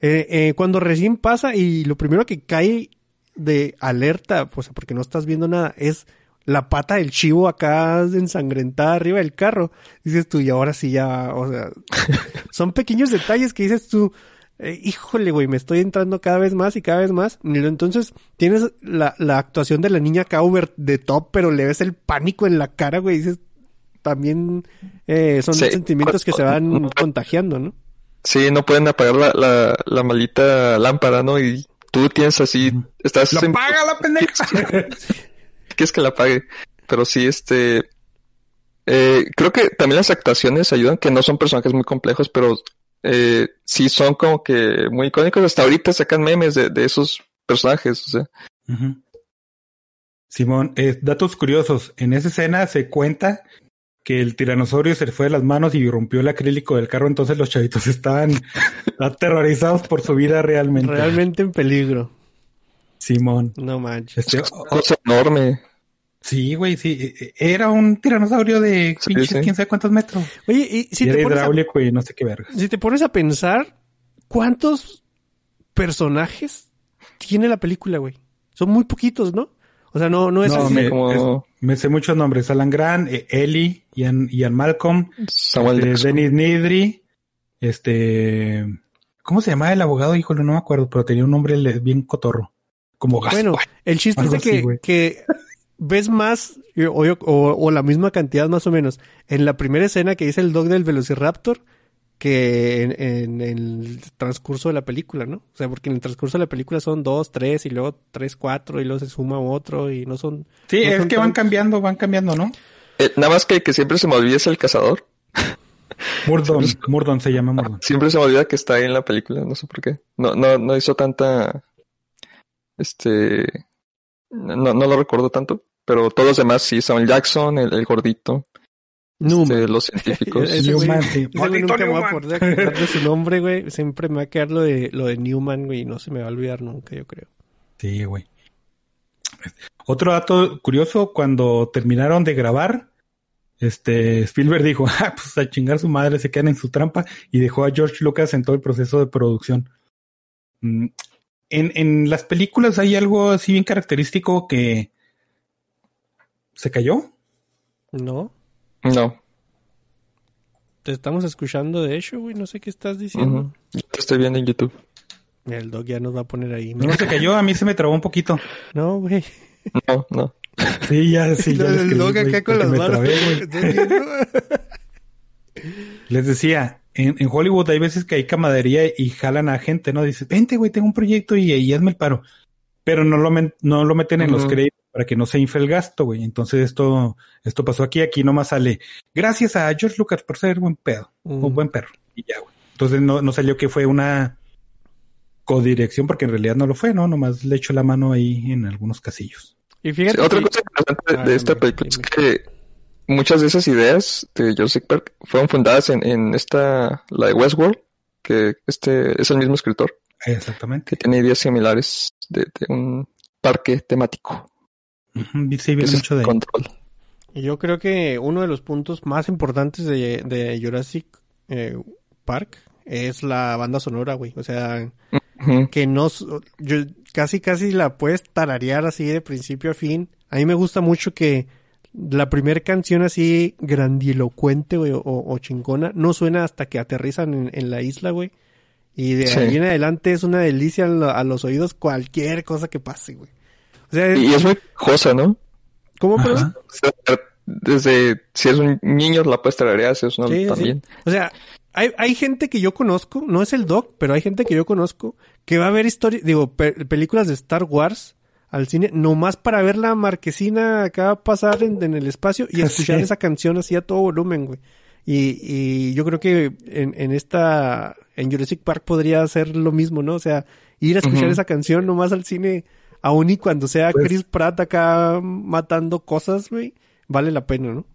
Eh, eh, cuando recién pasa y lo primero que cae de alerta, pues porque no estás viendo nada, es la pata del chivo acá ensangrentada arriba del carro. Dices tú, y ahora sí ya, o sea, son pequeños detalles que dices tú, eh, híjole, güey, me estoy entrando cada vez más y cada vez más. Entonces tienes la, la actuación de la niña over de top, pero le ves el pánico en la cara, güey, dices, también eh, son Sí. sentimientos que se van contagiando, ¿no? Sí, no pueden apagar la, la, la maldita lámpara, ¿no? Y tú tienes así, estás ¡La en- paga la pendeja! quieres que la apague. Pero sí, este, eh, creo que también las actuaciones ayudan, que no son personajes muy complejos, pero eh, sí son como que muy icónicos. Hasta ahorita sacan memes de, de esos personajes, o sea. Simón, eh, datos curiosos. En esa escena se cuenta que el tiranosaurio se le fue de las manos y rompió el acrílico del carro, entonces los chavitos estaban aterrorizados por su vida realmente. Realmente en peligro. Simón. No manches. Este, Cosa enorme. sí, güey, sí. eh, eh, Era un tiranosaurio de Sí, pinches sí. quién sabe cuántos metros. Oye, y si y te, era pones a, hidráulico y no sé qué verga. si te pones a pensar, ¿cuántos personajes tiene la película, güey? Son muy poquitos, ¿no? O sea, no, no es No, así. me, como- es- me sé muchos nombres. Alan Grant, eh, Ellie, Ian, Ian Malcolm, Samuel este. Dennis Nidri, este, ¿cómo se llamaba el abogado? Híjole, no me acuerdo, pero tenía un nombre bien cotorro. Como Gaspar. Bueno, el chiste es de que, ves más eh, o, o- o la misma cantidad más o menos en la primera escena que dice el dog del Velociraptor que en, en el transcurso de la película, ¿no? O sea, porque en el transcurso de la película son dos, tres y luego tres, cuatro y luego se suma otro y no son... sí, no es son que van cambiando, van cambiando, ¿no? Eh, nada más que, que siempre se me olvida es el cazador. Murdon, Murdon se llama Murdon. Siempre se me olvida que está ahí en la película, no sé por qué. No, no, no hizo tanta, este, no, no lo recuerdo tanto, pero todos los demás sí, Samuel Jackson, el, el gordito, Newman. este, los científicos. Ese güey- Newman, sí. Maldito nunca me voy a poder acordar de su nombre, güey. Siempre me va a quedar lo de, lo de Newman, güey, y no se me va a olvidar nunca, yo creo. Sí, güey. Otro dato curioso, cuando terminaron de grabar, este Spielberg dijo, ah, pues a chingar su madre, se quedan en su trampa, y dejó a George Lucas en todo el proceso de producción. En, en las películas hay algo así bien característico que se cayó. ¿No? No, Te estamos escuchando de hecho, güey. No sé qué estás diciendo. yo te estoy viendo en YouTube. El dog ya nos va a poner ahí. No se cayó, a mí se me trabó un poquito. No, güey. No, no. Sí, ya, sí, ya escribí, dog acá con las manos. Les decía, en, en Hollywood hay veces que hay camaradería y jalan a gente, ¿no? Dice, vente, güey, tengo un proyecto y, y hazme el paro. Pero no lo, men- no lo meten en los créditos para que no se infle el gasto, güey. Entonces esto, esto pasó aquí, aquí nomás sale, gracias a George Lucas por ser buen pedo, un buen perro. Y ya, güey. Entonces no, no salió que fue una codirección, porque en realidad no lo fue, ¿no? Nomás le echó la mano ahí en algunos casillos. Y Sí, fíjate otra que- cosa interesante de, Ah, de esta película es que muchas de esas ideas de Jurassic Park fueron fundadas en, en esta, la de Westworld, que este es el mismo escritor, Exactamente. que tiene ideas similares de, de un parque temático. Sí, viene mucho de control. Y yo creo que uno de los puntos más importantes de, de Jurassic eh, Park es la banda sonora, güey. O sea, que no... Yo casi, casi la puedes tararear así de principio a fin. A mí me gusta mucho que la primera canción así grandilocuente, güey, o, o chingona, no suena hasta que aterrizan en, en la isla, güey. Y de Sí. ahí en adelante es una delicia a lo- a los oídos cualquier cosa que pase, güey. O sea, Y es muy cosa, ¿no? ¿cómo, Ajá. perdón? O sea, desde si es un niño la puedes tararear, si es uno Sí, sí. también. O sea, hay, hay gente que yo conozco, no es el doc, pero hay gente que yo conozco que va a ver historias, digo, pe- películas de Star Wars al cine, nomás para ver la marquesina acá pasar en, en el espacio y escuchar Sí. esa canción así a todo volumen, güey. Y, y yo creo que en, en esta, en Jurassic Park podría ser lo mismo, ¿no? O sea, ir a escuchar esa canción nomás al cine, aun y cuando sea Pues- Chris Pratt acá matando cosas, güey, vale la pena, ¿no?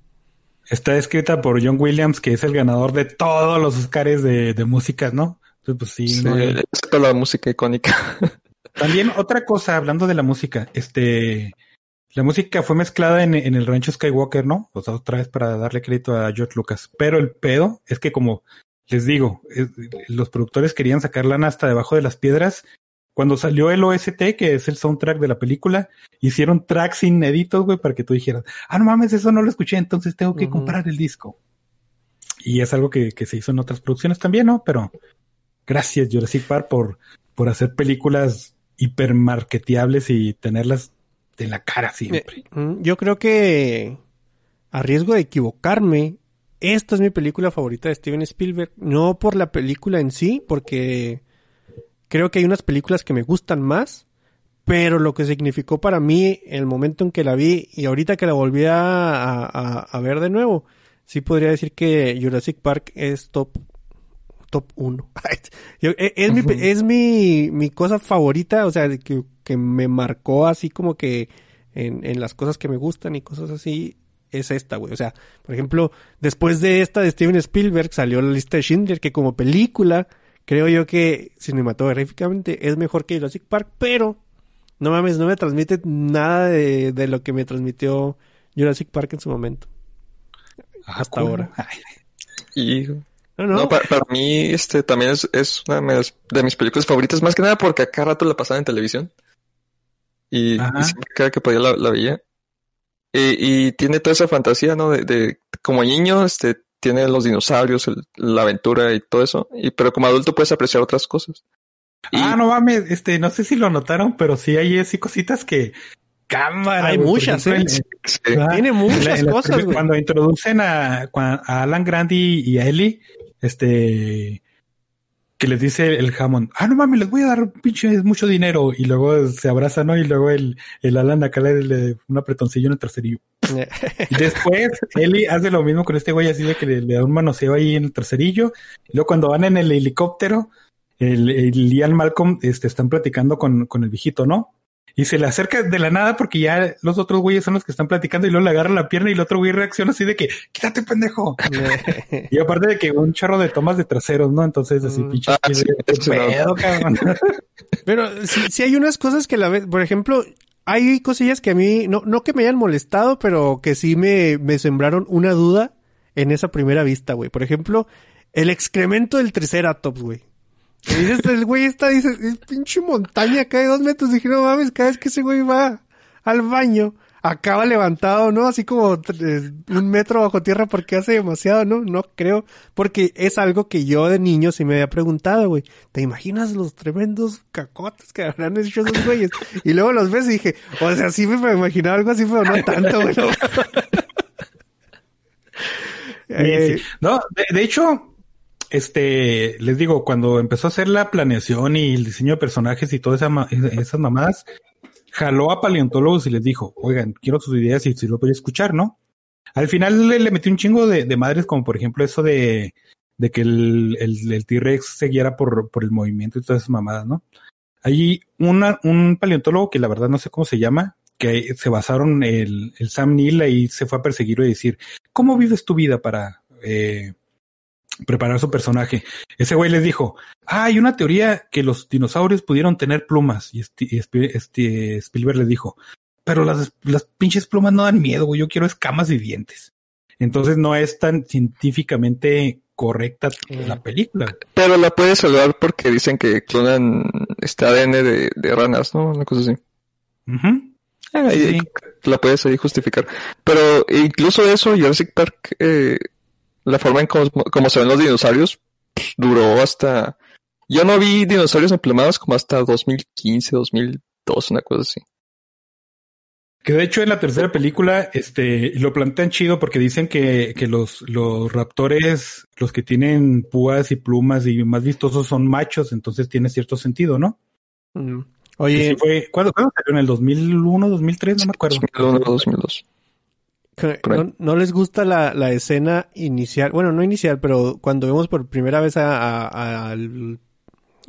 Está escrita por John Williams, que es el ganador de todos los Oscars de, de música, ¿no? Entonces, pues sí, Sí, no hay- es toda la música icónica. También otra cosa, hablando de la música, este, la música fue mezclada en, en el rancho Skywalker, ¿no? O sea, otra vez para darle crédito a George Lucas. Pero el pedo es que como les digo, es- los productores querían sacar lana hasta debajo de las piedras. Cuando salió el OST, que es el soundtrack de la película, hicieron tracks inéditos, güey, para que tú dijeras, ah, no mames, eso no lo escuché, entonces tengo que comprar el disco. Y es algo que, que se hizo en otras producciones también, ¿no? Pero gracias Jurassic Park por, por hacer películas hipermarketeables y tenerlas de la cara siempre. Mm, Yo creo que, a riesgo de equivocarme, esta es mi película favorita de Steven Spielberg. No por la película en sí, porque creo que hay unas películas que me gustan más, pero lo que significó para mí el momento en que la vi y ahorita que la volví a- a ver de nuevo, sí podría decir que Jurassic Park es top top 1. Yo- e- es mi, es mi, mi cosa favorita, o sea, que, que me marcó así como que en, en las cosas que me gustan y cosas así, es esta, güey. O sea, por ejemplo, después de esta de Steven Spielberg salió la lista de Schindler, que como película, creo yo que cinematográficamente es mejor que Jurassic Park, pero no mames, no me transmite nada de, de lo que me transmitió Jurassic Park en su momento. Ah, hasta ahora. Ay, Y No, no, no, pa- para, mí este también es, es una de mis, de mis películas favoritas, más que nada porque a cada rato la pasaba en televisión. Y, y siempre cada que podía la, la veía. Y, y tiene toda esa fantasía, ¿no? De, de como niño, este, tiene los dinosaurios, el- la aventura y todo eso. Y, pero como adulto puedes apreciar otras cosas. Y- Ah, no mames, este, no sé si lo notaron, pero sí hay así cositas que cámara. Hay güey, muchas, ejemplo, ¿eh? en- sí. Tiene en muchas la- cosas, güey. Cuando introducen a, a Alan Grandi y a Ellie, este, que les dice el Hammond, ah, no mames, les voy a dar pinche mucho dinero. Y luego se abrazan, ¿no? Y luego el, el Alan acá le, le un apretoncillo en el traserillo. Y después Ellie hace lo mismo con este güey así de que le, le da un manoseo ahí en el traserillo. Y luego cuando van en el helicóptero, el, el Ian Malcolm este, están platicando con, con el viejito, ¿no? Y se le acerca de la nada porque ya los otros güeyes son los que están platicando y luego le agarra la pierna y el otro güey reacciona así de que, quítate pendejo. Y aparte de que un charro de tomas de traseros, ¿no? Entonces así Mm. pinche. Ah, sí, eso no. pedo, cabrón. Pero sí, sí hay unas cosas que la vez, por ejemplo, hay cosillas que a mí, no, no que me hayan molestado, pero que sí me, me sembraron una duda en esa primera vista, güey. Por ejemplo, el excremento del Triceratops, güey. Y dices, el güey está, dice, es pinche montaña de dos metros. Dije, no mames, cada vez que ese güey va al baño, acaba levantado, ¿no? Así como eh, un metro bajo tierra porque hace demasiado, ¿no? No creo. Porque es algo que yo de niño sí me había preguntado, güey. ¿Te imaginas los tremendos cacotes que habrán hecho esos güeyes? Y luego los ves y dije, o sea, sí me imaginaba algo así, pero no tanto, güey. ¿no? Eh. No, de, de hecho, este, les digo, cuando empezó a hacer la planeación y el diseño de personajes y todas esas mamadas, jaló a paleontólogos y les dijo, oigan, quiero sus ideas y si lo voy escuchar, ¿no? Al final le, le metió un chingo de, de madres, como por ejemplo eso de, de que el, el, el T-Rex se guiara por, por el movimiento y todas esas mamadas, ¿no? Hay una, un paleontólogo que la verdad no sé cómo se llama, que se basaron el, el Sam Neill y se fue a perseguirlo y decir, ¿cómo vives tu vida para eh, preparar su personaje? Ese güey les dijo, ah, hay una teoría que los dinosaurios pudieron tener plumas. Y este, este, este Spielberg le dijo, pero las, las pinches plumas no dan miedo, güey, yo quiero escamas y dientes. Entonces no es tan científicamente correcta la película. Pero la puedes salvar porque dicen que clonan este ADN de, de ranas, ¿no? Una cosa así. Sí. La puedes ahí justificar. Pero incluso eso, Jurassic Park, eh, la forma en cómo, cómo se ven los dinosaurios, pues, duró hasta... Yo no vi dinosaurios emplumados como hasta 2015, 2002, una cosa así. Que de hecho en la tercera película, este, lo plantean chido porque dicen que, que los, los raptores, los que tienen púas y plumas y más vistosos son machos, entonces tiene cierto sentido, ¿no? Mm. Oye, sí fue, ¿cuándo, cuándo salió? ¿En el 2001, 2003? No me acuerdo. 2001, 2002. ¿No, no les gusta la, la escena inicial? Bueno, no inicial, pero cuando vemos por primera vez a, a- a- al,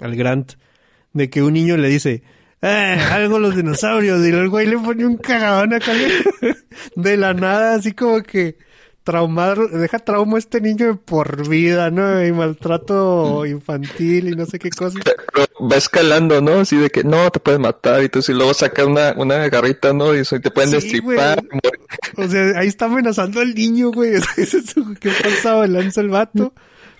al Grant, de que un niño le dice, eh, algo los dinosaurios, y el güey le pone un cagadón acá de la nada, así como que traumado, deja trauma a este niño de por vida, ¿no? Y maltrato infantil y no sé qué cosa. Pero va escalando, ¿no? Así de que no, te pueden matar y tú y luego saca una, una garrita, ¿no? Y eso, y te pueden Sí, destripar. O sea, ahí está amenazando al niño, güey. Ese es su- ¿Qué pasaba? Lanza el vato.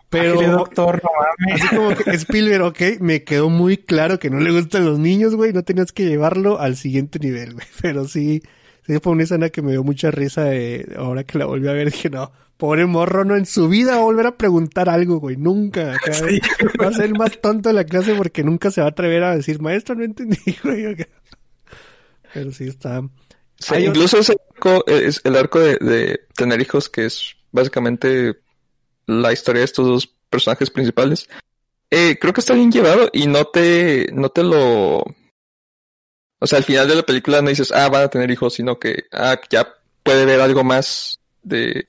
Pero Ándale, doctor, no mames. así como que Spielberg, ok, me quedó muy claro que no le gustan los niños, güey. No tenías que llevarlo al siguiente nivel, güey. Pero sí, sí fue una escena que me dio mucha risa de, ahora que la volví a ver. Dije, no, pobre morro, no en su vida va a volver a preguntar algo, güey. Nunca. acá, Sí, Va a ser el más tonto de la clase porque nunca se va a atrever a decir, maestro, no entendí, güey. Pero sí está. Sí, incluso ese arco, es el arco de, de tener hijos, que es básicamente la historia de estos dos personajes principales. Eh, creo que está bien llevado y no te, no te lo, o sea, al final de la película no dices, ah, van a tener hijos, sino que, ah, ya puede ver algo más de.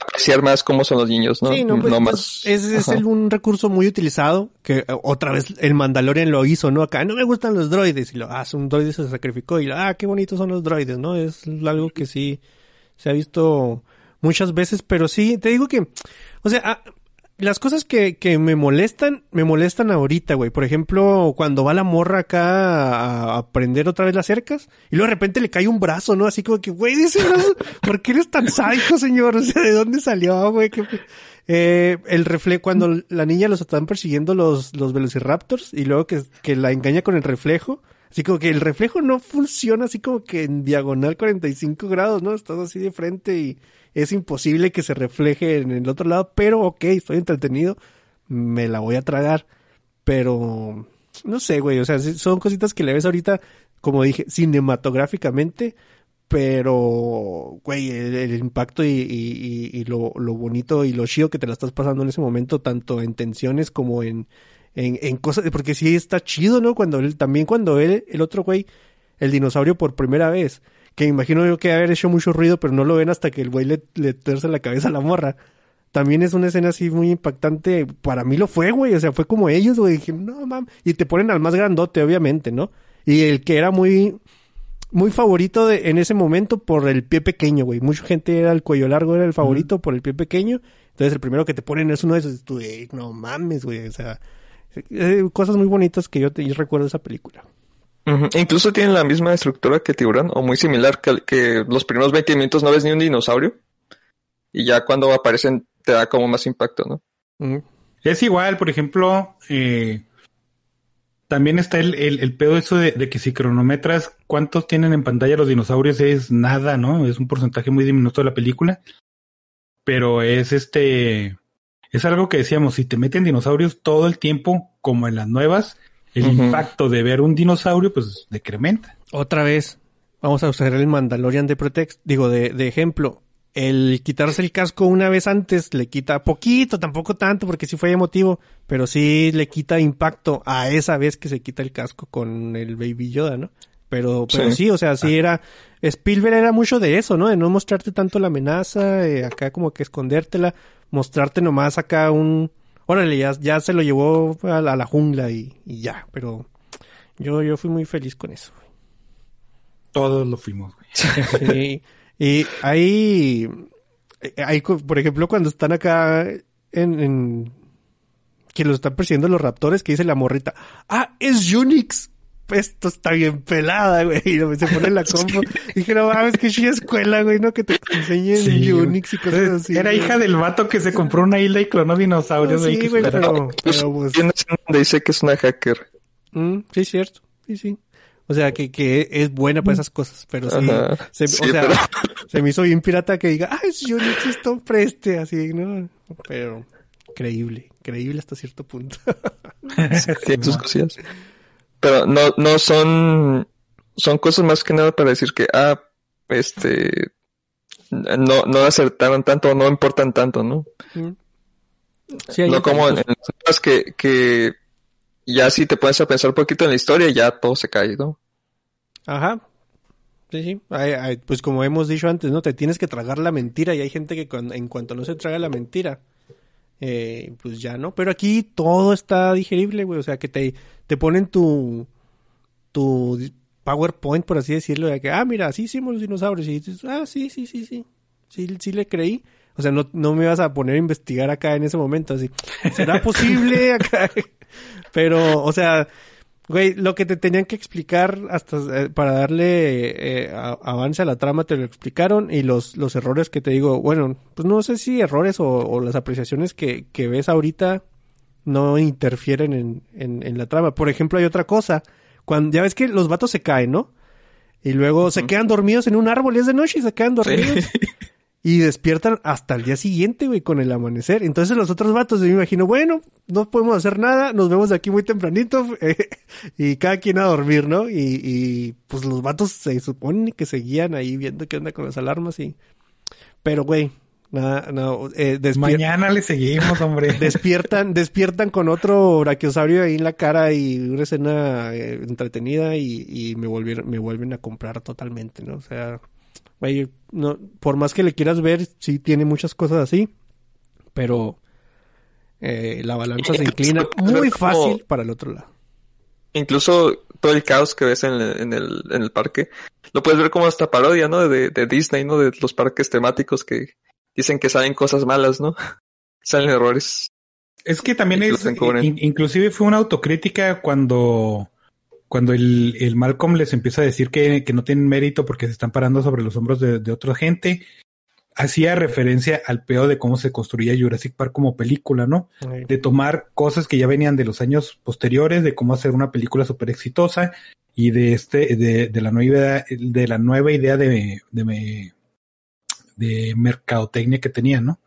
Apreciar más cómo son los niños, ¿no? Sí, no, pues, más. pues, es el- un recurso muy utilizado que eh, otra vez el Mandalorian lo hizo, ¿no? Acá no me gustan los droides y lo, ah, un droide se sacrificó y lo, ah, qué bonitos son los droides, ¿no? Es algo que sí se ha visto muchas veces, pero sí, te digo que, o sea, ah, las cosas que, que me molestan, me molestan ahorita, güey. Por ejemplo, cuando va la morra acá a, a prender otra vez las cercas y luego de repente le cae un brazo, ¿no? Así como que, güey, brazo, ¿por qué eres tan sádico, señor? O sea, ¿de dónde salió, güey? Eh, el reflejo, cuando la niña los están persiguiendo los, los velociraptors y luego que, que la engaña con el reflejo. Así como que el reflejo no funciona así como que en diagonal 45 grados, ¿no? Estás así de frente y es imposible que se refleje en el otro lado, pero ok, estoy entretenido, me la voy a tragar. Pero, no sé, güey, o sea, son cositas que le ves ahorita, como dije, cinematográficamente, pero, güey, el, el impacto y, y- y- y lo, lo bonito y lo chido que te la estás pasando en ese momento, tanto en tensiones como en, en, en cosas, porque sí está chido, ¿no? Cuando él, también cuando él, el otro güey, el dinosaurio por primera vez, que imagino yo que haber hecho mucho ruido, pero no lo ven hasta que el güey le, le tuerce la cabeza a la morra. También es una escena así muy impactante. Para mí lo fue, güey. O sea, fue como ellos, güey. Dije, no, mam. Y te ponen al más grandote, obviamente, ¿no? Y el que era muy, muy favorito de, en ese momento por el pie pequeño, güey. Mucha gente era el cuello largo, era el favorito por el pie pequeño. Entonces el primero que te ponen es uno de esos. Tú, "Ey, no mames, güey. O sea, eh, cosas muy bonitas que yo, te, yo recuerdo de esa película. Incluso tienen la misma estructura que Tiburón, o muy similar, que, los primeros 20 minutos no ves ni un dinosaurio. Y ya cuando aparecen te da como más impacto, ¿no? Es igual, por ejemplo, eh, también está el, el, el pedo eso de, de que si cronometras cuántos tienen en pantalla los dinosaurios es nada, ¿no? Es un porcentaje muy diminuto de la película. Pero es este, es algo que decíamos, si te meten dinosaurios todo el tiempo, como en las nuevas, el impacto de ver un dinosaurio, pues decrementa. Otra vez, vamos a usar el Mandalorian de pretext, digo, de, de ejemplo. El quitarse el casco una vez antes le quita poquito, tampoco tanto, porque sí fue emotivo, pero sí le quita impacto a esa vez que se quita el casco con el Baby Yoda, ¿no? Pero, pero Sí. sí, o sea, sí era, Spielberg era mucho de eso, ¿no? De no mostrarte tanto la amenaza, eh, acá como que escondértela, mostrarte nomás acá un, órale, ya, ya se lo llevó a la, a la jungla y, y ya, pero yo, yo fui muy feliz con eso. Todos lo fuimos, güey. Sí. Y ahí, ahí, por ejemplo, cuando están acá en, en que lo están persiguiendo los raptores, que dice la morrita, ah, es Unix. Esto está bien pelada, güey. Y se pone la compu. Dije, no mames, que chida escuela, güey, ¿no? Que te enseñen Sí, güey. Unix y cosas así. Era güey. hija del vato que se compró una isla y clonó dinosaurios, güey. Sí, que güey, se- pero, Pues, pero pues, donde dice que es una hacker. mm, sí, es cierto. Sí, sí. O sea, que, que es buena para esas cosas, pero sí. Se- Sí, o sea, pero- se me hizo bien pirata que diga, ah, es Unix, esto preste, así, ¿no? Pero, creíble, creíble hasta cierto punto. Tiene sus cosillas. Pero no, no son, son cosas más que nada para decir que, ah, este, no, no acertaron tanto, no importan tanto, ¿no? Sí, no como en, las que, que ya si te pones a pensar un poquito en la historia, ya todo se cae, ¿no? Ajá. Sí, sí. Hay- hay- pues como hemos dicho antes, ¿no? Te tienes que tragar la mentira y hay gente que cuando- en cuanto no se traga la mentira, eh, pues ya no. Pero aquí todo está digerible, güey. O sea, que te, te ponen tu, tu PowerPoint, por así decirlo, de que, ah, mira, así hicimos los dinosaurios. Y dices, ah, sí, sí, sí, sí. Sí, sí le creí. O sea, no, no me vas a poner a investigar acá en ese momento, así. ¿Será posible acá? Pero, o sea, güey, lo que te tenían que explicar hasta eh, para darle eh, a- avance a la trama te lo explicaron y los, los errores que te digo, bueno, pues no sé si errores o, o las apreciaciones que, que ves ahorita no interfieren en, en, en la trama. Por ejemplo, hay otra cosa. Cuando, ya ves que los vatos se caen, ¿no? Y luego se quedan dormidos en un árbol y es de noche y se quedan dormidos. Y despiertan hasta el día siguiente, güey, con el amanecer. Entonces los otros vatos, yo me imagino, bueno, no podemos hacer nada, nos vemos de aquí muy tempranito eh, y cada quien a dormir, ¿no? Y, y pues los vatos se supone que seguían ahí viendo qué onda con las alarmas y... Pero, güey, nada, no, eh, Mañana le seguimos, hombre. despiertan, despiertan con otro brachiosaurio ahí en la cara y una escena eh, entretenida y, y me volvieron, me vuelven a comprar totalmente, ¿no? O sea, güey, no, por más que le quieras ver, sí tiene muchas cosas así, pero eh, la balanza se inclina muy fácil para el otro lado. Incluso todo el caos que ves en el, en el, en el parque, lo puedes ver como hasta parodia, ¿no? De, de Disney, ¿no? De los parques temáticos que dicen que salen cosas malas, ¿no? salen errores. Es que también es, inclusive fue una autocrítica cuando, cuando el, el Malcolm les empieza a decir que, que no tienen mérito porque se están parando sobre los hombros de, de otra gente. Hacía referencia al peor de cómo se construía Jurassic Park como película, ¿no? De tomar cosas que ya venían de los años posteriores, de cómo hacer una película súper exitosa y de este, de, de la nueva idea, de la nueva idea de, de, de mercadotecnia que tenían, ¿no?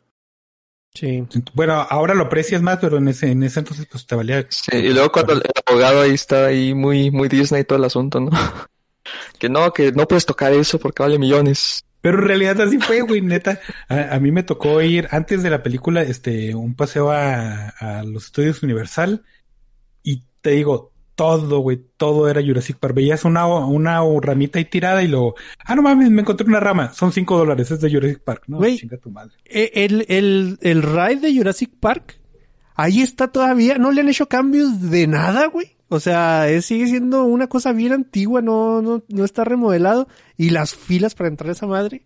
Sí. Bueno, ahora lo aprecias más, pero en ese, en ese entonces pues te valía. Sí, y luego cuando el abogado ahí está ahí muy, muy Disney todo el asunto, ¿no? que no, que no puedes tocar eso porque vale millones. Pero en realidad así fue, güey, neta. A, a mí me tocó ir antes de la película, este, un paseo a, a los estudios Universal y te digo, todo, güey, todo era Jurassic Park. Veías una, una ramita ahí tirada y luego, ah, no mames, me encontré una rama, son cinco dólares, es de Jurassic Park. No, Güey. chinga tu madre. Eh, El, el, el ride de Jurassic Park, ahí está todavía, no le han hecho cambios de nada, güey. O sea, es- sigue siendo una cosa bien antigua, no, no, no está remodelado. Y las filas para entrar a esa madre.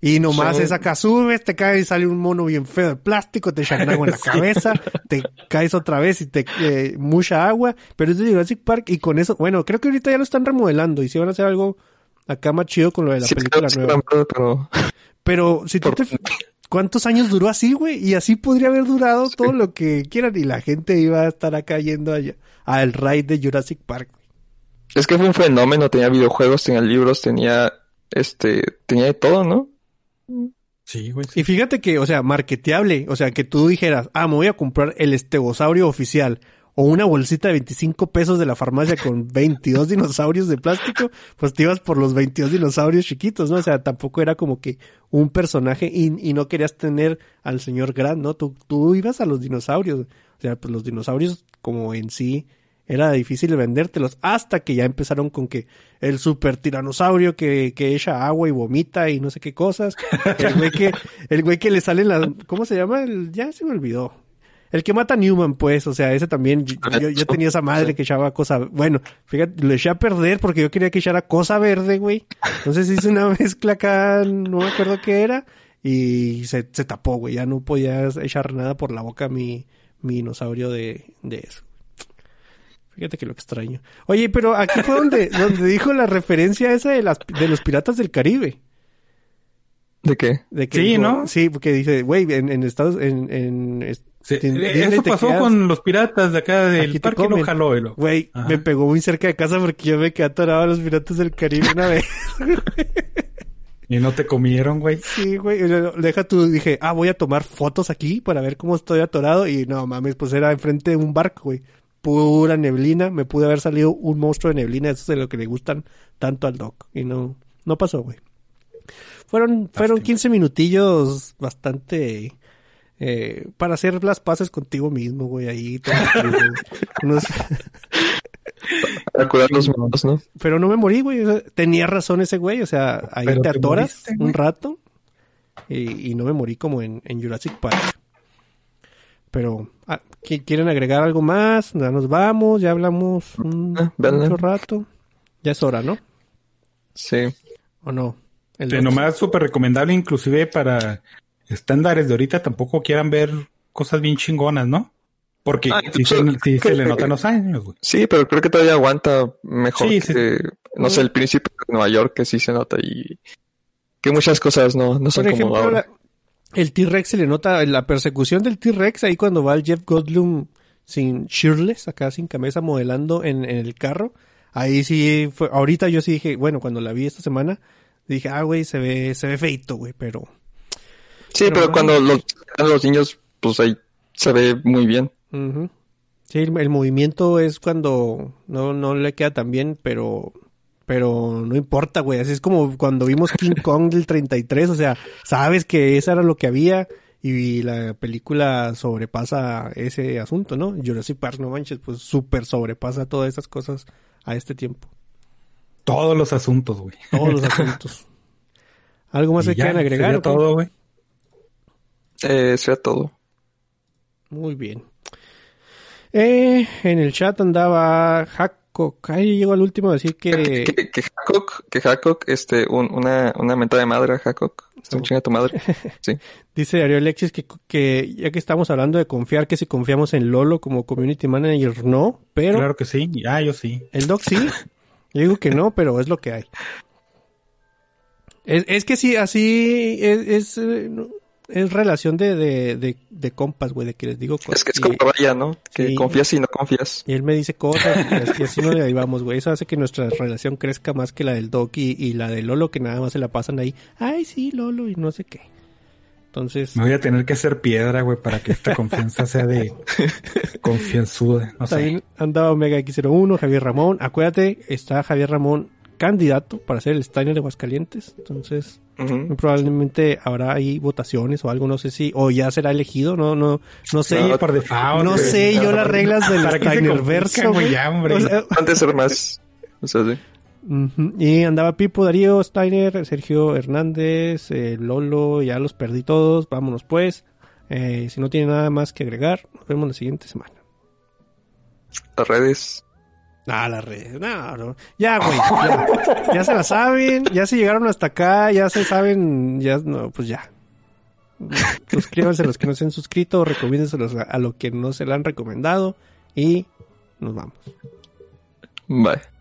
Y nomás Son- es acá, subes, te caes y sale un mono bien feo de plástico, te echan agua en la cabeza, te caes otra vez y te eh, mucha agua. Pero es de Jurassic Park y con eso, bueno, creo que ahorita ya lo están remodelando y si van a hacer algo acá más chido con lo de la Sí, película nueva. pero Pero si tú te... ¿Cuántos años duró así, güey? Y así podría haber durado todo lo que quieran y la gente iba a estar acá yendo allá al ride de Jurassic Park. es que fue un fenómeno, tenía videojuegos, tenía libros, tenía este, tenía de todo, ¿no? Sí, güey. sí. Y fíjate que, o sea, marketeable, o sea, que tú dijeras, ah, me voy a comprar el estegosaurio oficial o una bolsita de 25 pesos de la farmacia con 22 dinosaurios de plástico, pues te ibas por los 22 dinosaurios chiquitos, ¿no? O sea, tampoco era como que un personaje y, y no querías tener al señor Grant, ¿no? Tú, tú ibas a los dinosaurios. O sea, pues los dinosaurios como en sí era difícil vendértelos hasta que ya empezaron con que el super tiranosaurio que, que echa agua y vomita y no sé qué cosas. El güey que, el güey que le salen las, ¿cómo se llama? El, ya se me olvidó. El que mata a Newman, pues, o sea, ese también, yo, yo tenía esa madre que echaba cosa, bueno, fíjate, lo eché a perder porque yo quería que echara cosa verde, güey. Entonces hice una mezcla acá, no me acuerdo qué era, y se, se tapó, güey, ya no podía echar nada por la boca mi, mi dinosaurio de, de eso. Fíjate que lo extraño. Oye, pero aquí fue donde, donde dijo la referencia esa de las, de los piratas del Caribe. ¿De qué? De que Sí, dijo- ¿no? Sí, porque dice, güey, en, en Estados, en, en, es- Sí, eh, eso pasó quedas- con los piratas de acá del parque no jaló. Güey, me pegó muy cerca de casa porque yo me quedé atorado a los piratas del Caribe una vez. Y no te comieron, güey. Sí, güey. Deja tú, dije, ah, voy a tomar fotos aquí para ver cómo estoy atorado. Y no mames, pues era enfrente de un barco, güey. Pura neblina. Me pude haber salido un monstruo de neblina. Eso es de lo que le gustan tanto al Doc. Y no, no pasó, güey. Fueron, fueron 15 minutillos bastante, eh, para hacer las paces contigo mismo, güey. Ahí, todo. Unos- Para curar los malos, ¿no? pero no me morí, güey. O sea, tenía razón ese güey. O sea, ahí te te atoras moriste, un rato y, y no me morí como en, en Jurassic Park. Pero, ah, ¿qui- ¿quieren agregar algo más? Ya nos vamos, ya hablamos un, Ah, véanla. otro rato. Ya es hora, ¿no? Sí. ¿O no? El De Doc. nomás súper recomendable, inclusive para estándares de ahorita tampoco quieran ver cosas bien chingonas, ¿no? Porque Ah, sí, se, sí se le notan los años, güey. Sí, pero creo que todavía aguanta mejor Sí, sí. que, no sé, el príncipe de Nueva York, que sí se nota y que muchas cosas no, no son Por como ahora. El T-Rex se le nota la persecución del T-Rex ahí cuando va el Jeff Goldblum sin shirtless, acá sin camisa modelando en, en el carro. Ahí sí fue, ahorita yo sí dije, bueno, cuando la vi esta semana, dije, ah, güey, se ve, se ve feito, güey, pero Sí, pero cuando los, los niños, pues ahí se ve muy bien. Sí, el, el movimiento es cuando no, no le queda tan bien, pero, pero no importa, güey. Así es como cuando vimos King Kong del 33, o sea, sabes que eso era lo que había y la película sobrepasa ese asunto, ¿no? Jurassic Park, no manches, pues súper sobrepasa todas esas cosas a este tiempo. Todos los asuntos, güey. Todos los asuntos. ¿Algo más que quieran agregar? sería todo, güey. Eh, sería todo. Muy bien. Eh, en el chat andaba Hackcock. Ahí llegó al último a decir que... Que, que Hancock, que Hancock, este, un- una, una mentada de madre a Hancock. Está un chinga tu madre. Sí. Dice Darío Alexis que, que ya que estamos hablando de confiar, que si confiamos en Lolo como community manager, no, pero Claro que sí. Ah, yo sí. el doc sí. Yo digo que no, pero es lo que hay. Es, es que sí, así es, es, eh, no, es relación de, de, de, de compas, güey, de que les digo cosas. Es que es como ¿no? Que Sí. confías y no confías. Y él me dice cosas y así, nos le vamos, güey. Eso hace que nuestra relación crezca más que la del Doc y, y la de Lolo, que nada más se la pasan ahí. Ay, sí, Lolo, y no sé qué. Entonces, Me voy a tener que hacer piedra, güey, para que esta confianza sea de confianzuda. No sé. también andaba Omega X01, Javier Ramón. Acuérdate, está Javier Ramón candidato para ser el Steiner de Aguascalientes. Entonces, probablemente habrá ahí votaciones o algo, no sé si, o ya será elegido, no, no, no sé. Sí, por default. no sé yo las reglas del ¿Para qué se Steiner verso. O sea, Antes de ser más. O sea, sí. Ujú. Y andaba Pipo, Darío, Steiner, Sergio Hernández, eh, Lolo, ya los perdí todos, vámonos pues. Eh, si no tiene nada más que agregar, nos vemos la siguiente semana. Las redes. Ah, las redes, no, no. Ya, güey, ya, se la saben, ya se llegaron hasta acá, ya se saben, ya, no, pues ya. Suscríbanse a los que no se han suscrito, recomiéndenselos a, a los que no se lo han recomendado y nos vamos. Bye.